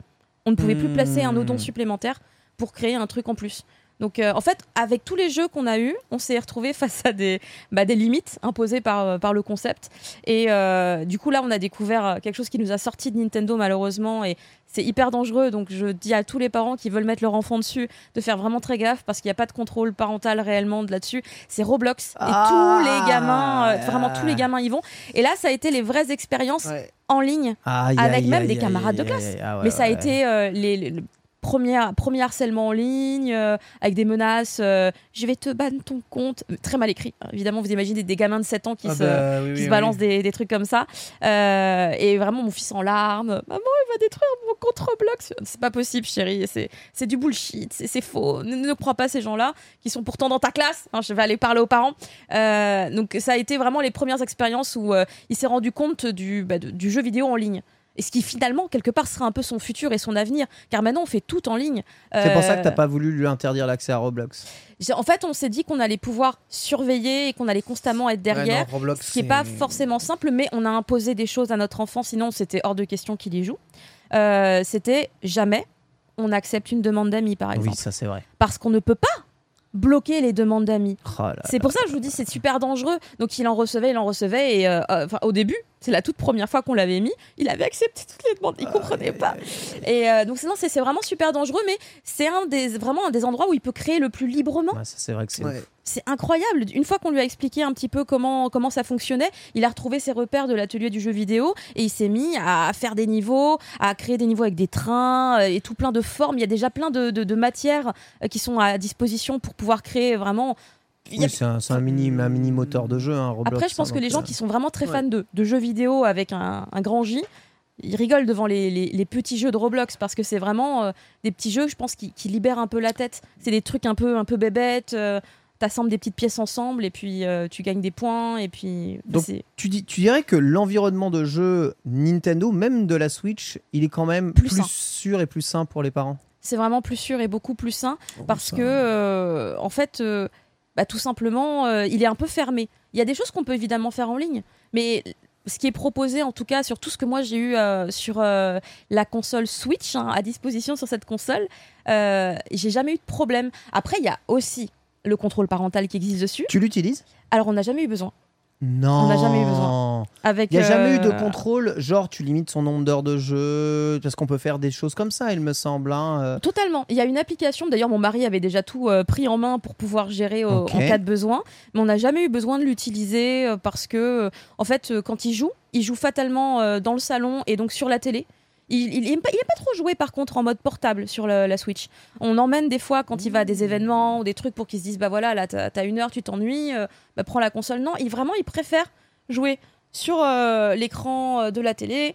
On ne pouvait plus placer un nodon Hmm. supplémentaire pour créer un truc en plus. Donc euh, en fait, avec tous les jeux qu'on a eus, on s'est retrouvé face à des, bah, des limites imposées par, euh, par le concept. Et euh, du coup là, on a découvert quelque chose qui nous a sorti de Nintendo malheureusement et c'est hyper dangereux. Donc je dis à tous les parents qui veulent mettre leur enfant dessus de faire vraiment très gaffe parce qu'il n'y a pas de contrôle parental réellement de là-dessus. C'est Roblox et Ah tous les gamins, euh, vraiment tous les gamins y vont. Et là, ça a été les vraies expériences Ouais. en ligne avec même des camarades de classe. ah ouais, Mais ça a ouais. été euh, les, les- le premier, premier harcèlement en ligne, euh, avec des menaces, euh, je vais te ban ton compte, très mal écrit. hein. Évidemment, vous imaginez des gamins de 7 ans qui Ah se, bah, oui, qui oui, se balancent oui. des, des trucs comme ça. Euh, et vraiment, mon fils en larmes, maman, il va détruire mon compte Roblox. C'est pas possible, chérie, c'est du bullshit, c'est faux. Ne, ne crois pas ces gens-là, qui sont pourtant dans ta classe. Hein, je vais aller parler aux parents. Donc, ça a été vraiment les premières expériences où il s'est rendu compte du, bah, de- du jeu vidéo en ligne. Et ce qui finalement, quelque part, sera un peu son futur et son avenir. Car maintenant, on fait tout en ligne. C'est pour ça que Euh, t'as pas voulu lui interdire l'accès à Roblox. En fait, on s'est dit qu'on allait pouvoir surveiller et qu'on allait constamment être derrière. Ouais, non, Roblox, ce qui n'est pas forcément simple, mais on a imposé des choses à notre enfant, sinon c'était hors de question qu'il y joue. Euh, c'était jamais on accepte une demande d'amis, par exemple. Oui, ça c'est vrai. Parce qu'on ne peut pas bloquer les demandes d'amis. Oh C'est pour ça que je vous dis, c'est super dangereux. Donc il en recevait, il en recevait, et euh, euh, au début, c'est la toute première fois qu'on l'avait mis, il avait accepté toutes les demandes, il comprenait pas. Et euh, donc sinon, c'est vraiment super dangereux, mais c'est un des vraiment un des endroits où il peut créer le plus librement. Ouais, c'est vrai que c'est Ouais. ouf. C'est incroyable. Une fois qu'on lui a expliqué un petit peu comment, comment ça fonctionnait, il a retrouvé ses repères de l'atelier du jeu vidéo et il s'est mis à faire des niveaux, à créer des niveaux avec des trains euh, et tout plein de formes. Il y a déjà plein de, de- de matières euh, qui sont à disposition pour pouvoir créer vraiment. A- Oui, c'est un, mini, un mini moteur de jeu, hein, Roblox. Après, je pense hein, que les gens euh, qui sont vraiment très Ouais. fans de, de jeux vidéo avec un, un grand J, ils rigolent devant les, les- les petits jeux de Roblox parce que c'est vraiment euh, des petits jeux, je pense, qui, qui libèrent un peu la tête. C'est des trucs un peu, un peu bébêtes. euh, T'assembles des petites pièces ensemble et puis euh, tu gagnes des points et puis Donc, tu, dis, tu dirais que l'environnement de jeu Nintendo, même de la Switch, il est quand même Plus sûr et plus sain pour les parents? c'est vraiment plus sûr et beaucoup plus sain parce ça- que euh, en fait euh, bah, tout simplement euh, il est un peu fermé. Il y a des choses qu'on peut évidemment faire en ligne mais ce qui est proposé en tout cas sur tout ce que moi j'ai eu euh, sur euh, la console Switch hein, à disposition sur cette console j'ai jamais eu de problème. Après il y a aussi le contrôle parental qui existe dessus. Tu l'utilises? Alors on n'a jamais eu besoin Non. n'a jamais eu besoin. avec Il n'y a jamais eu de euh, contrôle, genre tu limites son nombre d'heures de jeu, parce qu'on peut faire des choses comme ça, il me semble. hein, euh. Totalement. Il y a une application, d'ailleurs mon mari avait déjà tout euh, pris en main pour pouvoir gérer en cas de besoin, mais on n'a jamais eu besoin de l'utiliser parce que, en fait, quand il joue, il joue fatalement dans le salon et donc sur la télé. Il, il, aime pas, il aime pas trop jouer par contre en mode portable sur le- la Switch. On emmène des fois quand il va à des événements ou des trucs pour qu'il se dise bah voilà là t'as as une heure tu t'ennuies euh, bah prends la console. Non, il vraiment il préfère jouer sur euh, l'écran euh, de la télé.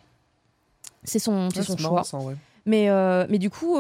C'est son, Ouais, son choix. ça, ouais. Mais, euh, mais du coup,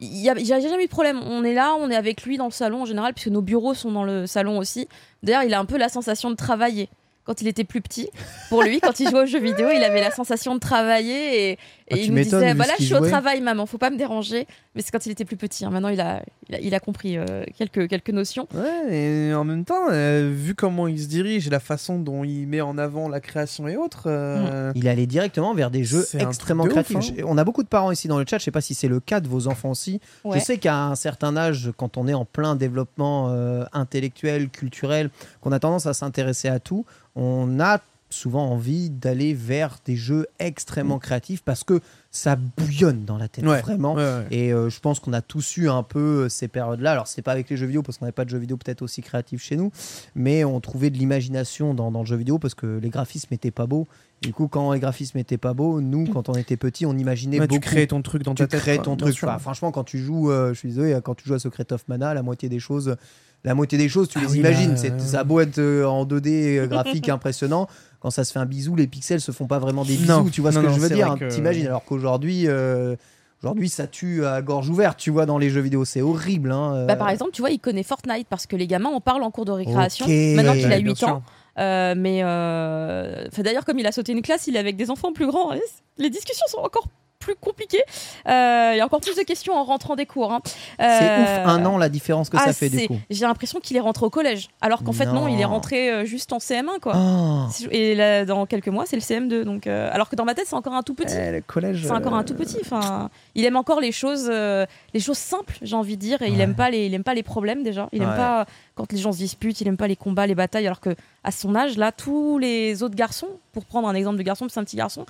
il y a, j'ai jamais eu de problème. On est là, on est avec lui dans le salon en général, puisque nos bureaux sont dans le salon aussi. D'ailleurs, il a un peu la sensation de travailler. Quand il était plus petit, pour lui, quand il jouait aux jeux vidéo, il avait la sensation de travailler et, et Ah, il nous m'étonnes, disait Voilà, je suis au travail, maman, faut pas me déranger. Mais c'est quand il était plus petit. hein. Maintenant, il a, il a, il a compris euh, quelques, quelques notions. Ouais, et en même temps, euh, vu comment il se dirige et la façon dont il met en avant la création et autres, euh, Il allait directement vers des jeux extrêmement de ouf, créatifs. hein. On a beaucoup de parents ici dans le chat, je sais pas si c'est le cas de vos enfants aussi. Ouais. Je sais qu'à un certain âge, quand on est en plein développement euh, intellectuel, culturel, qu'on a tendance à s'intéresser à tout, on a souvent envie d'aller vers des jeux extrêmement créatifs parce que ça bouillonne dans la tête, Mm. ouais, vraiment. ouais, ouais. Et euh, je pense qu'on a tous eu un peu euh, ces périodes-là. Alors, c'est pas avec les jeux vidéo, parce qu'on n'avait pas de jeux vidéo peut-être aussi créatifs chez nous, mais on trouvait de l'imagination dans, dans le jeu vidéo parce que les graphismes étaient pas beaux. Du coup, quand les graphismes étaient pas beaux, nous, quand on était petits, on imaginait beaucoup. tu crées ton truc dans tu ta tête. quoi, ton truc. Enfin, franchement, quand tu joues, euh, je suis désolé, quand tu joues à Secret of Mana, la moitié des choses. La moitié des choses, tu Ah les oui, imagines. euh, Ça a beau être en 2D euh, graphique impressionnant. Quand ça se fait un bisou, les pixels se font pas vraiment des bisous. Non, tu vois ce que non, je veux dire hein, que- T'imagines Alors qu'aujourd'hui, euh, aujourd'hui, ça tue à gorge ouverte. Tu vois dans les jeux vidéo, c'est horrible. hein, euh. Bah, par exemple, tu vois, il connaît Fortnite parce que les gamins en parlent en cours de récréation. Maintenant qu'il a Ouais, bien 8 sûr. ans. Euh, mais euh, enfin, d'ailleurs, comme il a sauté une classe, il est avec des enfants plus grands. et Les discussions sont encore plus compliqué. Euh, Il y a encore plus de questions en rentrant des cours. hein. C'est Euh, ouf, un an la différence que ah, ça fait du coup. J'ai l'impression qu'il est rentré au collège, alors qu'en fait non, il est rentré euh, juste en CM1 quoi. Oh. Et là, dans quelques mois, c'est le CM2. Donc, euh, alors que dans ma tête, c'est encore un tout petit. Eh, le collège. C'est encore un tout petit. Enfin, il aime encore les choses, euh, les choses simples, j'ai envie de dire, et il aime pas les, il aime pas les problèmes déjà. Il aime Ouais. pas quand les gens se disputent. Il aime pas les combats, les batailles. Alors que à son âge, là, tous les autres garçons, pour prendre un exemple de garçon, c'est un petit garçon,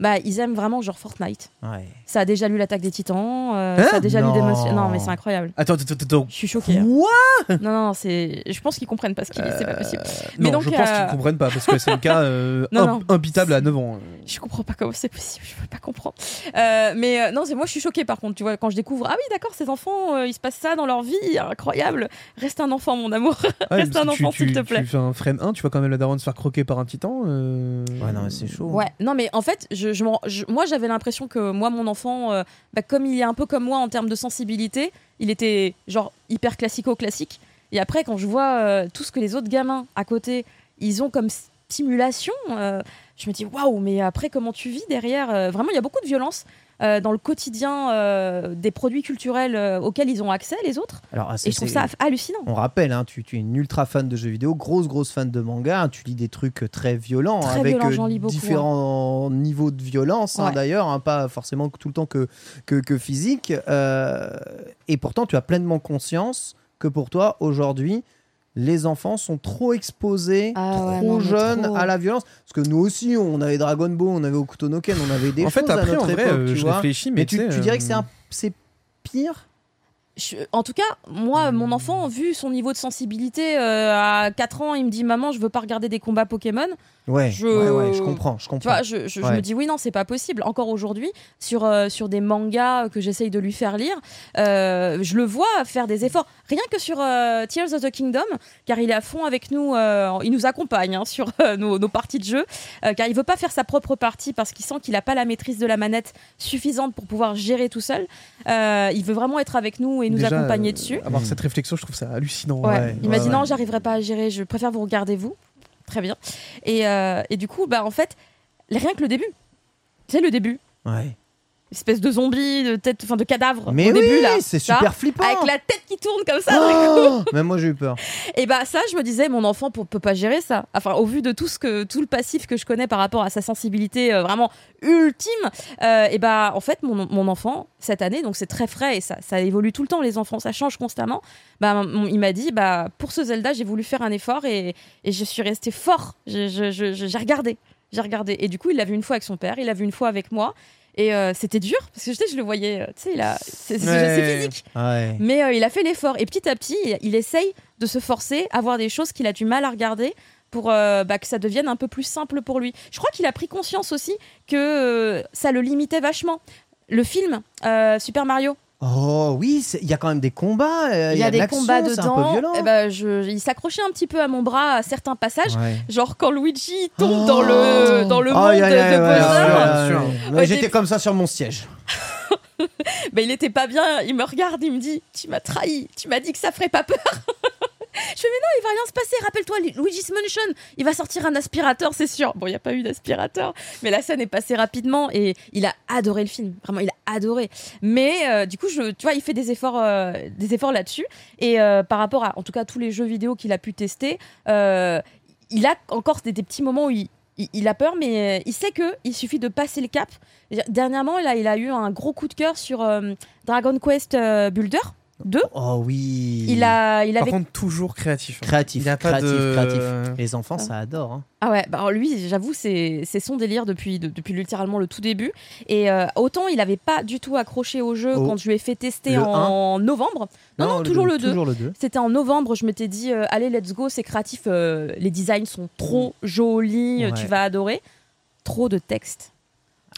bah ils aiment vraiment genre Fortnite. Ouais. Ça a déjà lu l'attaque des Titans. euh, Hein? ça a déjà lu Non. Demon Slayer. Non, mais c'est incroyable. Attends, attends, attends. Je suis choquée. hein. Quoi? Non, non, c'est. Je pense qu'ils comprennent pas ce qu'il dit. C'est pas possible. Mais Non, donc, je pense euh, qu'ils comprennent pas parce que c'est le cas euh, Non, imp- non. impitable à 9 ans. Je comprends pas comment c'est possible, je peux pas comprendre. Euh, mais euh, non, c'est moi je suis choquée par contre, tu vois, quand je découvre ah oui, d'accord, ces enfants, euh, il se passe ça dans leur vie, incroyable. Reste un enfant mon amour. Ouais, Reste un enfant s'il te plaît. Tu fais un frame 1, tu vois quand même la daronne se faire croquer par un titan. euh, Ouais, non, mais c'est chaud. Ouais, non mais en fait, je, moi j'avais l'impression que moi mon enfant, euh, bah, comme il est un peu comme moi en termes de sensibilité, il était genre hyper classico-classique. Et après quand je vois euh, tout ce que les autres gamins à côté, ils ont comme stimulation, euh, je me dis waouh, mais après comment tu vis derrière Vraiment, il y a beaucoup de violence. Euh, dans le quotidien euh, des produits culturels euh, auxquels ils ont accès, les autres. Alors, ah, Et je trouve ça hallucinant. On rappelle, hein, tu, tu es une ultra fan de jeux vidéo, grosse grosse fan de manga, hein, tu lis des trucs très violents, Très avec beaucoup, différents niveaux de violence hein, Ouais. d'ailleurs, hein, pas forcément tout le temps que, que, que physique. et pourtant, tu as pleinement conscience que pour toi, aujourd'hui, les enfants sont trop exposés, Ah trop ouais, non, mais jeunes trop. à la violence. Parce que nous aussi, on avait Dragon Ball, on avait Okuto no Ken, on avait des En fait, choses à après, notre en vrai, époque, euh, tu je vois. réfléchis, Mais mais tu, dirais que euh, c'est un- c'est pire? Je- en tout cas, moi, mon enfant, vu son niveau de sensibilité, euh, à 4 ans, il me dit Maman, je veux pas regarder des combats Pokémon. Ouais, Je- ouais, ouais, je comprends, je Tu comprends. vois, je, je- je Ouais. me dis Oui, non, c'est pas possible. Encore aujourd'hui, sur, euh, sur des mangas que j'essaye de lui faire lire, euh, je le vois faire des efforts. Rien que sur euh, Tears of the Kingdom, car il est à fond avec nous, euh, il nous accompagne hein, sur euh, nos, nos parties de jeu, euh, car il veut pas faire sa propre partie parce qu'il sent qu'il a pas la maîtrise de la manette suffisante pour pouvoir gérer tout seul. Euh, il veut vraiment être avec nous et nous déjà, accompagner euh, dessus. Avoir cette réflexion, je trouve ça hallucinant. Ouais. Ouais, il m'a ouais, dit ouais. non, j'arriverai pas à gérer, je préfère vous regarder vous. Très bien. Et, euh, et du coup, bah en fait, rien que le début. Sais, le début. Ouais. Espèce de zombie, de tête, enfin de cadavre Mais au oui, début là. c'est super flippant. Avec la tête qui tourne comme ça. Oh Même moi j'ai eu peur. Et bah ça, je me disais, mon enfant pour- peut pas gérer ça. Enfin, au vu de tout ce que tout le passif que je connais par rapport à sa sensibilité euh, vraiment ultime, euh, et bah en fait, mon, mon enfant cette année, donc c'est très frais et ça, ça évolue tout le temps. Les enfants, ça change constamment. Bah, mon- il m'a dit, bah pour ce Zelda, j'ai voulu faire un effort et, et je suis restée fort. J'ai regardé, j'ai regardé. Et du coup, il l'a vu une fois avec son père, il l'a vu une fois avec moi. Et euh, c'était dur parce que je, sais, je le voyais, euh, tu sais, il a- c'est Ouais. physique. Ouais. Mais euh, il a fait l'effort. Et petit à petit, il, essaye de se forcer à voir des choses qu'il a du mal à regarder pour euh, bah, que ça devienne un peu plus simple pour lui. Je crois qu'il a pris conscience aussi que ça le limitait vachement. Le film Super Mario, Oh oui, il y a quand même des combats. euh, il y a, de des combats un dedans. peu violent. Eh ben, je- il s'accrochait un petit peu à mon bras à certains passages. Ouais. Genre quand Luigi tombe Oh. dans le, dans le monde aïe, aïe, de Bowser. ouais. J'étais comme ça sur mon siège. Ben, il était pas bien. Il me regarde, il me dit Tu m'as trahi, tu m'as dit que ça ferait pas peur. Je fais Mais non, il va rien se passer. Rappelle-toi, Lu- Luigi's Mansion, il va sortir un aspirateur, c'est sûr. Bon, il n'y a pas eu d'aspirateur, mais la scène est passée rapidement et il a adoré le film. Vraiment, il a adoré. Mais euh, du coup, tu vois, il fait des efforts, euh, des efforts là-dessus. Et euh, par rapport à, en tout cas, tous les jeux vidéo qu'il a pu tester, il a encore des, des petits moments où il, a peur, mais il sait que il suffit de passer le cap. Dernièrement, là, il a eu un gros coup de cœur sur Dragon Quest Builder 2. Oh oui. Il a, il Par avait. contre, toujours créatif. hein. Créatif, Il a pas créatif, de- créatif. Les enfants, ça adore. hein. Ah ouais, bah alors lui, j'avoue, c'est c'est son délire depuis, de- depuis littéralement le tout début. Et euh, autant il avait pas du tout accroché au jeu Oh. quand je lui ai fait tester Le en novembre. Non, non, toujours le 2. Toujours le 2. C'était en novembre, je m'étais dit, euh, allez, let's go, c'est créatif, euh, les designs sont trop jolis, euh, Ouais. tu vas adorer. Trop de texte,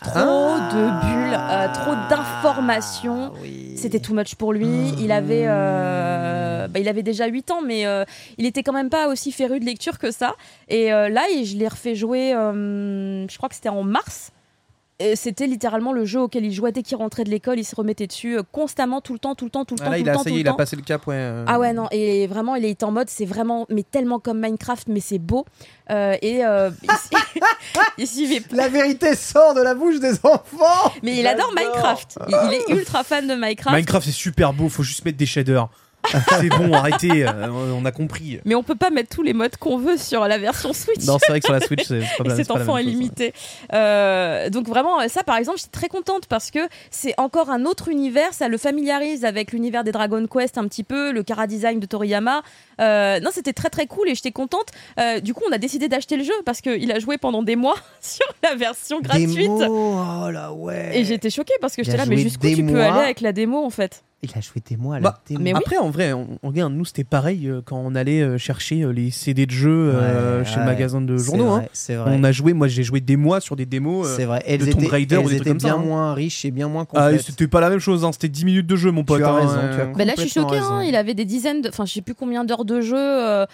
trop Ah. de bulles, euh, trop d'informations. oui. C'était too much pour lui. Il avait, euh, bah, il avait déjà 8 ans, mais euh, il était quand même pas aussi féru de lecture que ça. Et là, je l'ai refait jouer, je crois que c'était en mars. Et C'était littéralement le jeu auquel il jouait dès qu'il rentrait de l'école, il se remettait dessus euh, constamment, tout le temps, tout le temps, tout le Ah, temps, là, tout il le a, temps, tout le il a temps. passé le cap, ouais. euh. Ah ouais non et vraiment il est en mode c'est vraiment mais tellement comme Minecraft mais c'est beau Euh, et euh, il, La vérité sort de la bouche des enfants mais il adore. Minecraft il, il est ultra fan de Minecraft Minecraft, c'est super beau, faut juste mettre des shaders. c'est bon, arrêtez, euh, on a compris. mais on peut pas mettre tous les modes qu'on veut sur la version Switch Non, c'est vrai que sur la Switch, c'est c'est pas, la- cet la enfant même est chose, limité. Euh, donc vraiment, ça par exemple, j'étais très contente parce que c'est encore un autre univers. Ça le familiarise avec l'univers des Dragon Quest un petit peu, le Kara Design de Toriyama. Euh, non, c'était très très cool et j'étais contente. Euh, du coup, on a décidé d'acheter le jeu parce qu'il a joué pendant des mois sur la version gratuite. Démo, oh là ouais. Et j'étais choquée parce que j'étais là, mais jusqu'où tu peux aller avec la démo en fait? Il a joué des mois à la Bah, démo. Mais oui. Après, en vrai, on, on regarde, nous, c'était pareil euh, quand on allait euh, chercher euh, les CD de jeux euh, Ouais, chez ouais. le magasin de journaux. hein. vrai, C'est vrai. On a joué, moi, j'ai joué des mois sur des démos. euh, C'est vrai. Elles de Tomb étaient, Raider ou elles des trucs étaient comme ça, bien hein. moins riches et bien moins Ah, complètes. c'était pas la même chose, hein, c'était 10 minutes de jeu, mon pote. as raison, tu as Ben là, je suis hein, il avait des dizaines, de... enfin, je sais plus combien d'heures de jeu. euh,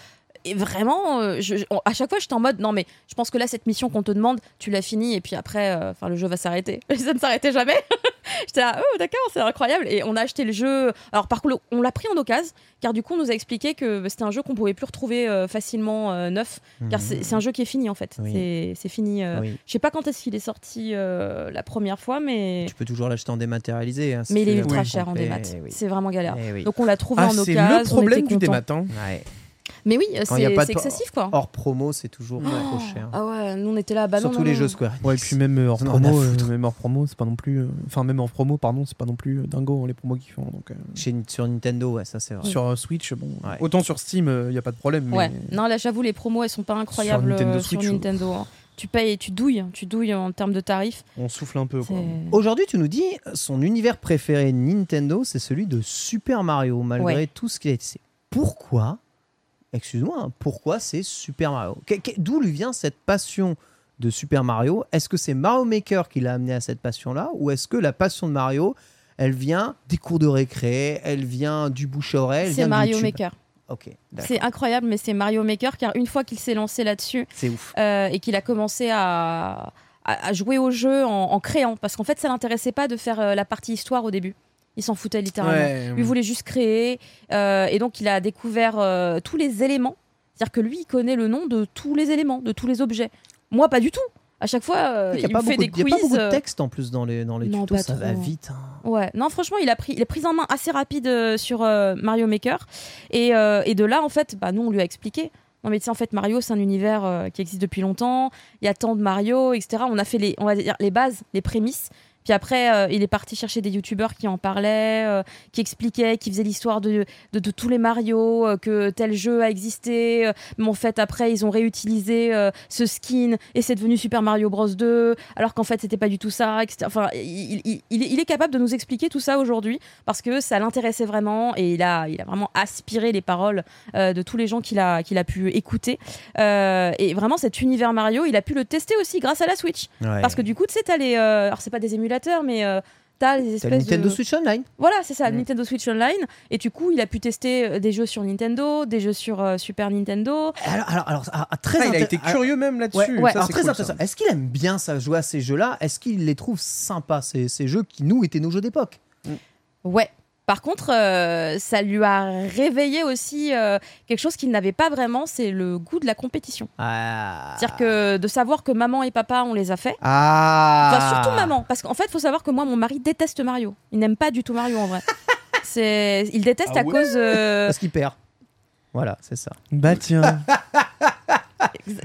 Et vraiment, euh, je- je- on- à chaque fois, j'étais en mode non, mais je pense que là, cette mission qu'on te demande, tu l'as finie et puis après, euh, enfin, le jeu va s'arrêter. Ça ne s'arrêtait jamais. j'étais là, oh, d'accord, c'est incroyable. Et on a acheté le jeu. Alors, par contre, on l'a pris en occasion, car du coup, on nous a expliqué que c'était un jeu qu'on pouvait plus retrouver euh, facilement euh, neuf, car c'est c'est un jeu qui est fini en fait. Oui. C'est- C'est fini. euh, Oui. Je sais pas quand est-ce qu'il est sorti euh, la première fois, mais. Tu peux toujours l'acheter en dématérialisé. hein, si Mais il est ultra cher en démat. oui. C'est vraiment galère. Eh oui. Donc on l'a trouvé Ah, en c'est occasion. le problème du démat. hein. Ouais. Mais oui, c'est excessif quoi. Hors promo, c'est toujours Oh. trop cher. Ah ouais, nous on était là, bah non, Surtout non, les non. jeux Square. Ouais, et puis même euh, hors promo, à euh, même hors promo, c'est pas non plus. euh, Enfin, même hors promo, pardon, c'est pas non plus euh, dingo hein, les promos qu'ils font. Donc, euh, Chez, sur Nintendo, ouais, ça c'est vrai. Sur euh, Switch, bon, Ouais. autant sur Steam, il y a pas de problème. Mais... Ouais, non là j'avoue les promos elles sont pas incroyables Nintendo euh, sur Nintendo. hein. Tu payes et tu douilles, tu douilles en termes de tarifs. On souffle un peu. Aujourd'hui, tu nous dis son univers préféré Nintendo, c'est celui de Super Mario, malgré Ouais. tout ce qu'il a été. Pourquoi Excuse-moi, hein, pourquoi c'est Super Mario D'où lui vient cette passion de Super Mario Est-ce que c'est Mario Maker qui l'a amené à cette passion-là Ou est-ce que la passion de Mario, elle vient des cours de récré, elle vient du bouche à oreille elle C'est Mario YouTube Maker. Ok, d'accord. C'est incroyable, mais c'est Mario Maker car une fois qu'il s'est lancé là-dessus euh, et qu'il a commencé à, à- à jouer au jeu en, en créant, parce qu'en fait ça l'intéressait pas de faire euh, la partie histoire au début. Il s'en foutait littéralement. Ouais. Lui voulait juste créer. euh, et donc, il a découvert euh, tous les éléments. C'est-à-dire que lui, il connaît le nom de tous les éléments, de tous les objets. Moi, pas du tout. À chaque fois, euh, Il n'y a, il pas me fait beaucoup, des de- il y a pas quiz. beaucoup de texte en plus dans les, dans les non, tutos, ça va vite. hein. Ouais, non, franchement, il a pris, il a pris en main assez rapide euh, sur euh, Mario Maker. Et, euh, et de là, en fait, bah, nous, on lui a expliqué. Non, mais tu sais, en fait, Mario, c'est un univers euh, qui existe depuis longtemps. Il y a tant de Mario, etc. On a fait les, on va dire, les bases, les prémices. Puis après, euh, il est parti chercher des youtubeurs qui en parlaient, euh, qui expliquaient, qui faisaient l'histoire de, de, de tous les Mario, euh, que tel jeu a existé. mais en fait, après, ils ont réutilisé ce skin et c'est devenu Super Mario Bros 2, alors qu'en fait, c'était pas du tout ça, etc. Enfin, il, il- il est- il est capable de nous expliquer tout ça aujourd'hui parce que ça l'intéressait vraiment et il a, il a vraiment aspiré les paroles de tous les gens qu'il a, qu'il a pu écouter. Et vraiment, cet univers Mario, il a pu le tester aussi grâce à la Switch. Ouais. Parce que du coup, tu sais, t'as les. alors, c'est pas des émulateurs, mais. euh, T'as les espèces le Nintendo de... Switch Online Voilà, c'est ça. Nintendo Switch Online. Et du coup, il a pu tester euh, des jeux sur Nintendo, des jeux sur euh, Super Nintendo. Alors, alors, alors, ah, ah, très Ah, il a été curieux même là-dessus. Ouais, ouais, Ça, alors c'est très cool, intéressant. ça. Est-ce qu'il aime bien ça, jouer à ces jeux-là? Est-ce qu'il les trouve sympas, ces, ces jeux qui nous étaient nos jeux d'époque? Ouais. Par contre, euh, ça lui a réveillé aussi euh, quelque chose qu'il n'avait pas vraiment, c'est le goût de la compétition. Ah. C'est-à-dire que de savoir que maman et papa, on les a fait. Ah Enfin, surtout maman. Parce qu'en fait, il faut savoir que moi, mon mari déteste Mario. Il n'aime pas du tout Mario en vrai. C'est, il déteste Ah à ouais cause. euh, Parce qu'il perd. Voilà, c'est ça. Bah tiens.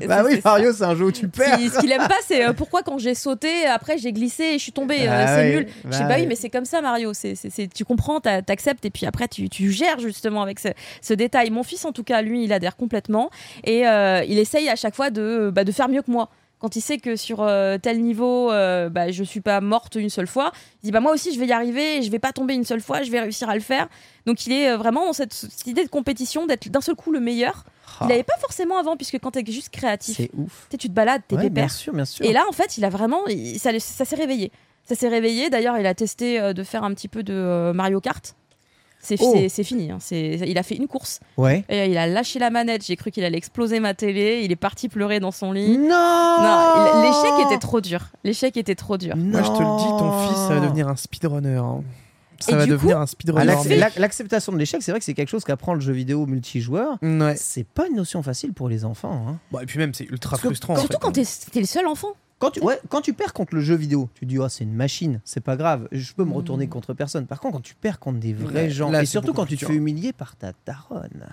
Bah oui. Mario, c'est un jeu où tu perds. Ce qu'il aime pas, c'est euh, pourquoi quand j'ai sauté, après j'ai glissé et je suis tombée. euh, Ah c'est oui, nul. je bah sais bah oui, oui. mais c'est comme ça, Mario. C'est, tu comprends, t'a- t'acceptes et puis après tu, tu gères justement avec ce, ce détail. Mon fils, en tout cas, lui, il adhère complètement et euh, il essaye à chaque fois de, bah, de faire mieux que moi. Quand il sait que sur euh, tel niveau, euh, bah, je suis pas morte une seule fois, il dit bah moi aussi je vais y arriver, je vais pas tomber une seule fois, je vais réussir à le faire. Donc il est euh, vraiment dans cette, cette idée de compétition, d'être d'un seul coup le meilleur. Ah, Il n'avait pas forcément avant, puisque quand t'es juste créatif, c'est ouf. tu te balades, t'es Ouais, bien pépère. sûr, bien sûr. Et là, en fait, il a vraiment. il- ça ça s'est réveillé. Ça s'est réveillé. D'ailleurs, il a testé euh, de faire un petit peu de Mario Kart. C'est Oh. c'est- fini. hein. Il a fait une course. Ouais. Et il a lâché la manette. J'ai cru qu'il allait exploser ma télé. Il est parti pleurer dans son lit. Non, l'échec était trop dur. L'échec était trop dur. Moi, je te le dis, ton fils, ça va devenir un speedrunner. hein. Ça Et va devenir coup- un speedrunner. L'acceptation de l'échec, c'est vrai que c'est quelque chose qu'apprend le jeu vidéo multijoueur. Ouais. C'est pas une notion facile pour les enfants. hein. Bon, et puis même, c'est ultra Parce que frustrant. en Surtout fait, quand t'es le seul enfant. Quand tu, ouais, quand tu perds contre le jeu vidéo, tu dis oh, c'est une machine, c'est pas grave, je peux me retourner contre personne. Par contre, quand tu perds contre des vrais Ouais, gens, là, et surtout quand tu te fais humilier par ta daronne.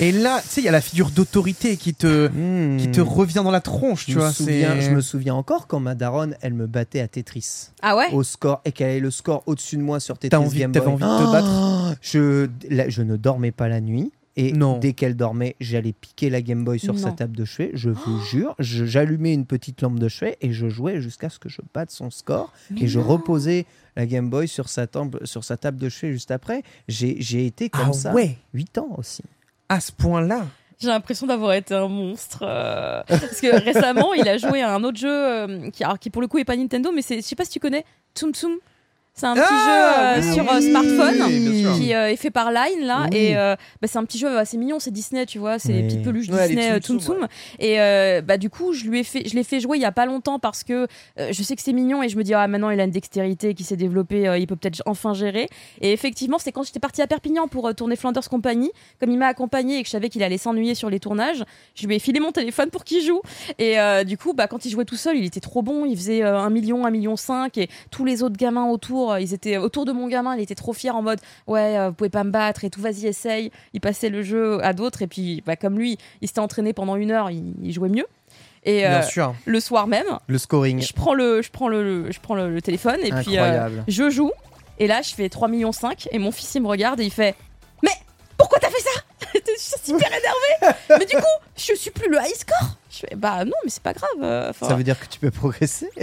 Et là, tu sais, il y a la figure d'autorité qui te, Hmm. qui te revient dans la tronche, je tu me, vois. souviens, je me souviens encore quand ma daronne, elle me battait à Tetris Ah ouais? Au score et qu'elle avait le score au-dessus de moi sur Tetris envie- Game t'avais Boy. envie de te battre? Je, là, je ne dormais pas la nuit. Et Non. dès qu'elle dormait, j'allais piquer la Game Boy sur sa table de chevet. Je vous jure, j'allumais une petite lampe de chevet et je jouais jusqu'à ce que je batte son score. Mais et je non. reposais la Game Boy sur sa, table, sur sa table de chevet juste après. J'ai j'ai été comme Ah ça ouais, 8 ans aussi. à ce point-là. J'ai l'impression d'avoir été un monstre. euh, Parce que récemment, il a joué à un autre jeu euh, qui, alors, qui pour le coup est pas Nintendo, mais c'est, je sais pas si tu connais, Tsum Tsum. C'est un petit Ah, jeu euh, oui, sur euh, oui, smartphone oui, qui euh, est fait par Line là. Oui. et euh, bah, c'est un petit jeu assez mignon c'est Disney tu vois c'est les Oui. petites peluches Ouais, Disney Tsum Tsum et euh, bah du coup je lui ai fait je l'ai fait jouer il y a pas longtemps parce que euh, je sais que c'est mignon et je me dis ah maintenant il a une dextérité qui s'est développée euh, il peut peut-être enfin gérer. Et effectivement c'est quand j'étais partie à Perpignan pour euh, tourner Flanders Company comme il m'a accompagné et que je savais qu'il allait s'ennuyer sur les tournages je lui ai filé mon téléphone pour qu'il joue. Et euh, du coup bah quand il jouait tout seul il était trop bon il faisait euh, 1 million 1 million 5 et tous les autres gamins autour euh, ils étaient autour de mon gamin il était trop fier en mode ouais euh, vous pouvez pas me battre et tout vas-y essaye. Il passait le jeu à d'autres et puis bah, comme lui il s'était entraîné pendant une heure il, il jouait mieux. Et euh, sûr. le soir même Le scoring. je prends le je prends le, je prends le, le téléphone et puis je joue et là je fais 3 millions 5 et mon fils il me regarde et il fait mais pourquoi t'as fait ça? J'étais super énervé mais du coup je suis plus le high score je fais bah non mais c'est pas grave euh, enfin, Ça veut dire que tu peux progresser.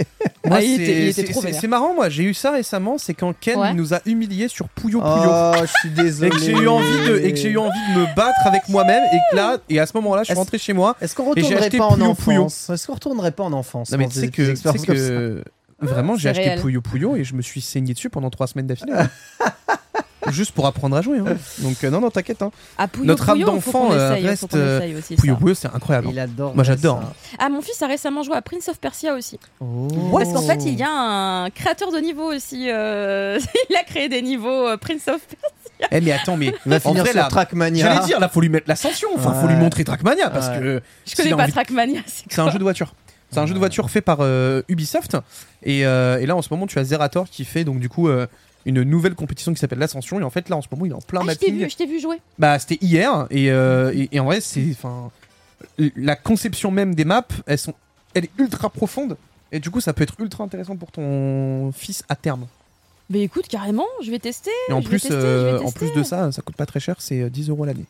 Moi, Ah, il c'est- était- il était c'est- trop c'est- vénère. C'est marrant, moi. J'ai eu ça récemment. C'est quand Ken Ouais. nous a humiliés sur Pouyo Pouyo. Oh, je suis désolé. Et que j'ai eu envie de, et que j'ai eu envie de me battre avec moi-même et que là, et à ce moment-là, je suis Est-ce- rentré chez moi. Est-ce qu'on Et j'ai retournerait acheté pas en enfance? Est-ce qu'on retournerait pas en enfance Non mais quand tu sais des- que, expériences comme ça? que vraiment j'ai C'est acheté réel. Puyo Puyo et je me suis saigné dessus pendant trois semaines d'affilée. Juste pour apprendre à jouer. hein. Donc euh, non non t'inquiète. Hein. ah, Notre âme d'enfant, euh, reste, euh, Puyo. Puyo c'est incroyable. Il adore. Moi, j'adore. ça. ah mon fils a récemment joué à Prince of Persia aussi Oh. Parce qu'en fait, il y a un créateur de niveau aussi. euh, il a créé des niveaux euh, Prince of Persia. Eh mais attends mais va en finir vrai sur là, Trackmania. j'allais dire là faut lui mettre l'ascension. Enfin faut lui montrer Trackmania parce Ouais. que Je connais pas envie- Trackmania. c'est un jeu de voiture. C'est un jeu de voiture fait par euh, Ubisoft. Et, euh, et là, en ce moment, tu as Zerator qui fait donc du coup euh, une nouvelle compétition qui s'appelle l'Ascension. Et en fait, là, en ce moment, il est en plein Ah, je t'ai mapping. vu, je t'ai vu jouer. Bah, c'était hier. Et, euh, et, et en vrai, c'est. Enfin. La conception même des maps, elles sont, elle est ultra profonde. Et du coup, ça peut être ultra intéressant pour ton fils à terme. Mais écoute, carrément, je vais tester. Et en je vais plus, je euh, vais en plus de ça, ça coûte pas très cher, c'est euh, 10 euros l'année.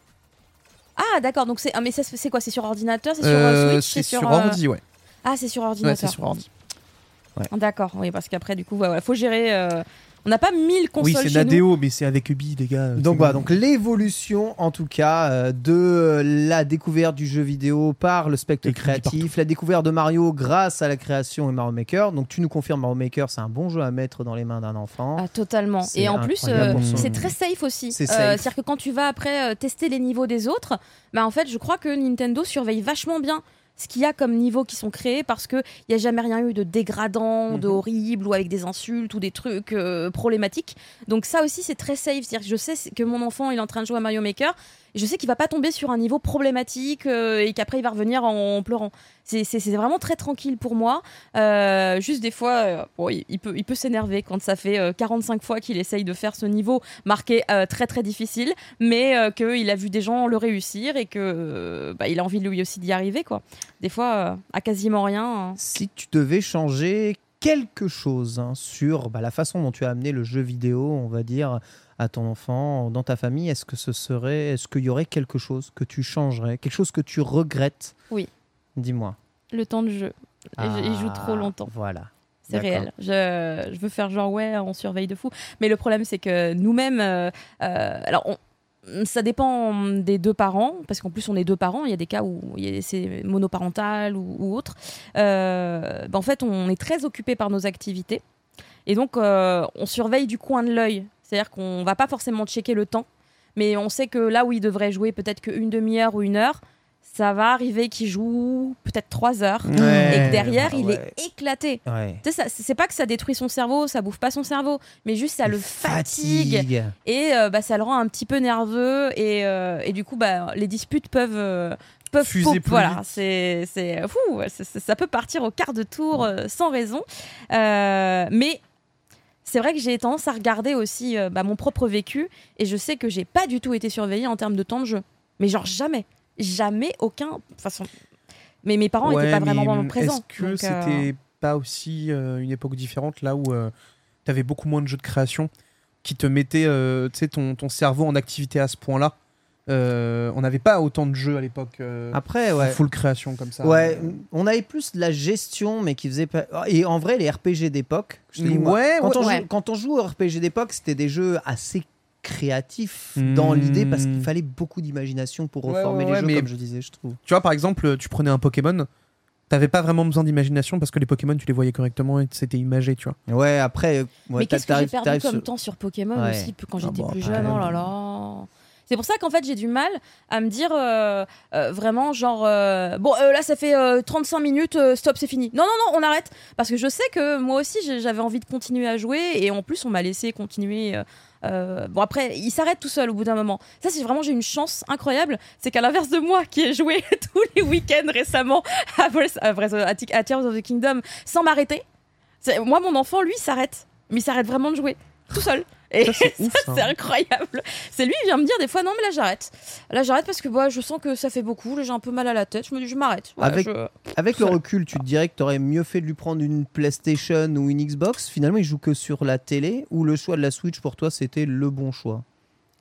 Ah, d'accord. Donc c'est, ah, mais c'est quoi C'est sur ordinateur C'est sur Euh, euh, Switch c'est sur euh, ordi, ouais. Ah, c'est sur Ouais, ordinateur. c'est sur ordi. D'accord. Oui, parce qu'après, du coup, ouais, voilà, faut gérer. euh, On n'a pas 1000 consoles Oui, c'est. Nadeo, mais c'est avec Ubi, les gars. Donc voilà, donc l'évolution en tout cas euh, de la découverte du jeu vidéo par le spectre créatif, la découverte de Mario grâce à la création et Mario Maker. Donc tu nous confirmes Mario Maker, c'est un bon jeu à mettre dans les mains d'un enfant. Ah, totalement. Et en plus, euh, son- c'est très safe aussi. C'est Euh, safe. C'est-à-dire que quand tu vas après euh, tester les niveaux des autres, bah en fait, je crois que Nintendo surveille vachement bien ce qu'il y a comme niveaux qui sont créés parce qu'il n'y a jamais rien eu de dégradant, de Mhm. horrible ou avec des insultes ou des trucs euh, problématiques. Donc ça aussi, c'est très safe. C'est-à-dire que je sais que mon enfant, il est en train de jouer à Mario Maker. Je sais qu'il va pas tomber sur un niveau problématique euh, et qu'après il va revenir en pleurant. C'est- vraiment très tranquille pour moi. Euh, juste des fois, euh, il, peut, s'énerver quand ça fait euh, 45 fois qu'il essaye de faire ce niveau marqué très très difficile, mais qu'il a vu des gens le réussir et que bah, il a envie lui aussi d'y arriver. quoi. Des fois, à quasiment rien. hein. Si tu devais changer quelque chose hein, sur bah, la façon dont tu as amené le jeu vidéo, on va dire, à ton enfant, dans ta famille, est-ce que ce serait, est-ce qu'il y aurait quelque chose que tu changerais, quelque chose que tu regrettes? Oui. Dis-moi. Le temps de jeu. Il- il joue trop Ah, longtemps. Voilà. C'est réel. Je, je veux faire genre ouais, on surveille de fou. Mais le problème c'est que nous-mêmes, euh, euh, alors on- ça dépend des deux parents, parce qu'en plus on est deux parents. Il y a des cas où c'est monoparental ou, ou autre. Euh, bah, en fait, on est très occupé par nos activités. Et donc, euh, on surveille du coin de l'œil. C'est-à-dire qu'on va pas forcément checker le temps, mais on sait que là où il devrait jouer peut-être qu'une demi-heure ou une heure, ça va arriver qu'il joue peut-être trois heures Ouais. et que derrière il est éclaté. Ouais. Tu sais, ça- c'est pas que ça détruit son cerveau, ça bouffe pas son cerveau, mais juste ça le fatigue, et euh, bah, ça le rend un petit peu nerveux et, euh, et du coup bah, les disputes peuvent euh, peuvent Fuser plus voilà c'est ça peut partir au quart de tour euh, sans raison mais c'est vrai que j'ai tendance à regarder aussi euh, bah, mon propre vécu et je sais que j'ai pas du tout été surveillée en termes de temps de jeu. Mais genre jamais. Jamais aucun façon. Mais mes parents Ouais, n'étaient pas vraiment présents Est-ce que euh, c'était pas aussi euh, une époque différente là où tu avais beaucoup moins de jeux de création qui te mettaient ton, ton cerveau en activité à ce point-là? Euh, On n'avait pas autant de jeux à l'époque. euh, Après, ouais. Full création comme ça. Ouais, on avait plus de la gestion, mais qui faisait pas. Et en vrai, les RPG d'époque, Ouais, quand, ouais, on ouais. Joue, quand on joue au RPG d'époque, c'était des jeux assez créatifs dans Hmm. l'idée parce qu'il fallait beaucoup d'imagination pour Ouais, reformer ouais, les jeux, mais- comme je disais, je trouve. Tu vois, par exemple, tu prenais un Pokémon, t'avais pas vraiment besoin d'imagination parce que les Pokémon, tu les voyais correctement et c'était imagé, tu vois. Ouais, après. euh, ouais, mais qu'est-ce que j'ai perdu comme sur- temps sur Pokémon Ouais. aussi quand Ah j'étais bon, plus jeune Oh là là. C'est pour ça qu'en fait j'ai du mal à me dire euh, euh, vraiment genre euh, bon là ça fait euh, 35 minutes stop c'est fini. Non non non on arrête parce que je sais que moi aussi j'avais envie de continuer à jouer et en plus on m'a laissé continuer. bon après il s'arrête tout seul au bout d'un moment. Ça c'est vraiment j'ai une chance incroyable c'est qu'à l'inverse de moi qui ai joué tous les week-ends récemment à, à à Tears of the Kingdom sans m'arrêter. Moi mon enfant lui s'arrête mais il s'arrête vraiment de jouer tout seul. Et Ça, c'est ouf, ça. c'est incroyable. C'est lui, il vient me dire des fois, non, mais là j'arrête. Là j'arrête parce que bah, je sens que ça fait beaucoup, là, j'ai un peu mal à la tête. Je me dis, je m'arrête. Ouais, Avec- je- Avec le recul, tu te dirais que t'aurais mieux fait de lui prendre une PlayStation ou une Xbox? Finalement, il joue que sur la télé. Ou le choix de la Switch pour toi, c'était le bon choix?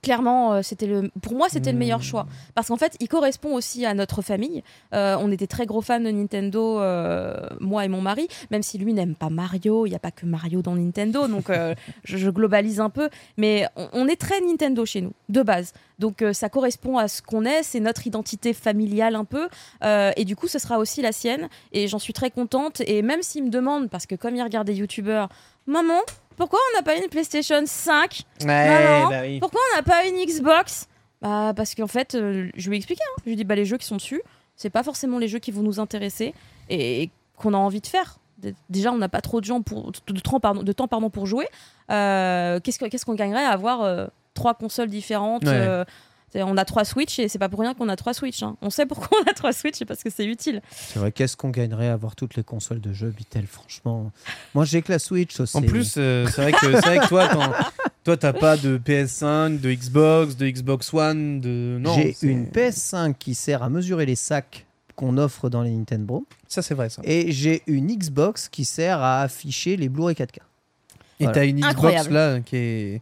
Clairement, euh, c'était le, pour moi, c'était le Hmm. meilleur choix. Parce qu'en fait, il correspond aussi à notre famille. Euh, on était très gros fans de Nintendo, euh, moi et mon mari, même si lui n'aime pas Mario. Il n'y a pas que Mario dans Nintendo, donc euh, je, je globalise un peu. Mais on, on est très Nintendo chez nous, de base. Donc ça correspond à ce qu'on est, c'est notre identité familiale un peu. Et du coup, ce sera aussi la sienne. Et j'en suis très contente. Et même s'il me demande, parce que comme il regarde des youtubeurs, maman, pourquoi on n'a pas une PlayStation 5 Maman, pourquoi on n'a pas une Xbox Bah parce qu'en fait, euh, je lui ai expliqué. hein. Je lui ai dit bah les jeux qui sont dessus, c'est pas forcément les jeux qui vont nous intéresser et qu'on a envie de faire. Déjà, on n'a pas trop de gens pour de temps pardon, de temps pardon pour jouer. Euh, Qu'est-ce que- qu'est-ce qu'on gagnerait à avoir euh, trois consoles différentes Ouais. On a trois Switch et c'est pas pour rien qu'on a trois Switch. hein. On sait pourquoi on a trois Switch, c'est parce que c'est utile. C'est vrai, qu'est-ce qu'on gagnerait à avoir toutes les consoles de jeux, Bitel, franchement? Moi, j'ai que la Switch aussi. En plus, euh, c'est vrai que c'est vrai que toi, t'en- toi, t'as pas de PS5, de Xbox, de Xbox One, de non. j'ai c'est- une PS5 qui sert à mesurer les sacs qu'on offre dans les Nintendo. Ça, c'est vrai ça. Et j'ai une Xbox qui sert à afficher les Blu-ray 4K. Et Voilà. t'as une Xbox Incroyable. là qui est.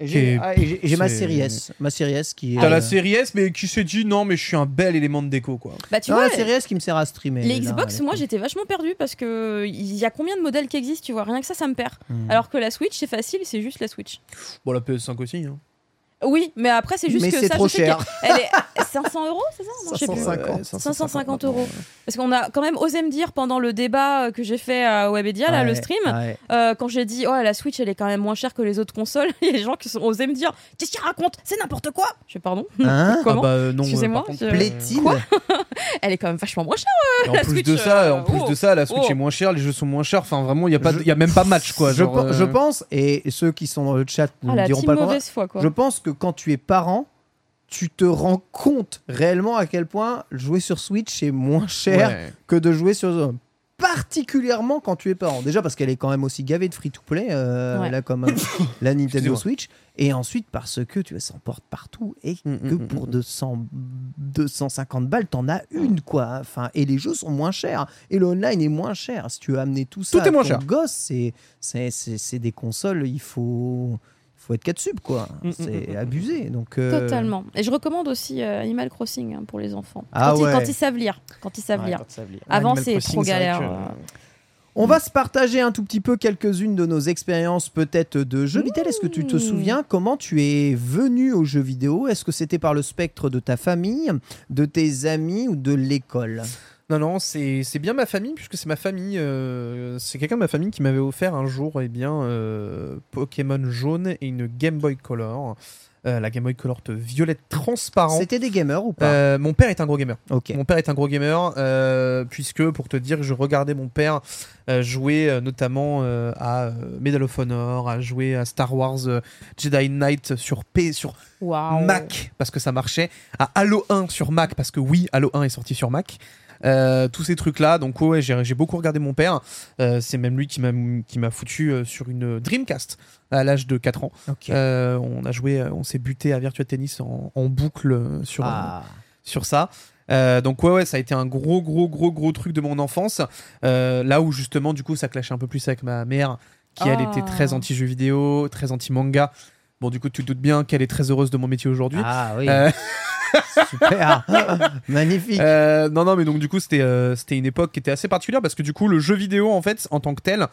J'ai ah, ma série S. Ma série S qui est. T'as euh, la série S, mais qui s'est dit non, mais je suis un bel élément de déco quoi. Bah tu non, vois, la série S qui me sert à streamer. les là, Xbox, moi j'étais vachement perdue parce que il y a combien de modèles qui existent, tu vois, rien que ça, ça me perd. Hmm. Alors que la Switch, c'est facile, c'est juste la Switch. Bon, la PS5 aussi. Hein. Oui, mais après, c'est juste Mais que c'est ça, trop je sais cher. qu'elle est 500 euros, c'est ça? Non, je sais plus. 550. 550 euros. Parce qu'on a quand même osé me dire pendant le débat euh, que j'ai fait à Webedia, là, le stream, ouais. euh, quand j'ai dit, oh, la Switch, elle est quand même moins chère que les autres consoles, il y a des gens qui ont osé me dire, qu'est-ce qu'il raconte? C'est n'importe quoi Je fais, pardon? Hein? Comment? Ah bah euh, non. Excusez-moi, euh, par contre, je- euh, Plaît-il Quoi? Elle est quand même vachement moins chère. et en la plus Switch, de ça, euh, en plus oh, de ça, la Switch oh. est moins chère, les jeux sont moins chers. Enfin, vraiment, il y a pas, de- Je- y a même pas match quoi. je, genre, pe- euh, je pense, et ceux qui sont dans le chat ne Ah, me la diront team pas le contraire, mauvaise foi, quoi. Je pense que quand tu es parent, tu te rends compte réellement à quel point jouer sur Switch est moins cher ouais. que de jouer sur particulièrement quand tu es parent. Déjà parce qu'elle est quand même aussi gavée de free-to-play, euh, Ouais. là comme euh, la Nintendo. Switch, et ensuite parce que tu s'emporte partout et Mm, que mm, mm, pour mm. 200, 250 balles, t'en as une quoi. Enfin, et les jeux sont moins chers et le online est moins cher. Si tu veux amener tout ça Tout est à moins ton cher. gosse, c'est c'est c'est c'est des consoles, il faut faut être 4 sub quoi. Mm, mm, C'est mm, abusé. Donc euh, Totalement. Et je recommande aussi euh, Animal Crossing hein, pour les enfants. Ah quand, ouais. ils, quand ils savent lire. Quand ils savent ouais, lire. quand ça veut dire. Avant, c'est trop galère. euh. On va se partager un tout petit peu quelques-unes de nos expériences peut-être de jeux. Vitel, est-ce que tu te Mmh. souviens comment tu es venu aux jeux vidéo? Est-ce que c'était par le spectre de ta famille, de tes amis ou de l'école? Non, non, c'est c'est bien ma famille, puisque c'est ma famille. euh, c'est quelqu'un de ma famille qui m'avait offert un jour eh bien, euh, Pokémon jaune et une Game Boy Color. Euh, la Game Boy Color violette transparent. C'était des gamers ou pas Euh, mon père est un gros gamer. Ok. Mon père est un gros gamer, euh, puisque pour te dire, je regardais mon père euh, jouer euh, notamment euh, à Medal of Honor, à jouer à Star Wars euh, Jedi Knight sur P, sur. Mac parce que ça marchait, à Halo 1 sur Mac parce que oui, Halo 1 est sorti sur Mac. Euh, tous ces trucs là donc ouais j'ai j'ai beaucoup regardé mon père Euh, c'est même lui qui m'a foutu euh, sur une Dreamcast à l'âge de 4 ans. Euh, on a joué on s'est buté à Virtua Tennis en, en boucle sur Ah. sur ça. Euh, donc ouais ouais ça a été un gros gros gros gros truc de mon enfance Euh, là où justement du coup ça clashait un peu plus avec ma mère qui elle Ah. était très anti jeux vidéo très anti manga bon du coup tu te doutes bien qu'elle est très heureuse de mon métier aujourd'hui Ah oui, Euh, super. Magnifique. euh, non non mais donc du coup c'était euh, c'était une époque qui était assez particulière parce que du coup le jeu vidéo en fait en tant que tel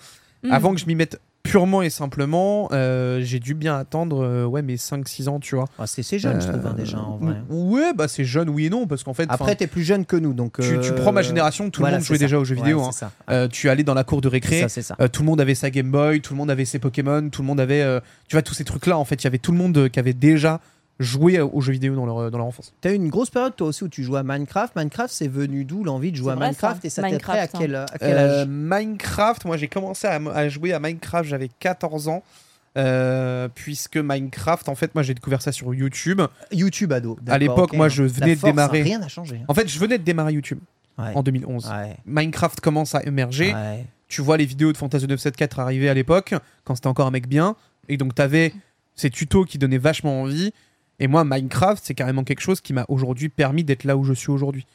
Mm. avant que je m'y mette purement et simplement euh, j'ai dû bien attendre euh, ouais mes 5-6 ans tu vois Ah, c'est c'est jeune, je trouve, hein, déjà, en vrai. ouais bah c'est jeune oui et non parce qu'en fait Après, t'es plus jeune que nous, donc. tu, tu prends ma génération tout voilà, le monde jouait ça. déjà aux jeux vidéo Ouais, hein. ça. Euh, tu allais dans la cour de récré, ça, tout le monde avait sa Game Boy, tout le monde avait ses Pokémon, tout le monde avait, tu vois, tous ces trucs-là. En fait, il y avait tout le monde qui avait déjà joué euh, aux jeux vidéo dans leur, euh, dans leur enfance. T'as eu une grosse période, toi aussi, où tu jouais à Minecraft. Minecraft, c'est venu d'où l'envie de jouer à vrai, Minecraft ça. Et ça t'est prêt à Minecraft, hein. quel, à quel Euh, âge? Minecraft, moi j'ai commencé à, à jouer à Minecraft, j'avais 14 ans. euh, puisque Minecraft, en fait, moi j'ai découvert ça sur YouTube. YouTube ado. À l'époque, moi, je venais de force, démarrer. Rien n'a changé. hein. En fait, je venais de démarrer YouTube Ouais. en 2011. Ouais. Minecraft commence à émerger. Ouais. tu vois les vidéos de Fantasy 974 arriver à l'époque, quand c'était encore un mec bien, et donc t'avais ces tutos qui donnaient vachement envie. Et moi, Minecraft, c'est carrément quelque chose qui m'a aujourd'hui permis d'être là où je suis aujourd'hui.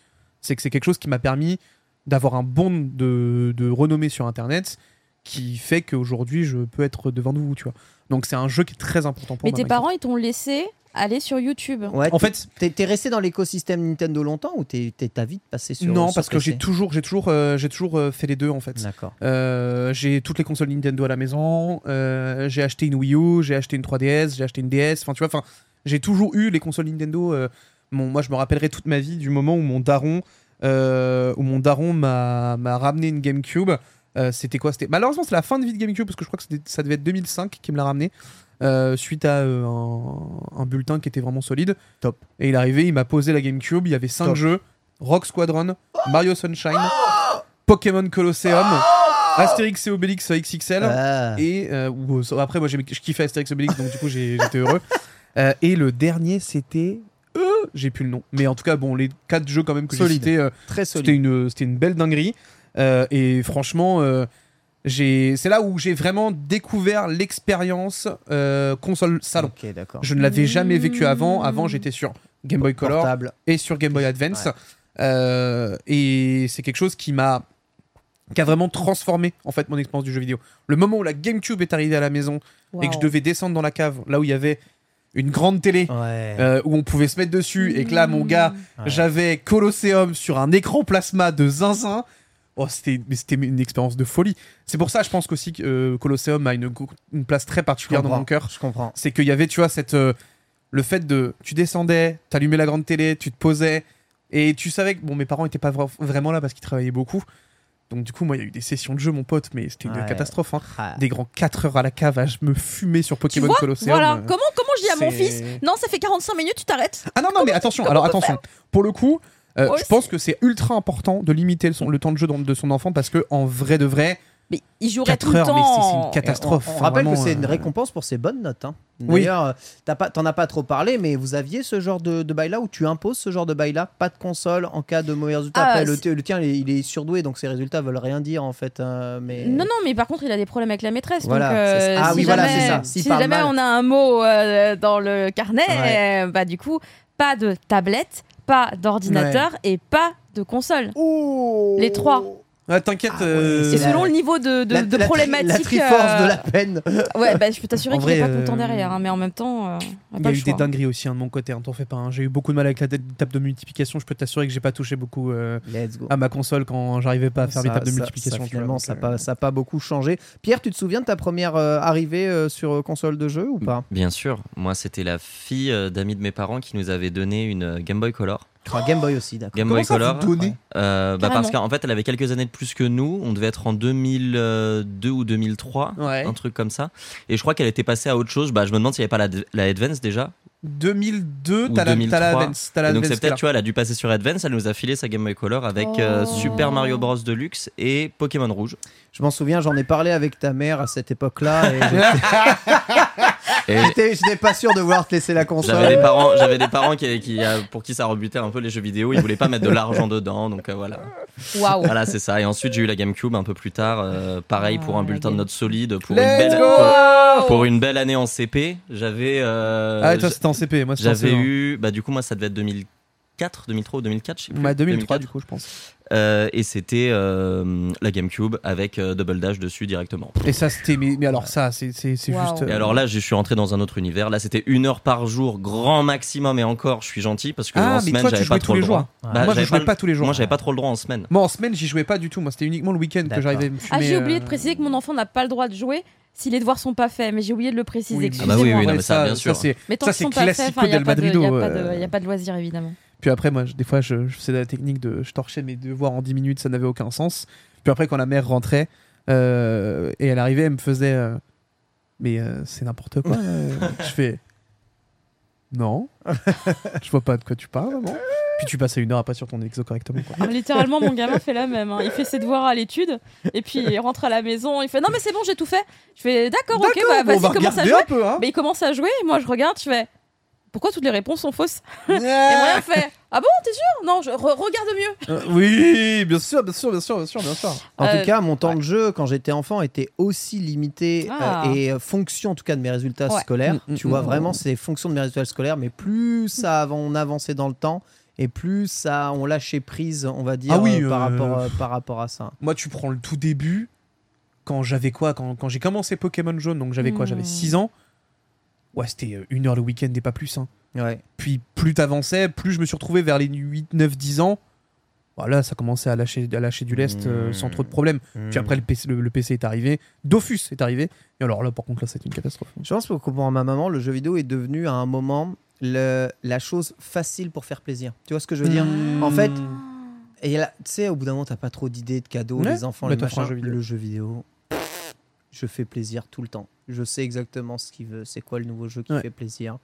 C'est que c'est quelque chose qui m'a permis d'avoir un bond de, de renommée sur Internet qui fait qu'aujourd'hui, je peux être devant vous, tu vois. Donc c'est un jeu qui est très important pour Mais moi. tes Minecraft. parents, ils t'ont laissé aller sur YouTube. Ouais, En t'es- fait, t'es t'es resté dans l'écosystème Nintendo longtemps ou t'es- t'es- t'as vite passé sur non, sur parce que j'ai toujours, j'ai toujours, euh, j'ai toujours euh, fait les deux en fait. D'accord. Euh, j'ai toutes les consoles Nintendo à la maison. euh, j'ai acheté une Wii U, j'ai acheté une 3DS, j'ai acheté une DS. Enfin, tu vois, enfin, j'ai toujours eu les consoles Nintendo. euh, mon, moi, je me rappellerai toute ma vie du moment où mon daron, euh, où mon daron m'a m'a ramené une GameCube. Euh, c'était quoi? C'était malheureusement c'est la fin de vie de GameCube parce que je crois que ça devait être 2005 qui me l'a ramené. suite à un, un bulletin qui était vraiment solide. Top. Et il est arrivé, il m'a posé la GameCube. Il y avait 5 Top. jeux Rock Squadron, Mario Sunshine, Pokémon Colosseum, Astérix et Obélix XXL. Ah. Et euh, après, moi j'ai- je kiffais Astérix et Obélix, donc du coup j'ai- j'étais heureux. Euh, et le dernier, c'était. euh, j'ai plus le nom. Mais en tout cas, bon, les quatre jeux quand même que j'ai Solide. cités, euh, Très c'était solide. une, c'était une belle dinguerie. Euh, et franchement, euh, j'ai, c'est là où j'ai vraiment découvert l'expérience euh, console salon. Ok, d'accord. Je ne l'avais jamais vécu avant. Avant, j'étais sur Game Boy Color Portable. et sur Game Boy Advance. Ouais. Euh, et c'est quelque chose qui m'a qui a vraiment transformé en fait mon expérience du jeu vidéo. Le moment où la GameCube est arrivée à la maison et que je Waouh. devais descendre dans la cave, là où il y avait une grande télé Ouais. euh, où on pouvait se mettre dessus et que là mon gars Ouais. j'avais Colosseum sur un écran plasma de zinzin. Oh, c'était une expérience de folie. C'est pour ça je pense qu'aussi que euh, Colosseum a une, place très particulière dans mon cœur Je comprends. c'est qu'il y avait, tu vois, cette, euh, le fait de. Tu descendais, t'allumais la grande télé, tu te posais, et tu savais que bon, mes parents étaient pas vra- vraiment là parce qu'ils travaillaient beaucoup. Donc, du coup, moi, il y a eu des sessions de jeu, mon pote, mais c'était une Ouais. catastrophe. hein. Ah. Des grands 4 heures à la cave à me fumer sur Tu Pokémon vois Colosseum. Voilà. euh, Comment, comment je dis à mon fils Non, ça fait 45 minutes, tu t'arrêtes. Ah non, non, mais attention, alors attention. Pour le coup, euh, je pense que c'est ultra important de limiter le, son- le temps de jeu de, de son enfant parce que, en vrai de vrai, Mais il jouerait 4 tout le heures, mais c'est- c'est temps. une catastrophe. On, rappelle vraiment, que c'est une euh, récompense pour ses bonnes notes. hein. Oui. D'ailleurs, euh, t'as pas- t'en as pas trop parlé, mais vous aviez ce genre de, de bail-là où tu imposes ce genre de bail-là, pas de console en cas de mauvais résultat. Ah, Après, le, tien, il est, il est surdoué, donc ses résultats veulent rien dire en fait. mais... Non, non, mais par contre, il a des problèmes avec la maîtresse. Voilà, donc, euh. Ah si oui, voilà, c'est ça. Si jamais mal. on a un mot euh, dans le carnet, Ouais. euh, bah du coup, pas de tablette, pas d'ordinateur et pas de console. Les trois. Ah, t'inquiète. Ah ouais, euh, Et c'est la- selon le niveau de, de, La- de la tri- problématique. La triforce euh, de la peine. Ouais, bah, je peux t'assurer En qu'il est vrai, pas content euh, derrière, hein, mais en même temps, euh, on a Il y pas a le eu des choix. dingueries aussi hein, de mon côté, hein, t'en fais pas. hein. J'ai eu beaucoup de mal avec la table de multiplication. Je peux t'assurer que j'ai pas touché beaucoup euh, Let's go. à ma console quand j'arrivais pas à faire les Ça- tables de multiplication. ça, tu vois, finalement, donc, ça euh, n'a pas, ça a pas beaucoup changé. Pierre, tu te souviens de ta première euh, arrivée euh, sur euh, console de jeu ou pas? Bien sûr, moi c'était la fille euh, d'amis de mes parents qui nous avait donné une euh, Game Boy Color. Game Boy aussi, d'accord. Game Comment Boy ça, vous Color. Euh, bah parce qu'en fait, elle avait quelques années de plus que nous. On devait être en 2002 ou 2003, Ouais. un truc comme ça. Et je crois qu'elle était passée à autre chose. Bah, je me demande s'il n'y avait pas la, la Advance déjà. 2002, Ou t'as la, la 2003. Advance. T'as la donc c'est peut-être, tu vois, elle a dû passer sur Advance. Elle nous a filé sa Game Boy Color avec euh, Oh. Super Mario Bros Deluxe et Pokémon Rouge. Je m'en souviens, j'en ai parlé avec ta mère à cette époque-là. et j'étais- Et j'étais pas sûr de vouloir te laisser la j'avais des console. parents, j'avais des parents qui, qui, euh, pour qui ça rebutait un peu les jeux vidéo. Ils voulaient pas mettre de l'argent dedans, donc euh, voilà. Waouh. Voilà, c'est ça. Et ensuite, j'ai eu la GameCube un peu plus tard. euh, pareil pour Ah, un la bulletin de Game- notes solide, pour Let's une belle, go pour, pour une belle année en CP. J'avais, euh, Ah, toi, c'était en CP. Moi, c'était en j'avais CE1. eu, bah du coup moi ça devait être 2004, 2003 ou 2004, je sais plus. Bah, 2003, 2004. du coup, je pense. Euh, et c'était euh, la GameCube avec euh, Double Dash dessus directement. Et ça, c'était. Mais, mais alors, ça, c'est c'est- c'est Waouh. juste. Et alors là, je suis rentré dans un autre univers. Là, c'était une heure par jour, grand maximum. Et encore, je suis gentil parce que Ah, en mais semaine, j'avais jouais pas tous trop les le droit. jours. Bah, Moi, je jouais pas tous les jours. Moi, j'avais pas trop le droit en semaine. Moi, en semaine, j'y jouais pas du tout. Moi, c'était uniquement le week-end que j'arrivais à me fumer. Ah, j'ai oublié euh, de préciser que mon enfant n'a pas le droit de jouer si les devoirs sont pas faits, mais j'ai oublié de le préciser. Oui, Ah bah oui, oui, non, mais ça, bien sûr. c'est- Mais tant Ça, c'est il n'y a, del Madrido, pas de- euh. y a pas de loisir évidemment. Puis après, moi, je- des fois, je, je faisais la technique de. Je torchais mes devoirs en 10 minutes, ça n'avait aucun sens. Puis après, quand la mère rentrait euh, et elle arrivait, elle me faisait. euh, mais euh, c'est n'importe quoi. je fais. Non. je vois pas de quoi tu parles, maman. Puis tu passais une heure à pas sur ton exo correctement. Quoi. Littéralement, mon gamin fait la même. hein. Il fait ses devoirs à l'étude et puis il rentre à la maison. Il fait non mais c'est bon, j'ai tout fait. Je fais d'accord, ok, bah bon, vas-y commence à jouer. un peu, hein. Mais il commence à jouer. Et moi je regarde, je fais pourquoi toutes les réponses sont fausses Et moi elle fait ah bon t'es sûr? Non, je re- regarde mieux. Euh, oui, bien sûr, bien sûr, bien sûr, bien sûr, bien sûr. En Euh, tout cas, mon temps de jeu quand j'étais enfant était aussi limité euh, Ah. et euh, fonction en tout cas de mes résultats Ouais. scolaires. Mm, mm, tu vois, mm. vraiment, c'est fonction de mes résultats scolaires. Mais plus ça on avançait dans le temps et plus ça on lâchait prise, on va dire, Ah oui, euh, par, euh, rapport, euh, par rapport à ça. Moi, tu prends le tout début, quand j'avais quoi Quand, quand j'ai commencé Pokémon Jaune, donc j'avais quoi Hmm. J'avais 6 ans. Ouais, c'était euh, une heure le week-end et pas plus. Hein. Ouais. Puis plus t'avançais, plus je me suis retrouvé vers les 8, 9, 10 ans. Voilà, ça commençait à lâcher, à lâcher du lest euh, Hmm. sans trop de problèmes. Puis après, le PC, le, le PC est arrivé. Dofus est arrivé. Et alors là, par contre, là, c'est une catastrophe. Je pense que pour ma maman, le jeu vidéo est devenu à un moment le- la chose facile pour faire plaisir. Tu vois ce que je veux dire? Hmm. En fait, tu sais, au bout d'un moment, t'as pas trop d'idées de cadeaux, Ouais, les enfants, bah, un machins. jeu. Le jeu vidéo, je fais plaisir tout le temps. Je sais exactement ce qu'il veut, c'est quoi le nouveau jeu qui Ouais. fait plaisir.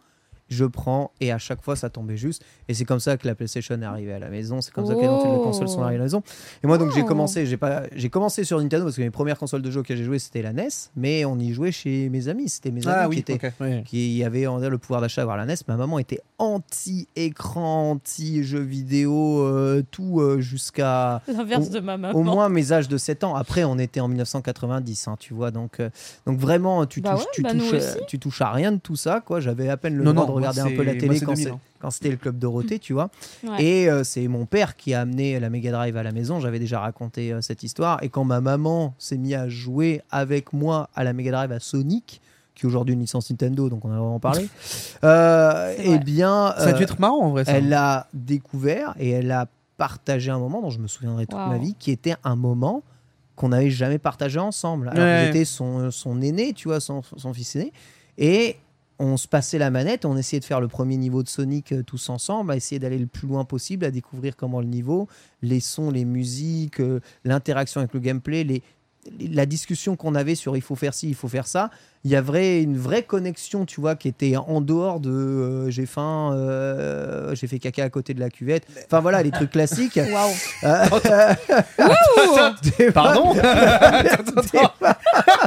Je prends et à chaque fois ça tombait juste. Et c'est comme ça que la PlayStation est arrivée à la maison. C'est comme ça que les consoles sont arrivées à la maison. Et moi donc j'ai Oh. commencé, j'ai pas, j'ai commencé sur Nintendo parce que mes premières consoles de jeux auxquelles j'ai joué c'était la NES, mais on y jouait chez mes amis. C'était mes amis Ah qui oui, étaient ok. ouais. qui avait on le pouvoir d'achat d'avoir la NES. Ma maman était anti-écran, anti-jeux vidéo, euh, tout euh, jusqu'à L'inverse Au- de ma maman. au moins mes âges de 7 ans. Après, on était en 1990, hein, tu vois. Donc, euh, donc vraiment, tu, Bah touches, ouais, tu, bah touches, tu touches à rien de tout ça. quoi. J'avais à peine le Non, droit non, de regarder un peu la télé moi, quand 2000, c'est- quand c'était le club Dorothée, tu vois. Ouais. Et euh, c'est mon père qui a amené la Mega Drive à la maison. J'avais déjà raconté euh, cette histoire. Et quand ma maman s'est mise à jouer avec moi à la Mega Drive à Sonic, qui est aujourd'hui une licence Nintendo, donc on a vraiment parlé, euh, eh bien, Ça a dû euh, être marrant en vrai. Ça. elle l'a découvert et elle a partagé un moment dont je me souviendrai toute Wow. ma vie, qui était un moment qu'on n'avait jamais partagé ensemble. Alors Ouais. j'étais son, son aîné, tu vois, son, son fils aîné. Et on se passait la manette, on essayait de faire le premier niveau de Sonic euh, tous ensemble, à essayer d'aller le plus loin possible, à découvrir comment le niveau, les sons, les musiques, euh, l'interaction avec le gameplay, les, les- la discussion qu'on avait sur il faut faire ci, il faut faire ça. Il y avait une vraie connexion, tu vois, qui était en dehors de euh, j'ai faim, euh, j'ai fait caca à côté de la cuvette. Enfin voilà, les trucs classiques. Waouh. Pardon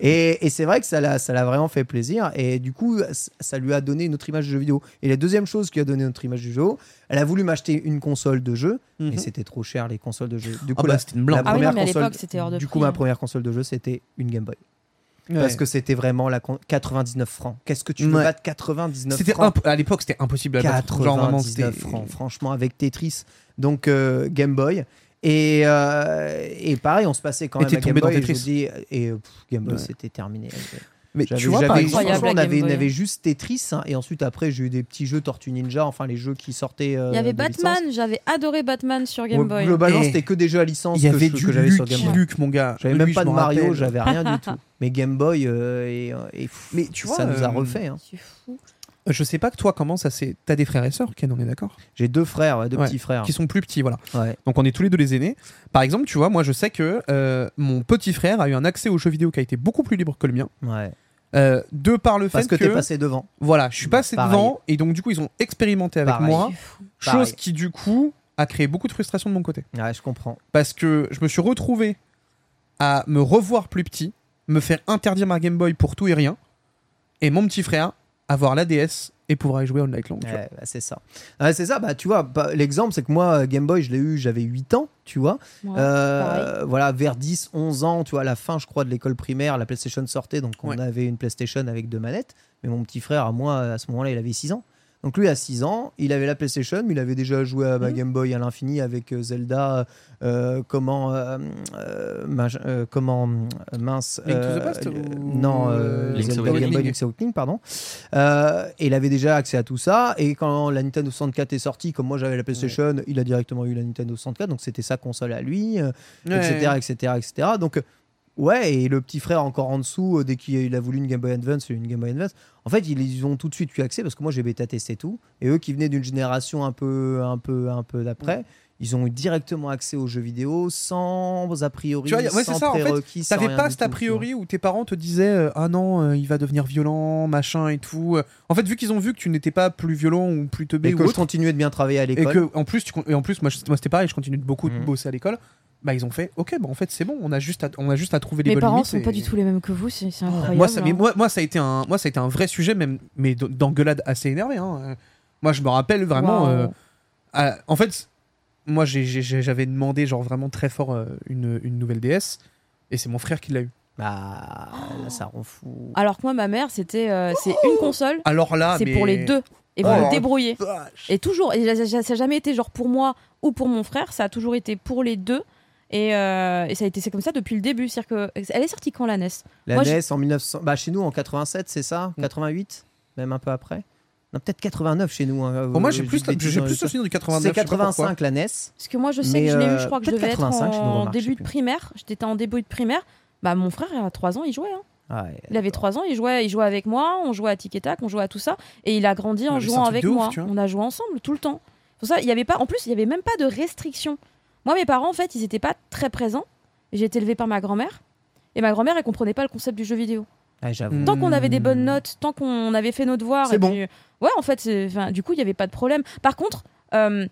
Et, et c'est vrai que ça l'a, ça l'a vraiment fait plaisir. Et du coup, ça lui a donné une autre image du jeu vidéo. Et la deuxième chose qui a donné une autre image du jeu, elle a voulu m'acheter une console de jeu, mais Mhm. c'était trop cher les consoles de jeu. Du coup, bah, la, c'était une blinde. la Ah oui, non, première mais à console, l'époque, c'était hors de du prix, coup, ma hein. première console de jeu, c'était une Game Boy. Parce que c'était vraiment la con- 99 francs. Qu'est-ce que tu veux Ouais. battre 99 C'était francs imp- à l'époque, c'était impossible à battre. Genre, vraiment, 99 c'était- francs, franchement, avec Tetris. Donc, euh, Game Boy. Et, euh, et pareil, on se passait quand Et même à Game Boy. Et, je Tetris. vous dis, et euh, pff, Game Boy, Ouais. c'était terminé. Mais tu vois, par exemple, on avait, on juste Tetris. hein, et ensuite, après, j'ai eu des petits jeux Tortue Ninja, enfin les jeux qui sortaient. euh, Il y avait Batman, j'avais adoré Batman sur Game Boy. Globalement, c'était que des jeux à licence il y que avait je- du que j'avais sur Game Boy. Luke, mon gars. J'avais même pas de Mario, j'avais rien du tout. Mais Game Boy, euh, et, Mais tu vois, ça nous a refait. hein. C'est fou. Je sais pas que toi, comment ça s'est. T'as des frères et sœurs, Ken, on est d'accord? J'ai deux frères, ouais, deux Ouais, petits frères. Qui sont plus petits, voilà. Ouais. Donc on est tous les deux les aînés. Par exemple, tu vois, moi je sais que euh, mon petit frère a eu un accès aux jeux vidéo qui a été beaucoup plus libre que le mien. Ouais. Euh, de par le Parce fait que que, t'es passé devant. voilà, je suis passé Pareil. devant et donc du coup ils ont expérimenté avec Pareil. moi, Pareil. chose qui du coup a créé beaucoup de frustration de mon côté. Ouais, je comprends. Parce que je me suis retrouvé à me revoir plus petit, me faire interdire ma Game Boy pour tout et rien, et mon petit frère avoir la DS et pouvoir y jouer en night long. Ouais, bah, c'est ça. Ouais, c'est ça, bah tu vois, bah, l'exemple c'est que moi, euh, Game Boy, je l'ai eu, j'avais 8 ans, tu vois. Ouais, Euh, voilà, vers 10, 11 ans, tu vois, à la fin, je crois, de l'école primaire, la PlayStation sortait, donc on Ouais. avait une PlayStation avec deux manettes. Mais mon petit frère, à moi, à ce moment-là, il avait 6 ans. Donc lui, à 6 ans, il avait la PlayStation, mais il avait déjà joué à ma Mhm. Game Boy à l'infini avec euh, Zelda, euh, comment, euh, comment, mince. Link to the Past ou- Non, Zelda. Game Boy Link's Awakening, pardon. Et il avait déjà accès à tout ça. Et quand la Nintendo 64 est sortie, comme moi j'avais la PlayStation, il a directement eu la Nintendo 64, donc c'était sa console à lui, Ouais. etc., etc., etc. Donc, ouais, et le petit frère encore en dessous, euh, dès qu'il a voulu une Game Boy Advance, une Game Boy Advance, en fait, ils, ils ont tout de suite eu accès parce que moi j'ai bêta testé tout. Et eux qui venaient d'une génération un peu, un peu, un peu d'après. Ils ont eu directement accès aux jeux vidéo sans a priori, Tu vois, ouais, c'est sans ça, en fait, T'avais pas cet a priori où tes parents te disaient euh, ah non euh, il va devenir violent machin et tout. En fait vu qu'ils ont vu que tu n'étais pas plus violent ou plus teubé Et ou que je autre continuais de bien travailler à et l'école. que en plus tu et en plus moi, je- moi, c'était pareil je continue de beaucoup de Mhm. bosser à l'école. Bah ils ont fait ok bah en fait c'est bon on a juste à, on a juste à trouver les Mes bonnes parents sont et- pas du tout les mêmes que vous, c'est c'est incroyable. Moi ça, mais hein. moi, moi ça a été un moi ça a été un vrai sujet même mais d'engueulade assez énervé. hein. Moi je me rappelle vraiment. Euh, à- en fait moi j'avais demandé genre vraiment très fort euh, une, une nouvelle DS et c'est mon frère qui l'a eu. Bah, là, ça rend fou. Alors que moi, ma mère, c'était euh, c'est une console, Alors là c'est mais- pour les deux. Et vous Oh, vous débrouillez. vache. Et toujours, et ça ça- ça a jamais été genre pour moi ou pour mon frère, ça a toujours été pour les deux. Et, euh, et ça a été c'est comme ça depuis le début. C'est-à-dire que elle est sortie quand la NES La Moi, je- NES en 1900, bah chez nous en 87, c'est ça? Mm. 88 Même un peu après? Non, peut-être 89 chez nous. hein, Pour moi j'ai plus j'ai plus le- souvenir du 89. C'est je sais pas pourquoi. 85 la NES. Parce que moi, je sais que je l'ai eu, euh, je crois que je devais être 85 chez nous, en remarque, début de primaire. J'étais en début de primaire. Bah, mon frère, à 3 ans, il jouait. hein. Ah. Il avait 3 ans, il jouait, il jouait avec moi, on jouait à Tic et Tac, on jouait à tout ça. Et il a grandi en un jouant avec ouf, moi. on a joué ensemble tout le temps. Pour ça, il y avait pas, en plus, il y avait même pas de restrictions. Moi, mes parents, en fait, ils étaient pas très présents. J'ai été élevée par ma grand-mère. Et ma grand-mère, elle comprenait pas le concept du jeu vidéo. Ah, j'avoue. Tant qu'on avait des bonnes notes, tant qu'on avait fait nos devoirs. C'est bon. puis- ouais, en fait, du coup, il n'y avait pas de problème. Par contre, euh,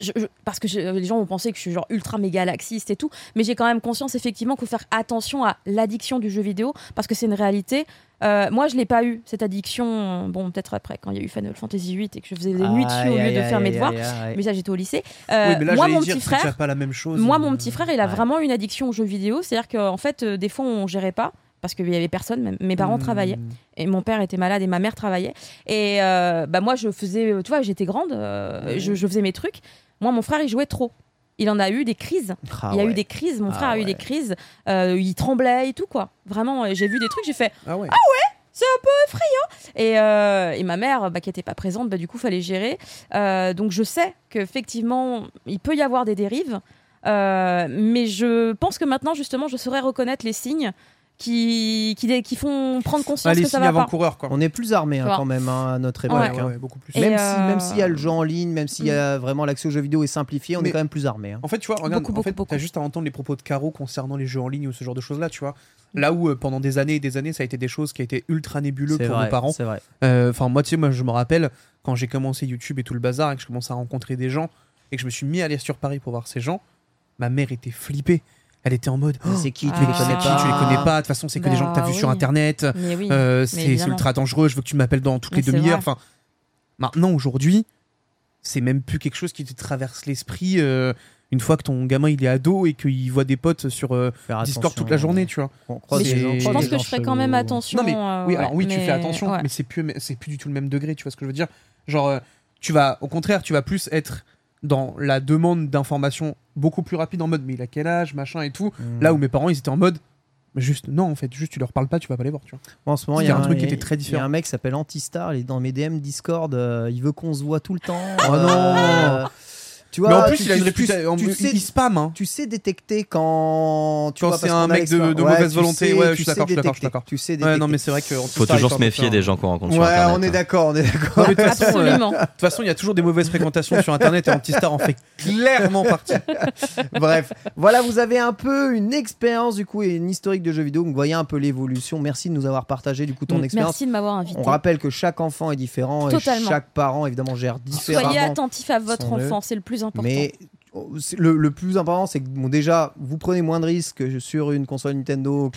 je- je- parce que je- les gens vont penser que je suis genre ultra méga laxiste et tout, mais j'ai quand même conscience effectivement qu'il faut faire attention à l'addiction du jeu vidéo parce que c'est une réalité. Euh, moi, je l'ai pas eu cette addiction. euh, Bon, peut-être après quand il y a eu Final Fantasy VIII et que je faisais des nuits dessus au lieu de faire mes devoirs. Mais ça, j'étais au lycée. Euh, Oui, mais là moi, mon dire petit frère, pas la même chose. moi, mon petit frère, il a vraiment une addiction aux jeux vidéo. C'est-à-dire qu'en fait, des fois, on gérait pas parce qu'il y avait personne. Même mes parents hmm. travaillaient et mon père était malade et ma mère travaillait. Et euh, bah moi, je faisais, tu vois, j'étais grande, euh, je, je faisais mes trucs. Moi, mon frère, il jouait trop. Il en a eu des crises. Ah il a ouais. eu des crises. Mon Ah frère a eu ouais. des crises. Euh, il tremblait et tout quoi. Vraiment, et j'ai vu des trucs. J'ai fait. Ah ouais. C'est un peu effrayant. Et, euh, et ma mère, bah, qui n'était pas présente, bah, du coup, fallait gérer. Euh, donc, je sais qu'effectivement, il peut y avoir des dérives. Euh, mais je pense que maintenant, justement, je saurais reconnaître les signes qui, qui, dé- qui font prendre conscience Ah, les que ça signes va pas. avant-coureurs quoi. On est plus armé vois. quand même hein, à notre époque. ouais, hein. ouais, beaucoup plus. Même euh, si même s'il y a le jeu en ligne, même s'il y a vraiment l'accès aux jeux vidéo est simplifié, on Mais- est quand même plus armé. hein. En fait, tu vois, regarde, Beaucoup, en fait, beaucoup, t'as beaucoup. juste à entendre les propos de Caro concernant les jeux en ligne ou ce genre de choses-là, tu vois. Là où euh, pendant des années et des années, ça a été des choses qui a été ultra nébuleux pour vrai, nos parents. C'est vrai. Euh, Enfin, moi, tu sais, moi, je me rappelle quand j'ai commencé YouTube et tout le bazar et que je commençais à rencontrer des gens et que je me suis mis à aller sur Paris pour voir ces gens, ma mère était flippée. Elle était en mode. Oh, c'est qui ah, Tu les mais connais qui, pas tu les connais pas? De toute façon, c'est que des gens que t'as Bah vus sur. Internet. Oui. Euh, c'est ultra dangereux. Je veux que tu m'appelles dans toutes Mais les demi-heures. Enfin, maintenant, aujourd'hui, c'est même plus quelque chose qui te traverse l'esprit euh, une fois que ton gamin il est ado et qu'il voit des potes sur euh, Discord toute la journée, tu vois. On croise Mais des je- gens- pense que je ferais quand même attention. Non mais euh, oui, ouais, alors oui, tu fais attention, ouais. mais c'est plus, c'est plus du tout le même degré. Tu vois ce que je veux dire? Genre, tu vas, au contraire, tu vas plus être dans la demande d'informations beaucoup plus rapide en mode, mais il a quel âge, machin et tout. Mm. Là où mes parents, ils étaient en mode, juste non, en fait, juste tu leur parles pas, tu vas pas les voir, tu vois. En ce moment, Il y a un truc qui y était très Il y a différent. un mec qui s'appelle Antistar, il est dans mes DM Discord, euh, il veut qu'on se voit tout le temps. Oh non Euh, Tu vois, Mais en plus, tu- il a une tu- réputation. tu sais- il spam, hein. Tu sais détecter quand. Tu Quand vois, c'est un mec de- Ouais, mauvaise volonté, sais- ouais, je tu suis sais d'accord, je suis d'accord, détecter. Tu sais Ouais, détecter. non, mais c'est vrai que. Faut toujours se méfier des gens qu'on rencontre sur Ouais, Internet. on est hein. d'accord, on est d'accord. Non, mais de toute façon, euh, Absolument. De toute façon, il y a toujours des mauvaises fréquentations sur Internet et Antistar en fait clairement partie. Bref, voilà, vous avez un peu une expérience du coup et une historique de jeux vidéo. Vous voyez un peu l'évolution. Merci de nous avoir partagé du coup ton Mm. expérience. Merci de m'avoir invité. On rappelle que chaque enfant est différent Totalement. et chaque parent évidemment gère différemment. Soyez attentifs à votre enfant, c'est le plus important. Mais le, le plus important, c'est que bon, déjà, vous prenez moins de risques sur une console Nintendo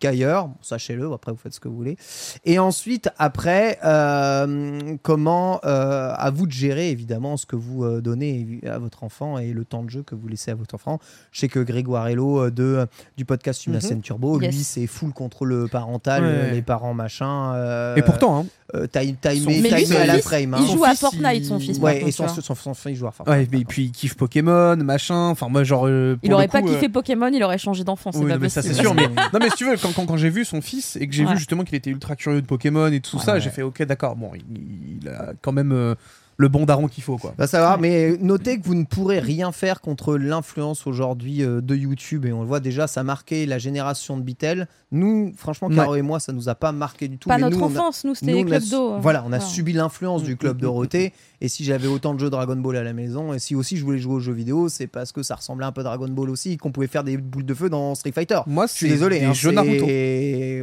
qu'ailleurs. Bon, Sachez-le, après vous faites ce que vous voulez. Et ensuite, après, euh, comment euh, à vous de gérer évidemment ce que vous euh, donnez à votre enfant et le temps de jeu que vous laissez à votre enfant. Je sais que Grégoire Hello euh, de, du podcast Une Mhm. scène Turbo, Yes. lui, c'est full contrôle parental, Ouais. les parents machin. euh, Et pourtant, hein, lui, aimé son à la fils, frame. hein. il joue à fils, Fortnite, son il- fils. Ouais, et son, son, son, son- il joue à Fortnite. ouais, et puis il kiffe Pokémon, machin. Enfin, moi, genre. euh, Il pour aurait le pas coup, kiffé euh, Pokémon, il aurait changé d'enfant, c'est Oui, pas non, mais ça c'est sûr. Mais non, mais si tu veux, quand, quand, quand j'ai vu son fils et que j'ai Ouais. vu justement qu'il était ultra curieux de Pokémon et tout Ouais, ça, ouais. j'ai fait ok, d'accord. Bon, il, il a quand même euh, le bon daron qu'il faut, quoi. Va savoir, mais notez que vous ne pourrez rien faire contre l'influence aujourd'hui euh, de YouTube. Et on le voit déjà, ça a marqué la génération de Bitel. Nous, franchement, Ouais. Caro et moi, ça nous a pas marqué du tout. Pas mais notre nous, on a- enfance, nous, c'était nous, les on a clubs su- d'eau. euh. Voilà, on a subi l'influence du club Dorothée. Et si j'avais autant de jeux Dragon Ball à la maison, et si aussi je voulais jouer aux jeux vidéo, c'est parce que ça ressemblait un peu à Dragon Ball aussi, qu'on pouvait faire des boules de feu dans Street Fighter. Moi, Je suis désolé. les hein, jeux Naruto.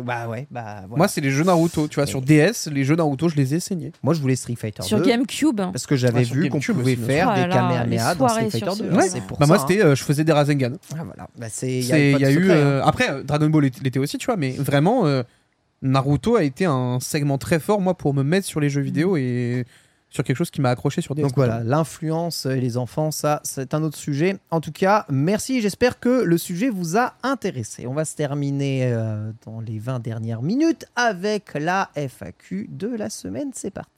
Bah ouais, bah voilà. Moi, c'est les jeux Naruto. Tu vois, sur DS, les jeux Naruto, je les ai saignés. Moi, je voulais Street Fighter Sur 2. GameCube. Parce que j'avais vu qu'on pouvait aussi, faire des Oh Kamehameha les dans Street Fighter sur ce 2. jeu. hein, Ouais. Pour Bah, ça. moi, hein. c'était, euh, je faisais des Rasengan. Ah, voilà. Bah, c'est il y a, pas y a eu. secret, hein. euh, Après, euh, Dragon Ball l'était aussi, tu vois, mais vraiment, euh, Naruto a été un segment très fort, moi, pour me mettre sur les jeux vidéo et sur quelque chose qui m'a accroché sur DS. Donc voilà, l'influence et les enfants, ça, c'est un autre sujet. En tout cas, merci. J'espère que le sujet vous a intéressé. On va se terminer euh, dans les 20 dernières minutes avec la FAQ de la semaine. C'est parti.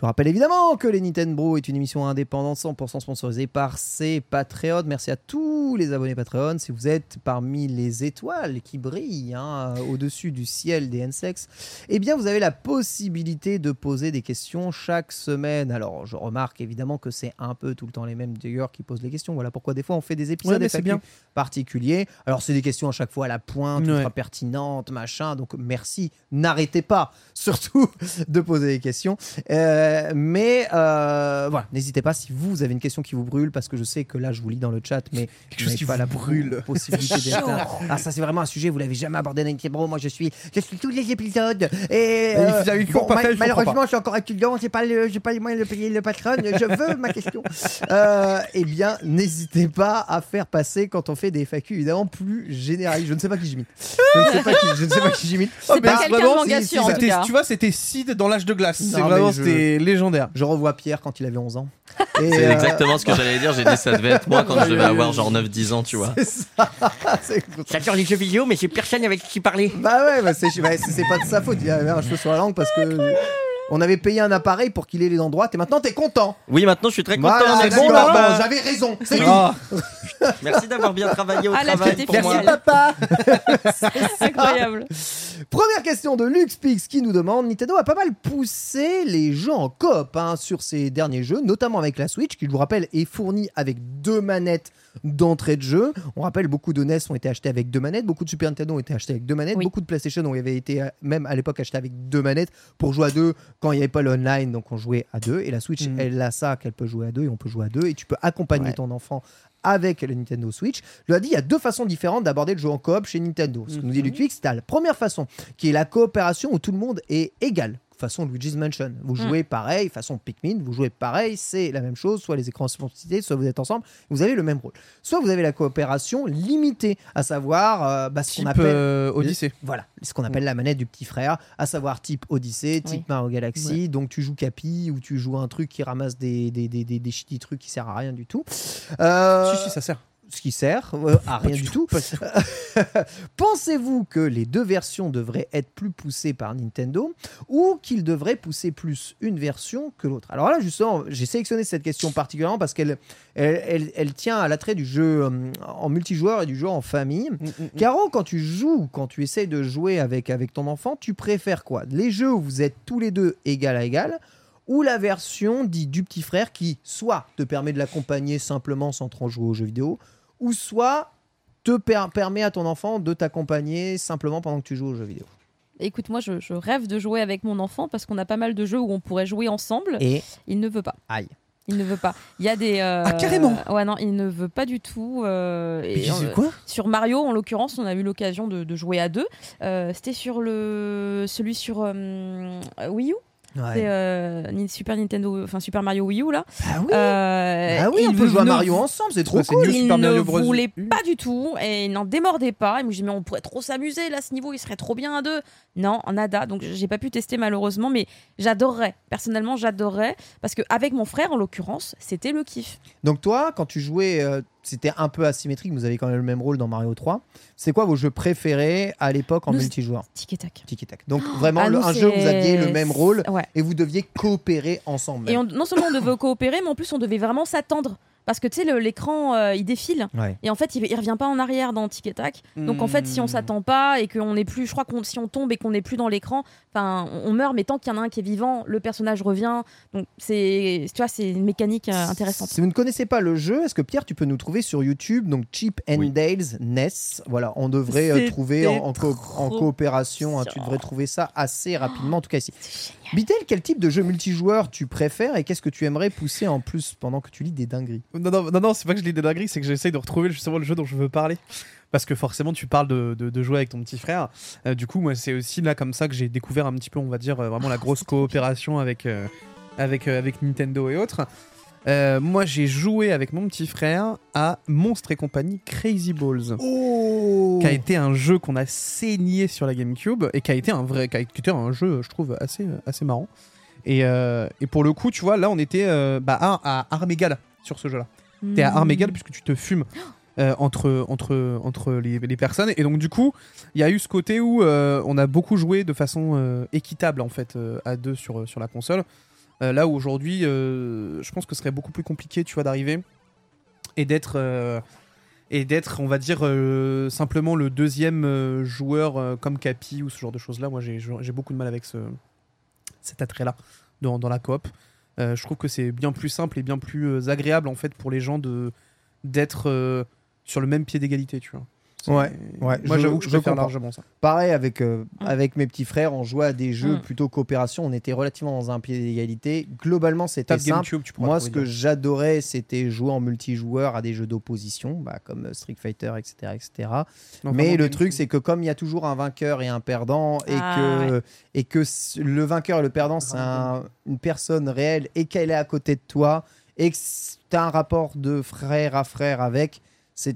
Je vous rappelle évidemment que les Nintendo est une émission indépendante 100% sponsorisée par ses Patreons. Merci à tous les abonnés Patreon. Si vous êtes parmi les étoiles qui brillent hein, au-dessus du ciel des NSEX, eh bien vous avez la possibilité de poser des questions chaque semaine. Alors je remarque évidemment que c'est un peu tout le temps les mêmes d'ailleurs qui posent les questions. Voilà pourquoi des fois on fait des épisodes Ouais, bien. particuliers. Alors c'est des questions à chaque fois à la pointe, Ouais. ultra pertinentes, machin. Donc merci, n'arrêtez pas surtout de poser des questions. Euh, mais euh, voilà, n'hésitez pas si vous, vous avez une question qui vous brûle, parce que je sais que là je vous lis dans le chat, mais Quelque chose qui pas vous la brûle. possibilité d'être. Ah ça c'est vraiment un sujet, vous l'avez jamais abordé dans Nintendo. Moi je suis, je suis tous les épisodes et Mais vous avez toujours pas fait, je comprends malheureusement je suis encore étudiant, j'ai pas, le- j'ai pas les moyens de payer le patron. Je veux ma question. Euh, eh bien n'hésitez pas à faire passer quand on fait des FAQ évidemment plus généralistes. Je ne sais pas qui j'imite. Je ne sais pas qui, je ne sais pas qui j'imite. C'est pas quelqu'un vraiment, de si- manga si, sûr, en ça- tout C'était- cas. Tu vois, c'était Sid dans l'âge de glace. C'est vraiment, c'était légendaire. Je revois Pierre quand il avait 11 ans. C'est euh, exactement ce que j'allais dire. J'ai dit ça devait être moi quand je devais avoir genre 9-10 ans, tu vois. C'est ça. C'est- J'adore les jeux vidéo, mais j'ai personne avec qui parler. Bah ouais, bah c'est bah, pas de sa faute. Il avait un cheveu sur la langue parce que on avait payé un appareil pour qu'il ait les dents droites et maintenant t'es content. Oui, maintenant je suis très content. Voilà, merci, bon, papa. bon, j'avais raison. C'est lui. Ah, Merci d'avoir bien travaillé au Ah, la travail pour est moi. Merci papa. C'est incroyable. Première question de LuxPix qui nous demande Nintendo a pas mal poussé les jeux en coop hein, sur ces derniers jeux, notamment avec la Switch, qui je vous rappelle est fournie avec deux manettes d'entrée de jeu. On rappelle beaucoup de NES ont été achetés avec deux manettes, beaucoup de Super Nintendo ont été achetés avec deux manettes, Oui. beaucoup de PlayStation ont avait été euh, même à l'époque achetés avec deux manettes pour jouer à deux quand il n'y avait pas le online, donc on jouait à deux. Et la Switch, Mhm. elle a ça qu'elle peut jouer à deux et on peut jouer à deux et tu peux accompagner Ouais. ton enfant avec le Nintendo Switch. Je l'ai dit, il y a deux façons différentes d'aborder le jeu en coop chez Nintendo. Ce que nous dit Mhm. Ludwig, c'est la première façon, qui est la coopération où tout le monde est égal. Façon Luigi's Mansion. Vous Mm. jouez pareil, façon Pikmin, vous jouez pareil, c'est la même chose, soit les écrans sont cités, soit vous êtes ensemble, vous avez le même rôle. Soit vous avez la coopération limitée, à savoir euh, bah, ce qu'on appelle euh, Odyssey. voilà, ce qu'on appelle la manette du petit frère, à savoir type Odyssey, type Oui. Mario Galaxy. Donc tu joues Capi ou tu joues un truc qui ramasse des, des, des, des, des shitty trucs qui servent à rien du tout. Euh, Si, si, ça sert. Ce qui sert euh, à rien du tout. Pensez-vous que les deux versions devraient être plus poussées par Nintendo ou qu'ils devraient pousser plus une version que l'autre? Alors là, justement, j'ai sélectionné cette question particulièrement parce qu'elle elle, elle- elle tient à l'attrait du jeu euh, en multijoueur et du jeu en famille. Caro, quand tu joues, quand tu essayes de jouer avec, avec ton enfant, tu préfères quoi? Les jeux où vous êtes tous les deux égal à égal ou la version dite du petit frère qui soit te permet de l'accompagner simplement sans trop jouer aux jeux vidéo, ou soit te per- permet à ton enfant de t'accompagner simplement pendant que tu joues aux jeux vidéo. Écoute, moi, je, je rêve de jouer avec mon enfant parce qu'on a pas mal de jeux où on pourrait jouer ensemble. Et Il ne veut pas. aïe. Il ne veut pas. Il y a des. euh, Ah, carrément Ouais, non, il ne veut pas du tout. euh, et, Mais c'est euh, quoi? Sur Mario, en l'occurrence, on a eu l'occasion de, de jouer à deux. Euh, C'était sur le celui sur euh, Wii U? C'est euh, Super Nintendo, enfin Super Mario Wii U là. Ah oui, Euh, Ah oui on il peut jouer à Mario ensemble, c'est trop Ouais, c'est cool. Il Super ne Mario Bros. voulait pas du tout et il n'en démordait pas. Et moi, je dis, mais on pourrait trop s'amuser là, ce niveau, il serait trop bien à deux. Non, nada. Donc, j'ai pas pu tester malheureusement, mais j'adorerais. Personnellement, j'adorerais parce que avec mon frère, en l'occurrence, c'était le kiff. Donc toi, quand tu jouais, euh, c'était un peu asymétrique, vous avez quand même le même rôle dans Mario 3. C'est quoi vos jeux préférés à l'époque en Nous, multijoueur Tic et tac. Tic et tac. Donc vraiment, Ah, le- nous, un jeu où vous aviez le même rôle Ouais. et vous deviez coopérer ensemble. Et on- non seulement on devait coopérer, mais en plus on devait vraiment s'attendre. Parce que tu sais, l'écran euh, il défile Ouais. et en fait il, il revient pas en arrière dans Tic et Tac. Donc en fait, si on Hmm. s'attend pas et qu'on n'est plus, je crois qu'on si on tombe et qu'on n'est plus dans l'écran, enfin on on meurt, mais tant qu'il y en a un qui est vivant, le personnage revient. Donc c'est, tu vois, c'est une mécanique euh, intéressante. Si vous ne connaissez pas le jeu, est-ce que Pierre, tu peux nous trouver sur YouTube donc Chip and Oui. Dale's NES Voilà, on devrait euh, trouver en, en co- en trop coopération. hein, tu devrais trouver ça assez rapidement, en tout cas ici. Bitel, quel type de jeu multijoueur tu préfères et qu'est-ce que tu aimerais pousser en plus pendant que tu lis des dingueries? Non, non, non, non, c'est pas que je lis des dingueries, c'est que j'essaye de retrouver justement le jeu dont je veux parler. Parce que forcément, tu parles de, de- de jouer avec ton petit frère. Euh, du coup, moi, c'est aussi là comme ça que j'ai découvert un petit peu, on va dire, euh, vraiment la grosse coopération avec, euh, avec, avec Nintendo et autres. Moi, j'ai joué avec mon petit frère à Monstre et compagnie Crazy Balls. Oh Qui a été un jeu qu'on a saigné sur la GameCube et qui a été un vrai, qui a été un jeu, je trouve, assez, assez marrant. Et, et pour le coup, tu vois, là, on était bah, à, à sur ce jeu-là. T'es à armes égales puisque tu te fumes euh, entre, entre, entre les, les personnes. Et donc, du coup, il y a eu ce côté où euh, on a beaucoup joué de façon euh, équitable, en fait, à deux sur, sur la console. Là où aujourd'hui, je pense que ce serait beaucoup plus compliqué, tu vois, d'arriver et d'être. et d'être, on va dire, simplement le deuxième joueur comme Capi ou ce genre de choses-là. Moi, j'ai j'ai beaucoup de mal avec ce, cet attrait-là dans, dans la coop. Euh, je trouve que c'est bien plus simple et bien plus euh, agréable en fait pour les gens d'être euh, sur le même pied d'égalité, tu vois. Ouais, ouais, Moi, je- j'avoue que je, je préfère comprends. largement ça. Pareil avec, euh, avec mes petits frères, on jouait à des jeux Mm. plutôt coopération, on était relativement dans un pied d'égalité. Globalement, c'était simple. GameCube, tu pourras Moi, ce que j'adorais, c'était jouer en multijoueur à des jeux d'opposition, bah, comme euh, Street Fighter, etc. etc. Non, Mais le truc, c'est que comme il y a toujours un vainqueur et un perdant, et Ah, que, et que le vainqueur et le perdant, c'est un- une personne réelle, et qu'elle est à côté de toi, et que tu as un rapport de frère à frère avec,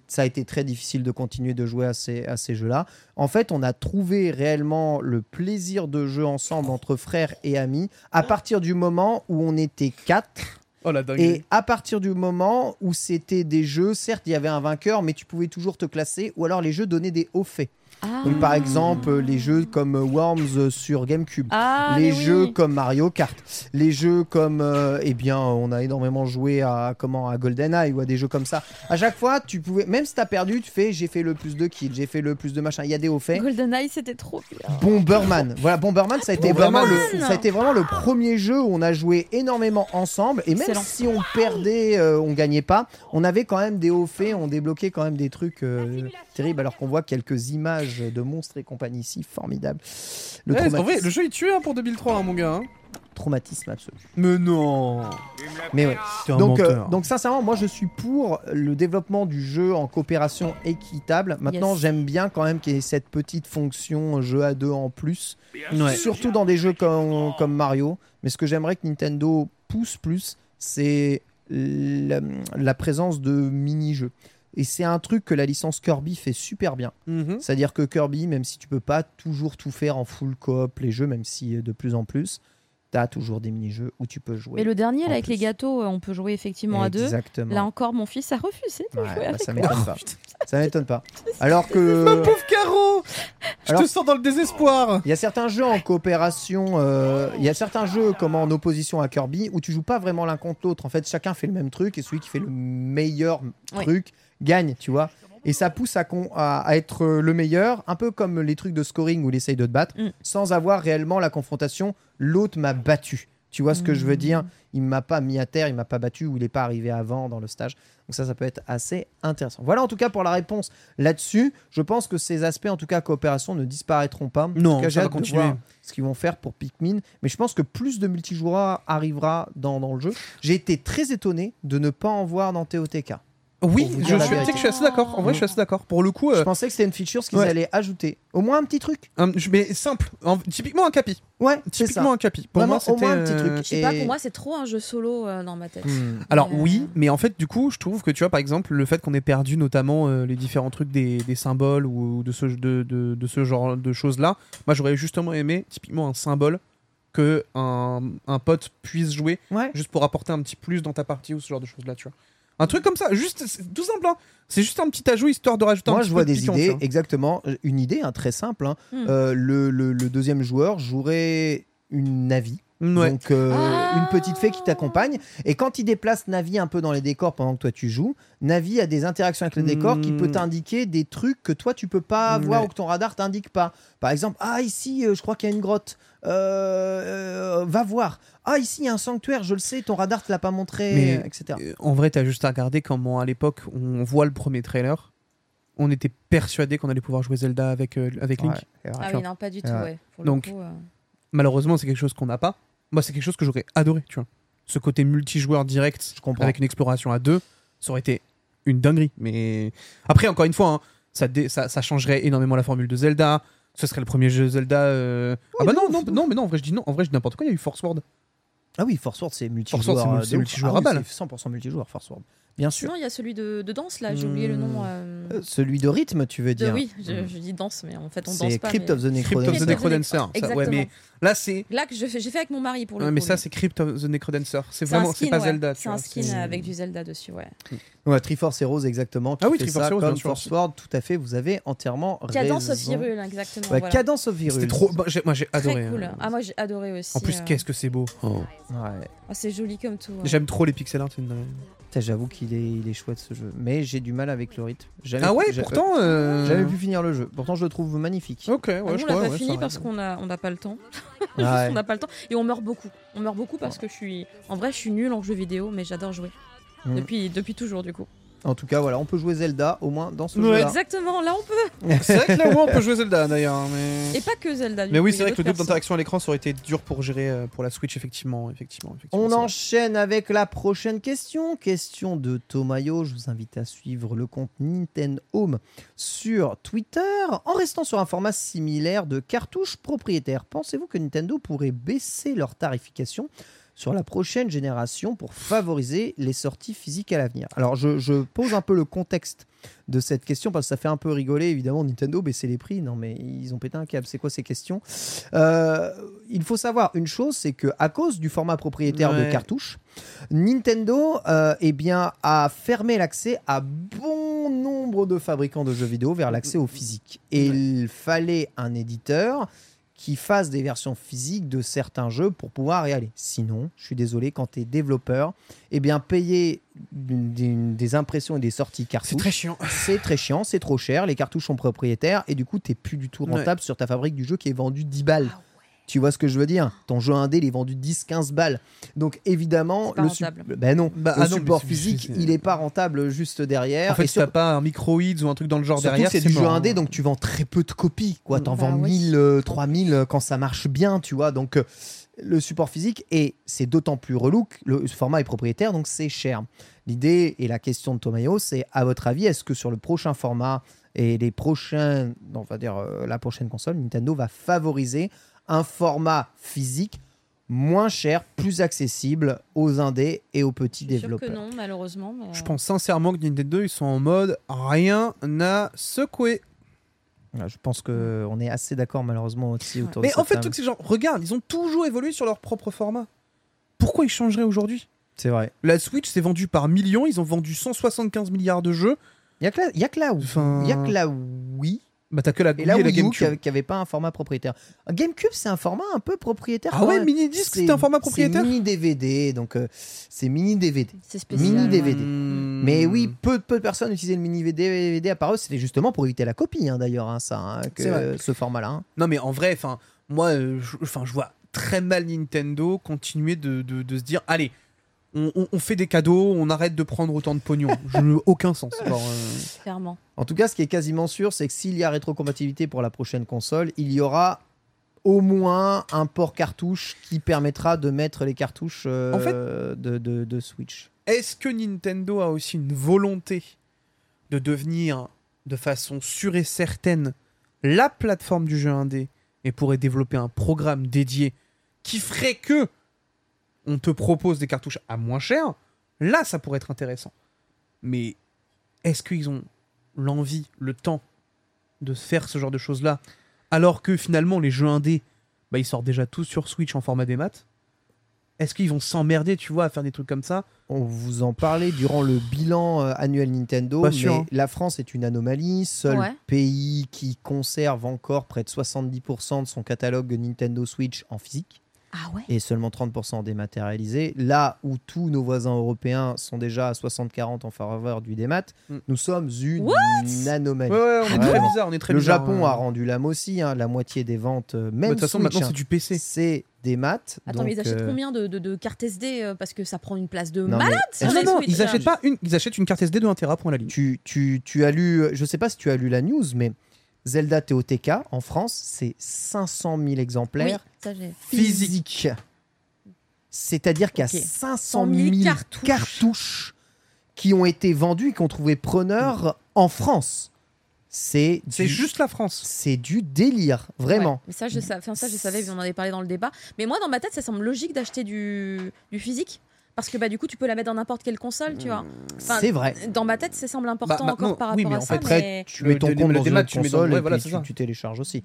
ça a été très difficile de continuer de jouer à ces, à ces jeux-là. En fait, on a trouvé réellement le plaisir de jeu ensemble entre frères et amis à partir du moment où on était quatre Oh la et à partir du moment où c'était des jeux, certes, il y avait un vainqueur, mais tu pouvais toujours te classer, ou alors les jeux donnaient des hauts faits. Ah. Donc, par exemple, les jeux comme Worms sur GameCube. Ah, les oui. jeux comme Mario Kart, les jeux comme, euh, eh bien, on a énormément joué à comment à GoldenEye ou à des jeux comme ça. À chaque fois, tu pouvais, même si t'as perdu, tu fais, j'ai fait le plus de kills, j'ai fait le plus de machin. Il y a des hauts faits. GoldenEye, c'était trop bien. Bomberman. Voilà, Bomberman, ça a été Bomberman. vraiment le, ça a été vraiment le premier jeu où on a joué énormément ensemble. Et même Excellent. si on perdait, euh, on gagnait pas, on avait quand même des hauts faits, on débloquait quand même des trucs euh, terribles. Alors qu'on voit quelques images de monstres et compagnie ici, formidable. Le Ouais, en vrai, traumatisme, le jeu il tue hein, pour 2003, hein, mon gars. hein. traumatisme absolu. Mais non. Mais ouais. Un Donc, euh, donc sincèrement, moi je suis pour le développement du jeu en coopération équitable. Maintenant, Yes. j'aime bien quand même qu'il y ait cette petite fonction jeu à deux en plus. Ouais. Surtout dans des jeux comme, comme Mario. Mais ce que j'aimerais que Nintendo pousse plus, c'est la, la présence de mini-jeux. Et c'est un truc que la licence Kirby fait super bien. Mhm. C'est-à-dire que Kirby, même si tu peux pas toujours tout faire en full coop les jeux, même si euh, de plus en plus, t'as toujours des mini-jeux où tu peux jouer. Mais le dernier, là, avec les gâteaux, euh, on peut jouer effectivement à deux. Exactement. Là encore, mon fils a refusé de Ouais, jouer bah, avec ça m'étonne pas. Ça m'étonne pas. Alors que Pauvre Caro Je Alors- te sens dans le désespoir il y a certains jeux en coopération, euh, il y a certains jeux comme en opposition à Kirby où tu joues pas vraiment l'un contre l'autre. En fait, chacun fait le même truc et celui qui fait le meilleur Oui. truc gagne, tu vois. Et ça pousse à, con- à- à être euh, le meilleur, un peu comme les trucs de scoring où il essaye de te battre, Mm. sans avoir réellement la confrontation. L'autre m'a battu. Tu vois ce que je veux dire? Il m'a pas mis à terre, il m'a pas battu ou il n'est pas arrivé avant dans le stage. Donc ça, ça peut être assez intéressant. Voilà en tout cas pour la réponse là-dessus. Je pense que ces aspects, en tout cas coopération, ne disparaîtront pas. En Non, tout cas, ça j'ai de continuer. voir ce qu'ils vont faire pour Pikmin. Mais je pense que plus de multijoueurs arrivera dans, dans le jeu. J'ai été très étonné de ne pas en voir dans TOTK. Oui, je suis, tu sais vérité. que je suis assez d'accord. En vrai, je suis assez d'accord. Pour le coup, Je euh, pensais que c'était une feature qu'ils ouais. allaient ajouter. Au moins un petit truc. un- je- mais simple. En- typiquement un capi. Ouais, ça. Typiquement un capi. Pour Vraiment, moi, au moins c'était, un petit euh, truc. Je sais pas, pour moi, c'est trop un jeu solo euh, dans ma tête. Hmm. Alors euh, oui, mais en fait du coup je trouve que tu vois par exemple le fait qu'on ait perdu notamment euh, les différents trucs des, des symboles ou de ce, de, de- de ce genre de choses là, moi j'aurais justement aimé typiquement un symbole que un, un pote puisse jouer Ouais. juste pour apporter un petit plus dans ta partie ou ce genre de choses là tu vois. Un truc comme ça, juste c'est tout simple hein. C'est juste un petit ajout histoire de rajouter un Moi, petit je peu vois de des piquant, tu idées, vois. exactement. Une idée, hein, très simple. hein. Hmm. Euh, le, le- le deuxième joueur jouerait une Navi. Ouais. Donc, euh, Ah. une petite fée qui t'accompagne. Et quand il déplace Navi un peu dans les décors pendant que toi tu joues, Navi a des interactions avec le décor qui Hmm. peut t'indiquer des trucs que toi tu peux pas voir Ouais. ou que ton radar t'indique pas. Par exemple, ah ici, euh, je crois qu'il y a une grotte. Euh, euh, va voir. Ah ici, il y a un sanctuaire, je le sais, ton radar te l'a pas montré, Mais- etc. Euh, En vrai, t'as juste à regarder comment à l'époque on voit le premier trailer, on était persuadé qu'on allait pouvoir jouer Zelda avec, euh, avec Link. Ouais. Ah oui, non, pas du tout, Ouais. ouais. Pour Donc, le coup, euh, Malheureusement, c'est quelque chose qu'on n'a pas. Moi, c'est quelque chose que j'aurais adoré, tu vois. Ce côté multijoueur direct Je comprends. avec une exploration à deux, ça aurait été une dinguerie. Mais après, encore une fois, hein, ça, dé- ça, ça changerait énormément la formule de Zelda. Ce serait le premier jeu Zelda. euh, ah bah non, non, de non, mais non, en vrai, je dis non. En vrai, je dis n'importe quoi. Il y a eu Force World. Ah oui, Force Word, c'est multijoueur. Force Word, c'est euh, multijoueur Ah à balle. C'est 100% multijoueur, Force Word. Bien sûr. Sinon, il y a celui de, de danse, là, j'ai oublié le nom. euh, Euh, celui de rythme, tu veux de- dire oui, je, je dis danse, mais en fait, on danse C'est pas. Crypt mais- of the Crypt of the Necrodancer. Necrodancer. Ça, ouais, Exactement. mais là, c'est. Là, que j'ai fait avec mon mari pour le Ouais, coup. mais ça, c'est Crypt of the Necrodancer. C'est vraiment. C'est pas ouais. Zelda. C'est un skin avec du Zelda dessus, ouais. Ouais, Triforce Heroes, exactement. qui Ah oui, Triforce Heroes, comme bien sûr, Force aussi. Word, tout à fait, vous avez entièrement Cadence of. Hyrule, exactement. Voilà. Cadence of Hyrule. C'était trop. bah, j'ai- moi, j'ai Très adoré. cool. hein. Ah, moi, j'ai adoré aussi. En plus, euh. qu'est-ce que c'est beau. Ouais. Ah, c'est joli comme tout. J'aime trop les pixel art. J'avoue qu'il est, il est chouette ce jeu. Mais j'ai du mal avec le rythme. Jamais Ah ouais, pourtant. euh, J'avais pu finir le jeu. Pourtant, je le trouve magnifique. Ok, ouais, Ah, nous, je on l'a pas ouais, fini parce qu'on a, on n'a pas le temps. Ouais. on n'a pas le temps et on meurt beaucoup. On meurt beaucoup parce que je suis. En vrai, je suis nulle en jeu vidéo, mais j'adore jouer. Mm. Depuis, depuis toujours, du coup. En tout cas, voilà, on peut jouer Zelda au moins dans ce Ouais. jeu-là. Exactement, là on peut. C'est vrai que là, au moins, on peut jouer Zelda d'ailleurs. Mais, Et pas que Zelda. du mais coup, oui, c'est vrai que le double d'interaction à l'écran, ça aurait été dur pour gérer euh, pour la Switch, effectivement. effectivement, effectivement On vrai. enchaîne avec la prochaine question. Question de Tomayo. Je vous invite à suivre le compte Nintendo Home sur Twitter. En restant sur un format similaire de cartouches propriétaires, pensez-vous que Nintendo pourrait baisser leur tarification sur la prochaine génération pour favoriser les sorties physiques à l'avenir. Alors, je, je pose un peu le contexte de cette question parce que ça fait un peu rigoler évidemment Nintendo baisser les prix. Non mais ils ont pété un câble. C'est quoi ces questions? Euh, il faut savoir une chose c'est que à cause du format propriétaire de Ouais. cartouches Nintendo euh, eh bien, a fermé l'accès à bon nombre de fabricants de jeux vidéo vers l'accès au physique. Et il fallait un éditeur qui fasse des versions physiques de certains jeux pour pouvoir y aller. Sinon, je suis désolé, quand tu es développeur, eh bien, payer des, impressions et des sorties cartouches, C'est très chiant. c'est très chiant, c'est trop cher, les cartouches sont propriétaires et du coup, tu n'es plus du tout rentable sur ta fabrique du jeu qui est vendu 10 balles. Ah Tu vois ce que je veux dire? Ton jeu indé, il est vendu 10-15 balles. Donc évidemment, le, rentable. ben non, Bah, le ah non, support physique, il est pas rentable juste derrière. En fait, et si t'as pas un microïds ou un truc dans le genre Surtout derrière, c'est du jeu mort, indé, hein. donc tu vends très peu de copies. quoi. T'en Bah vends oui. 1000, euh, 3000 euh, quand ça marche bien, tu vois. Donc euh, le support physique, et c'est d'autant plus relou que le format est propriétaire, donc c'est cher. L'idée et la question de Tomayo, c'est à votre avis, est-ce que sur le prochain format et les prochains, on va dire euh, la prochaine console, Nintendo va favoriser un format physique moins cher, plus accessible aux indés et aux petits Je suis sûre que développeurs non, malheureusement. mais, Je euh, pense sincèrement que Nintendo, ils sont en mode rien à secouer. Ouais, Je pense que on est assez d'accord malheureusement aussi autour de Mais en fait, truc, c'est genre, regarde, ils ont toujours évolué sur leur propre format. Pourquoi ils changeraient aujourd'hui? C'est vrai. La Switch s'est vendue par millions, ils ont vendu 175 milliards de jeux. Il y a que là, il y a que là où, Enfin- il y a que là oui. Bah, t'as que la Et Wii là et la Wii U GameCube. qui avait pas un format propriétaire. GameCube, c'est un format un peu propriétaire. Ah ouais, même. mini disque, C'est- un format propriétaire C'est mini DVD, donc euh, c'est mini DVD. C'est spécial. Mini DVD. Hmm. Mais oui, peu, peu de personnes utilisaient le mini DVD à part eux. C'était justement pour éviter la copie, hein, d'ailleurs, hein, ça, hein, que ce format-là. hein. Non, mais en vrai, enfin, moi, euh, je, enfin, je vois très mal Nintendo continuer de, de- de se dire, allez, on, on- on fait des cadeaux, on arrête de prendre autant de pognon. je n'ai aucun sens. Euh, Clairement. En tout cas, ce qui est quasiment sûr, c'est que s'il y a rétrocompatibilité pour la prochaine console, il y aura au moins un port cartouche qui permettra de mettre les cartouches euh, En fait- de, de- de Switch. Est-ce que Nintendo a aussi une volonté de devenir de façon sûre et certaine la plateforme du jeu indé et pourrait développer un programme dédié qui ferait que on te propose des cartouches à moins cher Là, ça pourrait être intéressant. Mais est-ce qu'ils ont l'envie, le temps de faire ce genre de choses-là alors que finalement les jeux indés, bah, ils sortent déjà tous sur Switch en format des maths? Est-ce qu'ils vont s'emmerder, tu vois, à faire des trucs comme ça? On vous en parlait durant le bilan euh, annuel Nintendo, Pas mais sûr, hein. la France est une anomalie. Seul Ouais. pays qui conserve encore près de 70% de son catalogue Nintendo Switch en physique. Ah ouais et seulement 30% dématérialisé. Là où tous nos voisins européens sont déjà à 60-40 en faveur du démat, Mm. nous sommes une What? anomalie. Ouais, ouais, on est très Vraiment. bizarre, on est très Le bizarre, Japon ouais. a rendu l'âme aussi, hein, la moitié des ventes, euh, Mais même De toute façon, Switch, maintenant, hein, c'est du PC. c'est des maths. Attends, mais ils achètent euh, combien de, de- de cartes SD euh, Parce que ça prend une place de non, malade sur Non, les non, Switch, ils achètent pas une, ils achètent une carte SD de 1 Tera pour la ligne. tu, tu, tu as lu, je sais pas si tu as lu la news, mais Zelda TOTK en France, c'est 500 000 Oui, exemplaires physiques. C'est-à-dire qu'il y a Ok. 500 000 000 cartouches. cartouches. qui ont été vendues et qui ont trouvé preneur en France. C'est juste la France. c'est du délire, vraiment. Ouais, mais ça, je ça, je savais, on en avait parlé dans le débat. Mais moi, dans ma tête, ça semble logique d'acheter du, du physique. Parce que bah, du coup, tu peux la mettre dans n'importe quelle console, tu vois. Enfin, c'est vrai. Dans ma tête, ça semble important Bah, maintenant, encore par oui, rapport mais à en ça. fait, Après, mais... tu mets ton le- compte le dans une tu mets dans- console ouais, et puis tu, télécharges aussi.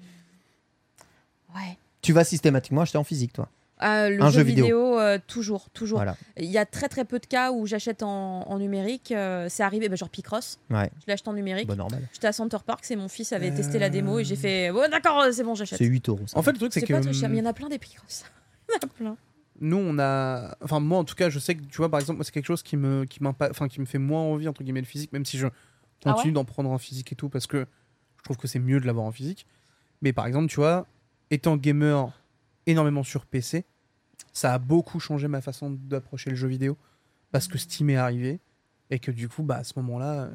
Ouais. Tu vas systématiquement acheter en physique, toi. Euh, le Un jeu, jeu vidéo. vidéo, euh, toujours, toujours. Voilà. Il y a très très peu de cas où j'achète en, en numérique. euh, c'est arrivé, bah, genre Picross. Ouais, Je l'ai acheté en numérique. bah normal. J'étais à Center Park, c'est mon fils avait testé la démo et j'ai fait ouais, d'accord, euh, c'est bon, j'achète. C'est 8 euros. ça. En fait, le truc, c'est que pas mais il y en a plein des Picross. il y en a plein. Nous, on a. Enfin, moi, en tout cas, je sais que, tu vois, par exemple, c'est quelque chose qui me, qui, enfin, qui me fait moins envie, entre guillemets, le physique, même si je Ah continue ouais d'en prendre en physique et tout, parce que je trouve que c'est mieux de l'avoir en physique. Mais par exemple, tu vois, étant gamer énormément sur PC, ça a beaucoup changé ma façon d'approcher le jeu vidéo. Parce que Steam est arrivé, et que du coup, bah, à ce moment-là. euh,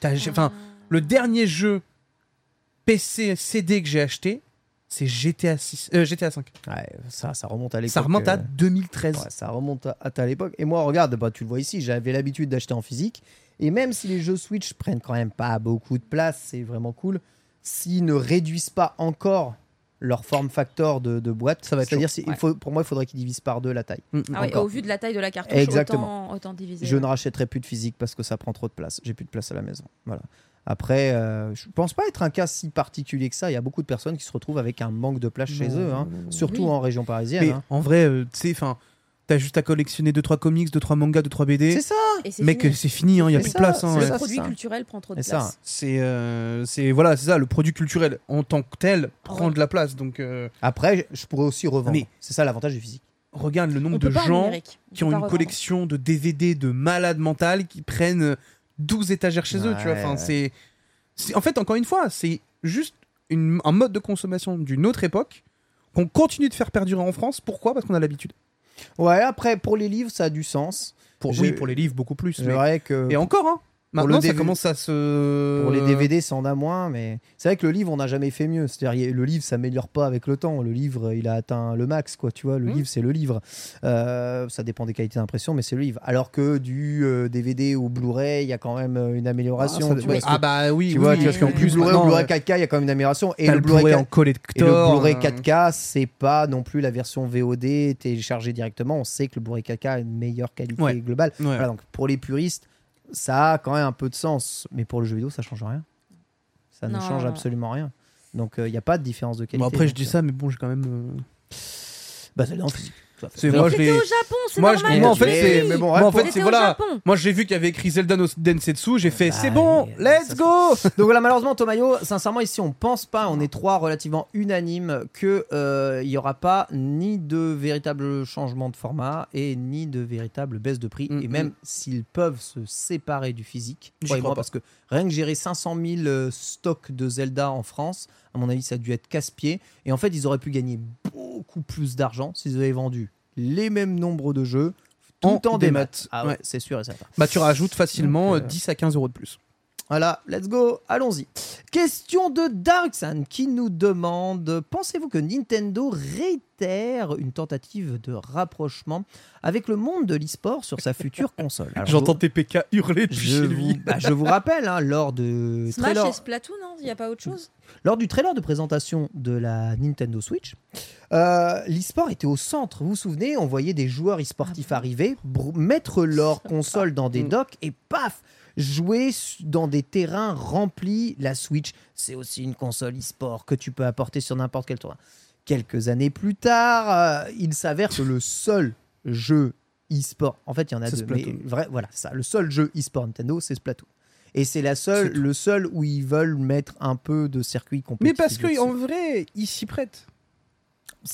t'as- j'ai- Enfin, le dernier jeu PC CD que j'ai acheté, c'est GTA 6, euh, GTA 5. Ouais, ça, ça remonte à l'époque. Ça remonte à euh, 2013. Ouais, ça remonte à, à ta l'époque. Et moi, regarde, bah, tu le vois ici, j'avais l'habitude d'acheter en physique. Et même si les jeux Switch prennent quand même pas beaucoup de place, c'est vraiment cool. S'ils ne réduisent pas encore leur form factor de, de boîte, Ça va être c'est-à-dire, il faut, pour moi, il faudrait qu'ils divisent par deux la taille. Mm, mm. Ah au vu de la taille de la cartouche, Exactement. autant, autant diviser. Je ne rachèterai plus de physique parce que ça prend trop de place. J'ai plus de place à la maison. Voilà. Après, euh, je pense pas être un cas si particulier que ça. Il y a beaucoup de personnes qui se retrouvent avec un manque de place chez eux, hein. surtout Oui. en région parisienne. Mais hein. en vrai, euh, tu sais, enfin, t'as juste à collectionner 2-3 comics, 2-3 mangas, 2-3 BD. C'est ça. Et c'est Mec, fini. c'est fini, il y a C'est plus de place. hein, ouais. le ça, produit ça. culturel prend trop de Et place. C'est euh, c'est voilà, c'est ça, le produit culturel en tant que tel prend Ouais. de la place. Donc euh, Après, je pourrais aussi revendre. Mais- C'est ça l'avantage du physique. regarde le nombre On de gens qui ont une revendre. collection de DVD de malades mentales qui prennent euh, 12 étagères chez eux, tu vois. Ouais, Enfin, ouais. c'est en fait encore une fois, c'est juste une- un mode de consommation d'une autre époque qu'on continue de faire perdurer en France. Pourquoi? Parce qu'on a l'habitude. Ouais, après, pour les livres, ça a du sens. Pour, oui, pour les livres beaucoup plus. Mais- vrai que Et encore, hein. Pour Maintenant, le ça commence à se. pour les DVD, ça en a moins. Mais c'est vrai que le livre, on n'a jamais fait mieux. C'est-à-dire, le livre s'améliore pas avec le temps. Le livre, il a atteint le max, quoi. Tu vois, le Mhm. livre, c'est le livre. Euh, ça dépend des qualités d'impression, mais c'est le livre. Alors que du euh, DVD ou Blu-ray, il y a quand même euh, une Ah, amélioration. ça- tu vois, ouais. parce que- Ah bah oui, tu oui, vois, oui, tu vois, parce qu'en qu'en plus, Blu-ray euh, 4K, il y a quand même une amélioration. Et le Blu-ray Blu-ray 4K en collector. Et le Blu-ray euh, 4K, c'est pas non plus la version VOD téléchargée directement. On sait que le Blu-ray 4K a une meilleure qualité Ouais. globale. ouais. Voilà, donc pour les puristes, ça a quand même un peu de sens. Mais pour le jeu vidéo, ça change rien. Ça ne change non. absolument rien. Donc il n'y a pas de différence de qualité. Bon, après, je dis euh, ça, mais bon, j'ai quand même. euh, Bah, Zelda en physique. C'est moi, je C'était l'ai. au Japon, c'est Moi, normal. je- moi, en fait, c'est. mais bon, moi, en réponds. fait, C'était c'est au voilà. Moi, j'ai vu qu'il y avait écrit Zelda no Densetsu, j'ai fait Bah, c'est bon, et- let's go Donc voilà, malheureusement, Tomayo, sincèrement, ici, on pense pas, on est trois relativement unanimes que euh, il y aura pas ni de véritable changement de format et ni de véritable baisse de prix. Mm, et même s'ils peuvent se séparer du physique, crois pas. parce que rien que gérer 500 000 euh, stocks de Zelda en France, à mon avis, ça a dû être casse-pied. Et en fait, ils auraient pu gagner beaucoup plus d'argent s'ils avaient vendu les mêmes nombres de jeux tout En en démat. Ah ouais, Ouais. c'est sûr et certain. Bah, tu rajoutes facilement Donc, euh, euh, 10 à 15 euros de plus. Voilà, let's go, allons-y. Question de Darksan qui nous demande Pensez-vous que Nintendo réitère une tentative de rapprochement avec le monde de l'e-sport sur sa future console? J'entends je- TPK hurler depuis je chez vous, lui. bah, je vous rappelle, hein, lors, de Smash trailer- et Splatoon, non Il n'y a pas autre chose? Lors du trailer de présentation de la Nintendo Switch, euh, l'e-sport était au centre. Vous vous souvenez, on voyait des joueurs e-sportifs arriver, br- mettre leur console dans des Mm. docks et paf Jouer dans des terrains remplis, la Switch, c'est aussi une console e-sport que tu peux apporter sur n'importe quel terrain. Quelques années plus tard, euh, il s'avère que le seul jeu e-sport, en fait, il y en a deux, mais vrai, voilà, ça, le seul jeu e-sport Nintendo, c'est Splatoon. Et c'est la seule, le seul où ils veulent mettre un peu de circuit compétitif. Mais parce qu'en vrai, il s'y prête.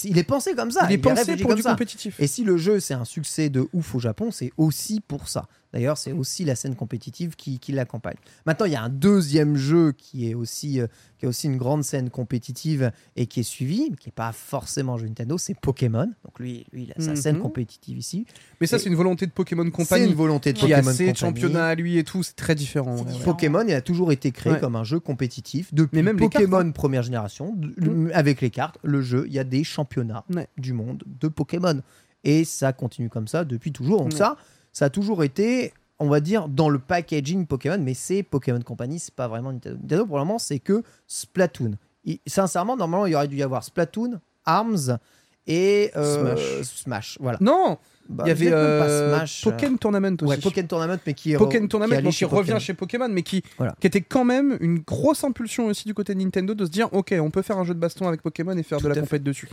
il est pensé comme ça, il est pensé pour du ça. compétitif. Et si le jeu c'est un succès de ouf au Japon, c'est aussi pour ça. D'ailleurs, c'est aussi la scène compétitive qui, qui l'accompagne. Maintenant, il y a un deuxième jeu qui est aussi euh, qui a aussi une grande scène compétitive et qui est suivi, mais qui n'est pas forcément jeu Nintendo, c'est Pokémon. Donc lui, lui, il a sa Mhm. scène compétitive ici. Mais ça, Et- c'est une volonté de Pokémon C'est Company. une volonté de qui a Pokémon ses Company. championnats à lui et tout, c'est très différent. ouais. Pokémon, il a toujours été créé Ouais. comme un jeu compétitif. Depuis Mais même Pokémon cartes, hein. première génération, le- avec les cartes, le jeu, il y a des championnats Ouais. du monde de Pokémon. Et ça continue comme ça depuis toujours. Donc ça, ça a toujours été, on va dire, dans le packaging Pokémon, mais c'est Pokémon Company, c'est pas vraiment Nintendo. Nintendo, pour le moment, c'est que Splatoon. Et, sincèrement, normalement, il y aurait dû y avoir Splatoon, ARMS et euh, Smash. Smash. Voilà. Non, Bah, il y avait euh, Smash, euh, Pokémon Tournament aussi. Ouais, Pokémon Tournament, mais qui est Pokémon qui Tournament, allait donc qui chez revient chez Pokémon, mais qui, Voilà. qui était quand même une grosse impulsion aussi du côté de Nintendo de se dire ok, on peut faire un jeu de baston avec Pokémon et faire Tout de la compète dessus.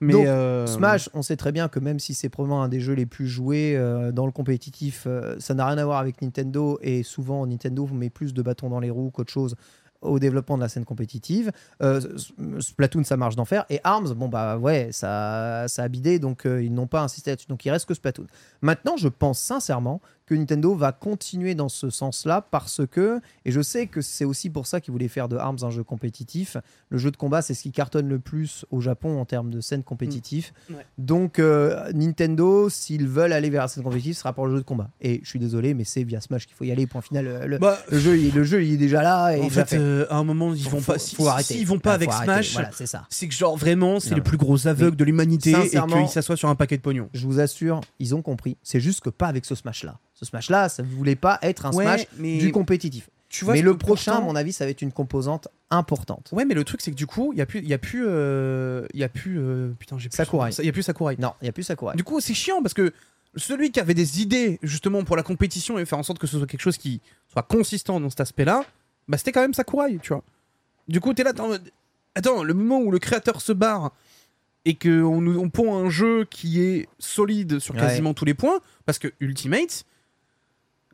Mais Donc, euh, Smash, on sait très bien que même si c'est probablement un des jeux les plus joués euh, dans le compétitif, ça n'a rien à voir avec Nintendo et souvent Nintendo met plus de bâtons dans les roues qu'autre chose au développement de la scène compétitive. Euh, Splatoon, ça marche d'enfer. Et Arms, bon bah ouais, ça, ça a bidé, donc euh, ils n'ont pas insisté là-dessus. Donc il reste que Splatoon. Maintenant, je pense sincèrement que Nintendo va continuer dans ce sens-là parce que, et je sais que c'est aussi pour ça qu'ils voulaient faire de Arms un jeu compétitif. Le jeu de combat, c'est ce qui cartonne le plus au Japon en termes de scène compétitive. Mm. Ouais. Donc euh, Nintendo, s'ils veulent aller vers la scène compétitive, ce sera pour le jeu de combat. Et je suis désolé, mais c'est via Smash qu'il faut y aller. Point final. Le, le- bah, le jeu, il, le jeu, il est déjà là. Et en fait, euh, à un moment, ils vont faut- pas. Si, faut arrêter. S'ils vont pas Ah, avec. Smash, Voilà, c'est ça. c'est que genre vraiment, c'est mais- plus gros aveugles de l'humanité et qu'ils s'assoient sur un paquet de pognon. Je vous assure, ils ont compris. C'est juste que pas avec ce Smash-là. Ce Smash-là, ça ne voulait pas être un Ouais, Smash mais du compétitif. tu vois mais le prochain, à mon avis, ça va être une composante importante. Ouais, mais le truc c'est que du coup, il y a plus, il y a plus, euh, y a plus, euh, putain, j'ai plus Sakurai. Il y a plus Sakurai. Non, il n'y a plus Sakurai. Du coup, c'est chiant parce que celui qui avait des idées justement pour la compétition et faire en sorte que ce soit quelque chose qui soit consistant dans cet aspect-là, bah c'était quand même Sakurai, tu vois. Du coup, t'es là, mode, attends, le moment où le créateur se barre et que on, pond un jeu qui est solide sur Ouais. quasiment tous les points, parce que Ultimate,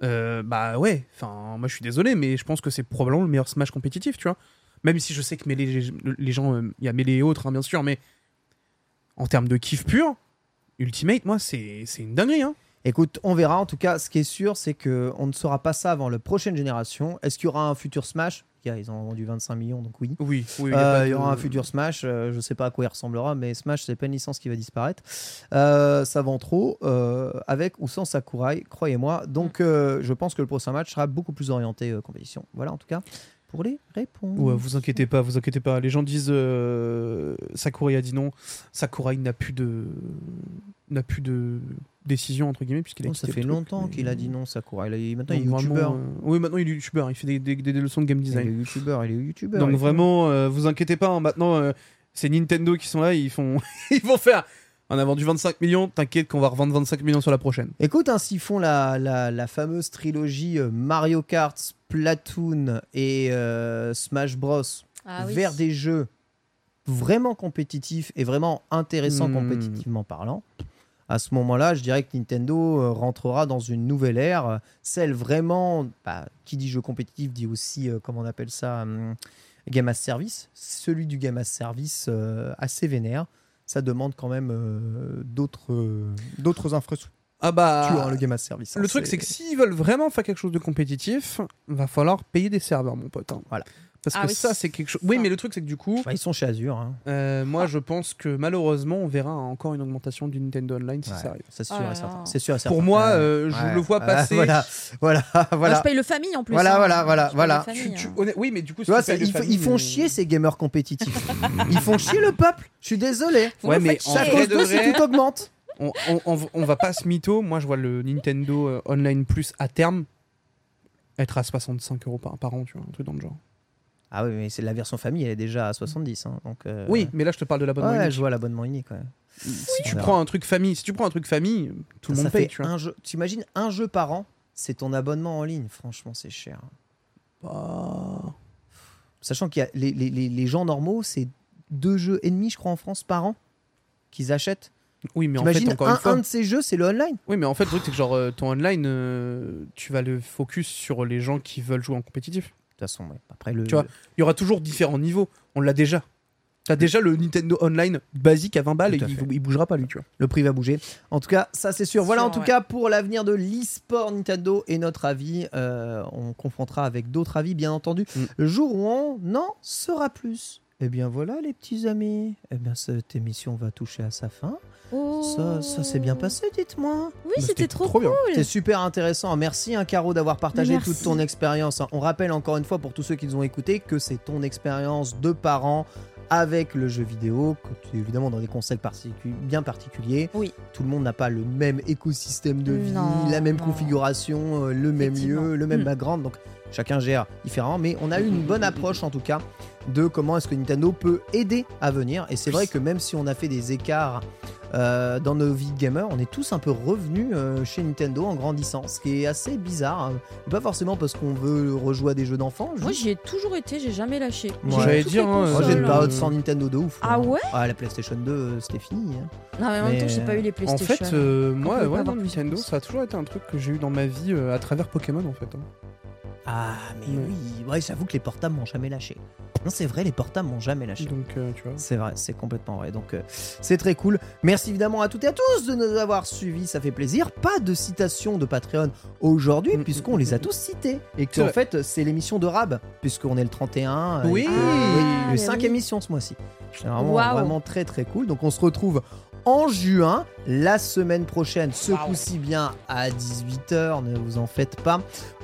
euh, bah ouais, enfin, moi je suis désolé, mais je pense que c'est probablement le meilleur Smash compétitif, tu vois. Même si je sais que Melee, les gens, euh, il y a Melee et autres, hein, bien sûr, mais en termes de kiff pur, Ultimate, moi, c'est une dinguerie. Hein. Écoute, on verra. En tout cas, ce qui est sûr, c'est que on ne saura pas ça avant la prochaine génération. Est-ce qu'il y aura un futur Smash? Ils ont vendu 25 millions, donc oui. Oui, oui. Euh, il y aura un futur Smash. euh, je sais pas à quoi il ressemblera, mais Smash, c'est pas une licence qui va disparaître. Euh, ça vend trop, avec ou sans Sakurai, croyez-moi. Donc, euh, je pense que le prochain match sera beaucoup plus orienté compétition. Voilà, en tout cas, pour les réponses. Ouais, vous inquiétez pas, vous inquiétez pas. Les gens disent euh, Sakurai a dit non. Sakurai n'a plus de n'a plus de décision entre guillemets puisqu'il a Oh, ça fait truc, longtemps mais- qu'il a dit non, Sakurai. Il est- maintenant, Donc il est vraiment, youtubeur. euh, Oui, maintenant il est youtubeur. Il fait des, des- des leçons de game Il est design. youtubeur, il est youtubeur. Donc vraiment, euh, vous inquiétez pas. hein, maintenant, c'est Nintendo qui sont là. Ils font, ils vont faire. On a vendu 25 millions, t'inquiète qu'on va revendre 25 millions sur la prochaine. Écoute, hein, s'ils font la, la, la fameuse trilogie euh, Mario Kart, Splatoon et euh, Smash Bros. Ah oui. vers des jeux vraiment compétitifs et vraiment intéressants Hmm. compétitivement parlant, à ce moment-là, je dirais que Nintendo euh, rentrera dans une nouvelle ère, euh, celle vraiment, bah, qui dit jeu compétitif dit aussi, euh, comment on appelle ça, hum, Game as Service, celui du Game as Service euh, assez vénère. Ça demande quand même euh, d'autres euh, d'autres infrastructures, Ah bah. hein, le Game as Service. hein, Le truc, c'est que s'ils veulent vraiment faire quelque chose de compétitif, va falloir payer des serveurs, mon pote. hein. Voilà. Parce Ah que oui. ça, c'est quelque chose. Oui, mais le truc, c'est que du coup, Bah, ils sont chez Azure. hein. euh, moi, je pense que malheureusement, on verra encore une augmentation du Nintendo Online si Ouais, ça arrive. C'est sûr. C'est sûr et certain. Pour moi, Ouais. euh, je Ouais. le vois Ouais, passer. voilà, voilà, Ah, voilà. je paye le famille en plus. Voilà, hein. voilà, voilà, voilà. famille, Tu- tu- hein. Oui, mais du coup, Tu vois, ça- ils, font- famille, ils font euh, chier ces gamers compétitifs. ils font chier le peuple. Je suis désolé. Vous Ouais, me mais vrai cause de si tout augmente. on, on, on- on va pas se mytho. Moi, je vois le Nintendo euh, Online Plus à terme être à 65 euros par, par an, tu vois, un truc dans le genre. Ah oui, mais c'est la version famille, elle est déjà à 70. hein, donc, euh, Oui, mais là, je te parle de l'abonnement. Ouais, unique. je vois l'abonnement unique. ouais. Si tu prends un truc famille, si tu prends un truc famille, tout le monde paye, tu vois. un jeu. T'imagines un jeu par an, c'est ton abonnement en ligne. Franchement, c'est cher. Bah, Sachant qu'il y a les, les- les- les gens normaux, c'est deux jeux et demi, je crois, en France par an qu'ils achètent. Oui, mais en fait, encore un, une fois. un de ces jeux, c'est le online. Oui, mais en fait, le truc, c'est que genre, euh, ton online, euh, tu vas le focus sur les gens qui veulent jouer en compétitif. De toute façon, ouais. après le. Tu vois, il y aura toujours différents niveaux. On l'a déjà. T'as déjà le Nintendo Online basique à 20 balles Tout et il, bougera pas, lui, tu vois. Le prix va bouger. En tout cas, ça c'est sûr. Voilà Sûr, en tout ouais. cas pour l'avenir de l'e-sport Nintendo et notre avis. Euh, on confrontera avec d'autres avis, bien entendu. Mm. Le jour où on en saura plus. Eh bien voilà les petits amis. Eh bien cette émission va toucher à sa fin. Oh. Ça, ça s'est bien passé, dites-moi. Oui, c'était trop, trop cool. C'était super intéressant. Merci, hein, Caro, d'avoir partagé Merci. toute ton expérience. On rappelle encore une fois pour tous ceux qui nous ont écoutés que c'est ton expérience de parent avec le jeu vidéo, que tu es évidemment dans des particu- bien particuliers. Oui. Tout le monde n'a pas le même écosystème de vie, Non, la même non. configuration, euh, le même lieu, le même Mm. background. Donc chacun gère différemment. Mais on a eu une bonne approche en tout cas de comment est-ce que Nintendo peut aider à venir. Et c'est vrai que même si on a fait des écarts euh, dans nos vies de gamers, on est tous un peu revenus euh, chez Nintendo en grandissant, ce qui est assez bizarre. hein. Pas forcément parce qu'on veut rejouer à des jeux d'enfants. Moi, j'y ai toujours été, j'ai jamais lâché. Ouais. J'allais dire, les hein, Moi, j'ai une période sans Nintendo de ouf. Ah hein. ouais Ah, la PlayStation 2, euh, c'était fini. hein. Non, mais en même temps, j'ai pas eu les En PlayStation. fait, euh, On moi, ouais, non, Nintendo, ça a toujours été un truc que j'ai eu dans ma vie euh, à travers Pokémon, en fait. Ah, mais oui, ouais, j'avoue que les portables m'ont jamais lâché. Non, c'est vrai, les portables m'ont jamais lâché. Donc, euh, tu vois. C'est vrai, c'est complètement vrai. Donc, euh, c'est très cool. Merci évidemment à toutes et à tous de nous avoir suivis, ça fait plaisir. Pas de citation de Patreon aujourd'hui, Mm, puisqu'on mm, les a mm, tous cités. Et qu'en fait, c'est l'émission de Rab, puisqu'on est le 31. euh, Oui. mais 5 oui. émissions ce mois-ci. C'est vraiment très très cool. Donc, on se retrouve en juin, la semaine prochaine, ce coup-ci bien à 18h, ne vous en faites pas,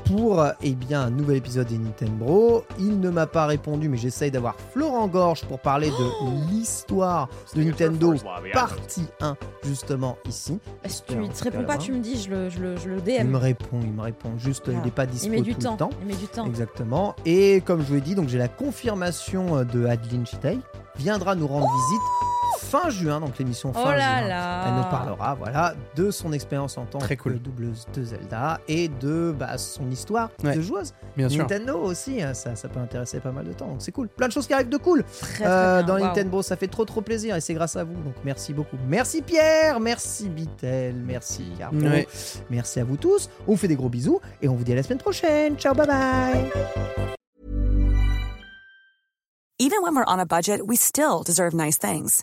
pour euh, eh bien, un nouvel épisode des Nintendo. Il ne m'a pas répondu, mais j'essaye d'avoir Florent Gorge pour parler de l'histoire de Nintendo, partie 1, justement ici. Bah, si tu ne te réponds pas, tu me dis, je le, je le, je le DM. Il me répond, il me répond. Juste, il n'est pas dispo Il met du tout temps. le temps. Il met du temps. Exactement. Et comme je vous l'ai dit, donc j'ai la confirmation euh, de Adeline Chitei viendra nous rendre visite fin juin, donc l'émission fin Oh là juin. là. Elle nous parlera, voilà, de son expérience en tant Très que cool. doubleuse de Zelda et de bah, son histoire Ouais. de joueuse. Bien sûr. Nintendo aussi, hein, ça, ça peut intéresser pas mal de temps, donc c'est cool. Plein de choses qui arrivent de cool Très, euh, dans. Nintendo, ça fait trop trop plaisir et c'est grâce à vous, donc merci beaucoup. Merci Pierre, merci Bitel, merci Ouais. merci à vous tous. On vous fait des gros bisous et on vous dit à la semaine prochaine. Ciao, bye bye. Even when we're on a budget, we still deserve nice things.